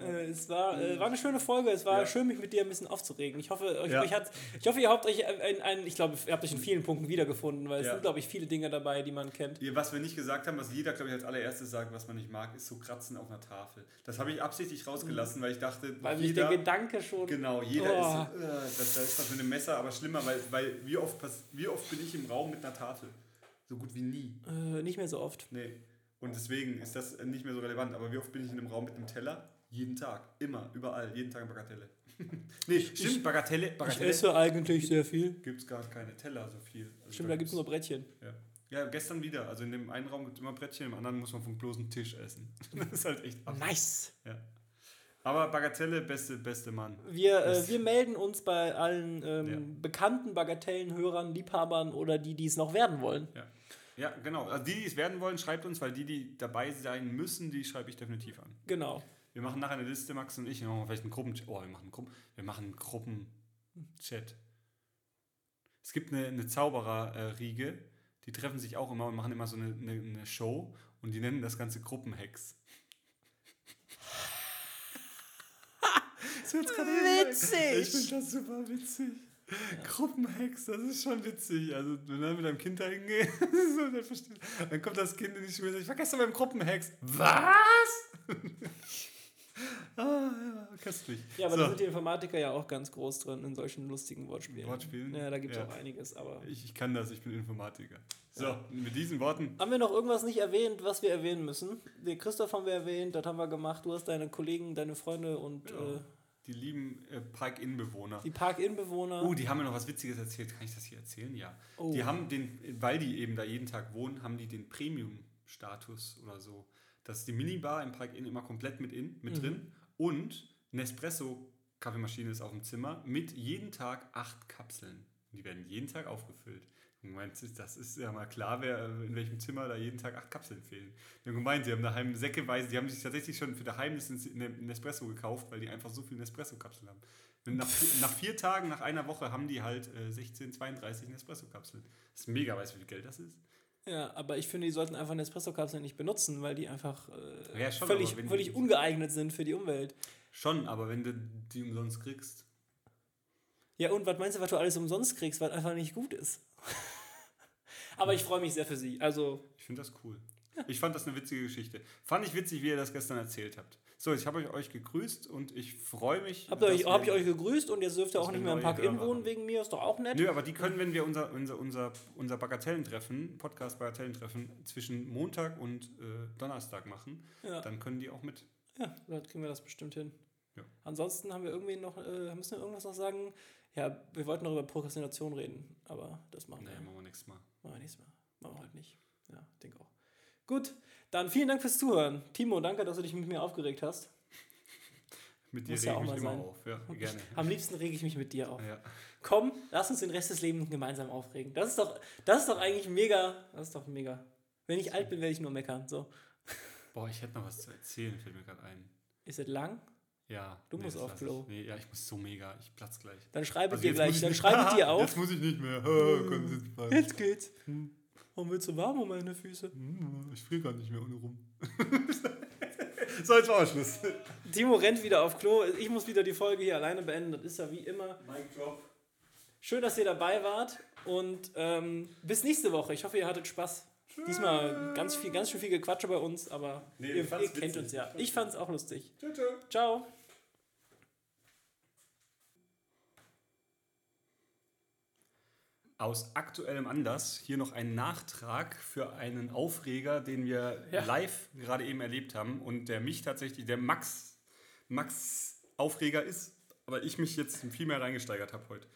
Äh, es war, äh, war eine schöne Folge. Es war ja. schön, mich mit dir ein bisschen aufzuregen. Ich hoffe, euch, ja. euch hat, ich hoffe ihr habt euch ein, ein, ich glaube, ihr habt euch in vielen Punkten wiedergefunden, weil es sind, glaube ich, viele Dinge dabei, die man kennt. Was wir nicht gesagt haben, was jeder, glaube ich, als allererstes sagt, was man nicht mag, ist so Kratzen auf einer Tafel. Das habe ich absichtlich rausgelassen, weil ich dachte, weil jeder, der Gedanke schon. Genau, jeder oh. ist, äh, das, das ist das mit einem Messer, aber schlimmer, weil, weil wie, oft, wie oft bin ich im Raum mit einer Tafel? So gut wie nie. Äh, nicht mehr so oft. Nee. Und deswegen ist das nicht mehr so relevant. Aber wie oft bin ich in einem Raum mit einem Teller? Jeden Tag, immer, überall, jeden Tag Bagatelle. nee, stimmt, Bagatelle, Bagatelle. Ich esse eigentlich sehr viel. Gibt es gar keine Teller so viel. Also stimmt, da gibt es nur Brettchen. Ja. Ja, gestern wieder. Also in dem einen Raum gibt es immer Brettchen, im anderen muss man vom bloßen Tisch essen. das ist halt echt absurd. Nice. Ja. Aber Bagatelle, beste, beste Mann. Wir, äh, wir melden uns bei allen ähm, ja. bekannten Bagatellenhörern, Liebhabern oder die, die es noch werden wollen. Ja. Ja, genau. Also die, die es werden wollen, schreibt uns, weil die, die dabei sein müssen, die schreibe ich definitiv an. Genau. Wir machen nachher eine Liste, Max und ich. Wir machen vielleicht einen Gruppen. Oh, wir machen, Gruppen, wir machen einen Gruppenchat. Es gibt eine, eine Zauberer-Riege, die treffen sich auch immer und machen immer so eine, eine, eine Show und die nennen das Ganze Gruppenhex. Witzig! Ich finde das super witzig. Ja. Gruppenhex, das ist schon witzig. Also, wenn du mit deinem Kind da hingehst, dann kommt das Kind in die Schule und sagt, ich war gestern beim Gruppenhex. Was? Ah, ja, köstlich. Ja, aber so. da sind die Informatiker ja auch ganz groß drin in solchen lustigen Wortspielen. Wortspielen? Ja, da gibt es ja. auch einiges, aber. Ich, ich kann das, ich bin Informatiker. So, ja. mit diesen Worten. Haben wir noch irgendwas nicht erwähnt, was wir erwähnen müssen? Den Christoph haben wir erwähnt, das haben wir gemacht. Du hast deine Kollegen, deine Freunde und. Ja. Äh, die lieben äh, Park-In-Bewohner. Die Park-In-Bewohner. Oh, die haben mir noch was Witziges erzählt. Kann ich das hier erzählen? Ja. Oh. Die haben den, weil die eben da jeden Tag wohnen, haben die den Premium-Status oder so. Das ist die Minibar im Park-In immer komplett mit, in, mit mhm. drin und Nespresso-Kaffeemaschine ist auf dem Zimmer mit jeden Tag acht Kapseln. Die werden jeden Tag aufgefüllt. Und gemeint, das ist ja mal klar, wer, in welchem Zimmer da jeden Tag acht Kapseln fehlen. Die haben gemeint, sie haben daheim säckeweise, die haben sich tatsächlich schon für daheim einen Nespresso gekauft, weil die einfach so viele Nespresso-Kapseln haben. Nach, nach, vier Tagen, nach einer Woche haben die halt äh, 16, 32 Nespresso-Kapseln. Das ist mega, weißt du, wie viel Geld das ist? Ja, aber ich finde, die sollten einfach Nespresso-Kapseln nicht benutzen, weil die einfach äh, ja, schon, völlig, völlig ungeeignet sind für die Umwelt. Schon, aber wenn du die umsonst kriegst. Ja, und was meinst du, was du alles umsonst kriegst, was einfach nicht gut ist? Aber ich freue mich sehr für sie. Also. Ich finde das cool. Ich fand das eine witzige Geschichte. Fand ich witzig, wie ihr das gestern erzählt habt. So, ich habe euch gegrüßt und ich freue mich. Habt ihr euch, hab ich euch gegrüßt und jetzt dürft ihr auch nicht mehr im Park In wohnen wegen mir, ist doch auch nett. Nö, aber die können, wenn wir unser, unser, unser, unser Bagatellentreffen, Podcast-Bagatellentreffen zwischen Montag und äh, Donnerstag machen, ja. dann können die auch mit. Ja, dann kriegen wir das bestimmt hin. Ja. Ansonsten haben wir irgendwie noch, äh, müssen wir irgendwas noch sagen? Ja, wir wollten noch über Prokrastination reden, aber das machen nee, wir. Nee, machen wir nächstes Mal. Machen wir nächstes Mal. Machen wir halt nicht. Ja, denke auch. Gut, dann vielen Dank fürs Zuhören. Timo, danke, dass du dich mit mir aufgeregt hast. mit dir rege ja ich mich immer sein. auf. Ja, gerne. Am liebsten rege ich mich mit dir auf. Ja. Komm, lass uns den Rest des Lebens gemeinsam aufregen. Das ist doch, das ist doch eigentlich mega. Das ist doch mega. Wenn ich alt bin, werde ich nur meckern. So. Boah, ich hätte noch was zu erzählen, fällt mir gerade ein. Ist es lang? Ja. Du nee, musst auf Klo. Nee, ja, ich muss so mega. Ich platz gleich. Dann schreibe also dir gleich. Dann schreibe dir auf. Jetzt muss ich nicht mehr. jetzt geht's. Hm. Warum wird es so warm um meine Füße? Hm, ich friere gar nicht mehr ohne rum. so, jetzt war Schluss. Timo rennt wieder auf Klo. Ich muss wieder die Folge hier alleine beenden. Das ist ja wie immer. Mic drop. Schön, dass ihr dabei wart. Und ähm, bis nächste Woche. Ich hoffe, ihr hattet Spaß. Diesmal ganz viel, ganz schön viel Gequatsche bei uns, aber nee, ihr, ihr kennt uns ja. Ich fand es auch lustig. Ciao, ciao. Ciao. Aus aktuellem Anlass hier noch ein Nachtrag für einen Aufreger, den wir ja. live gerade eben erlebt haben und der mich tatsächlich, der Max, Max Aufreger ist, aber ich mich jetzt viel mehr reingesteigert habe heute.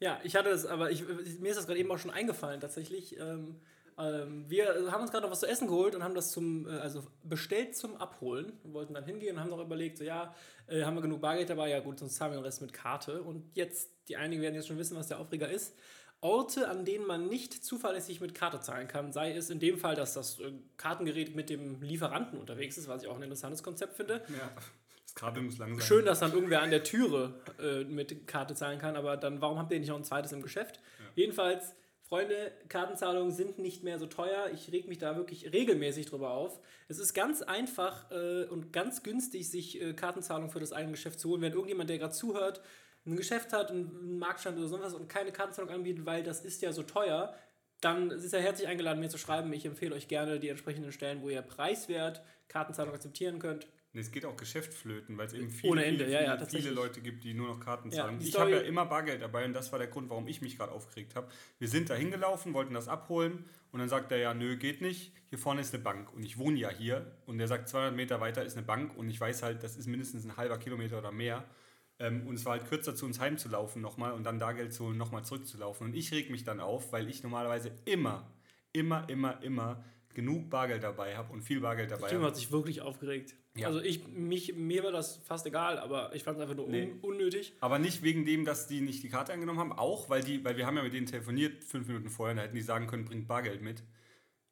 Ja, ich hatte es, aber ich, mir ist das gerade eben auch schon eingefallen tatsächlich. Ähm, ähm, wir haben uns gerade noch was zu essen geholt und haben das zum, äh, also bestellt zum Abholen. Wir wollten dann hingehen und haben noch überlegt, so ja, äh, haben wir genug Bargeld dabei? Ja gut, sonst zahlen wir den Rest mit Karte. Und jetzt, die einigen werden jetzt schon wissen, was der Aufreger ist. Orte, an denen man nicht zuverlässig mit Karte zahlen kann, sei es in dem Fall, dass das äh, Kartengerät mit dem Lieferanten unterwegs ist, was ich auch ein interessantes Konzept finde. Ja. Das Kabel muss lang sein. Schön, dass dann irgendwer an der Türe äh, mit Karte zahlen kann, aber dann warum habt ihr nicht noch ein zweites im Geschäft? Ja. Jedenfalls Freunde, Kartenzahlungen sind nicht mehr so teuer. Ich reg mich da wirklich regelmäßig drüber auf. Es ist ganz einfach äh, und ganz günstig, sich äh, Kartenzahlungen für das eigene Geschäft zu holen. Wenn irgendjemand, der gerade zuhört, ein Geschäft hat, einen Marktstand oder sowas und keine Kartenzahlung anbietet, weil das ist ja so teuer, dann ist er herzlich eingeladen, mir zu schreiben. Ich empfehle euch gerne die entsprechenden Stellen, wo ihr preiswert Kartenzahlung akzeptieren könnt. Nee, es geht auch Geschäftflöten, weil es eben viele, Ohne Ende. Viele, ja, ja, viele Leute gibt, die nur noch Karten zahlen. Ja, ich habe ja immer Bargeld dabei und das war der Grund, warum ich mich gerade aufgeregt habe. Wir sind da hingelaufen, wollten das abholen und dann sagt er ja, nö, geht nicht, hier vorne ist eine Bank und ich wohne ja hier und er sagt, 200 Meter weiter ist eine Bank und ich weiß halt, das ist mindestens ein halber Kilometer oder mehr ähm, und es war halt kürzer zu uns heimzulaufen nochmal und dann da Geld zu holen, nochmal zurückzulaufen und ich reg mich dann auf, weil ich normalerweise immer, immer, immer, immer genug Bargeld dabei habe und viel Bargeld dabei habe. Hat sich wirklich aufgeregt. Ja. Also ich, mich, mir war das fast egal, aber ich fand es einfach nur nee. un unnötig. Aber nicht wegen dem, dass die nicht die Karte angenommen haben, auch, weil die, weil wir haben ja mit denen telefoniert fünf Minuten vorher, da hätten die sagen können, bringt Bargeld mit.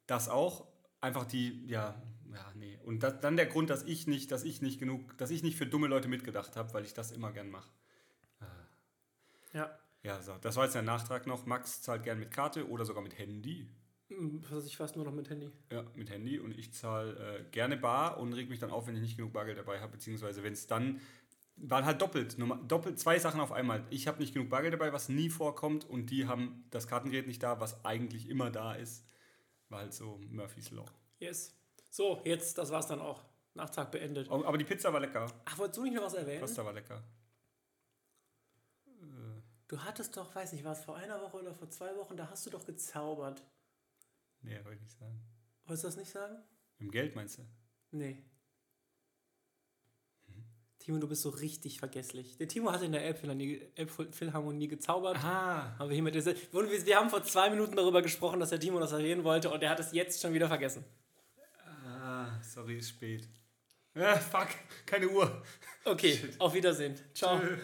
Das auch, einfach die, ja, ja, nee. Und das, dann der Grund, dass ich nicht, dass ich nicht genug, dass ich nicht für dumme Leute mitgedacht habe, weil ich das immer gern mache. Ah. Ja. Ja, so. Das war jetzt der Nachtrag noch. Max zahlt gern mit Karte oder sogar mit Handy. Was ich fast nur noch mit Handy. Ja, mit Handy und ich zahle äh, gerne bar und reg mich dann auf, wenn ich nicht genug Bargeld dabei habe, beziehungsweise wenn es dann war halt doppelt, doppelt zwei Sachen auf einmal. Ich habe nicht genug Bargeld dabei, was nie vorkommt, und die haben das Kartengerät nicht da, was eigentlich immer da ist. War halt so Murphy's Law. Yes. So, jetzt, das war's dann auch. Nachtag beendet. Aber die Pizza war lecker. Ach, wolltest du nicht noch was erwähnen? Pasta war lecker. Du hattest doch, weiß nicht, war es vor einer Woche oder vor zwei Wochen, da hast du doch gezaubert. Nee, wollte ich nicht sagen. Wolltest du das nicht sagen? Im Geld meinst du? Nee. Hm. Timo, du bist so richtig vergesslich. Der Timo hat in der Elbphilharmonie gezaubert. Ah. Haben wir, hiermit wir haben vor zwei Minuten darüber gesprochen, dass der Timo das erwähnen wollte und er hat es jetzt schon wieder vergessen. Ah, sorry, ist spät. Ah, fuck, keine Uhr. Okay, Shit. auf Wiedersehen. Ciao. Tschö.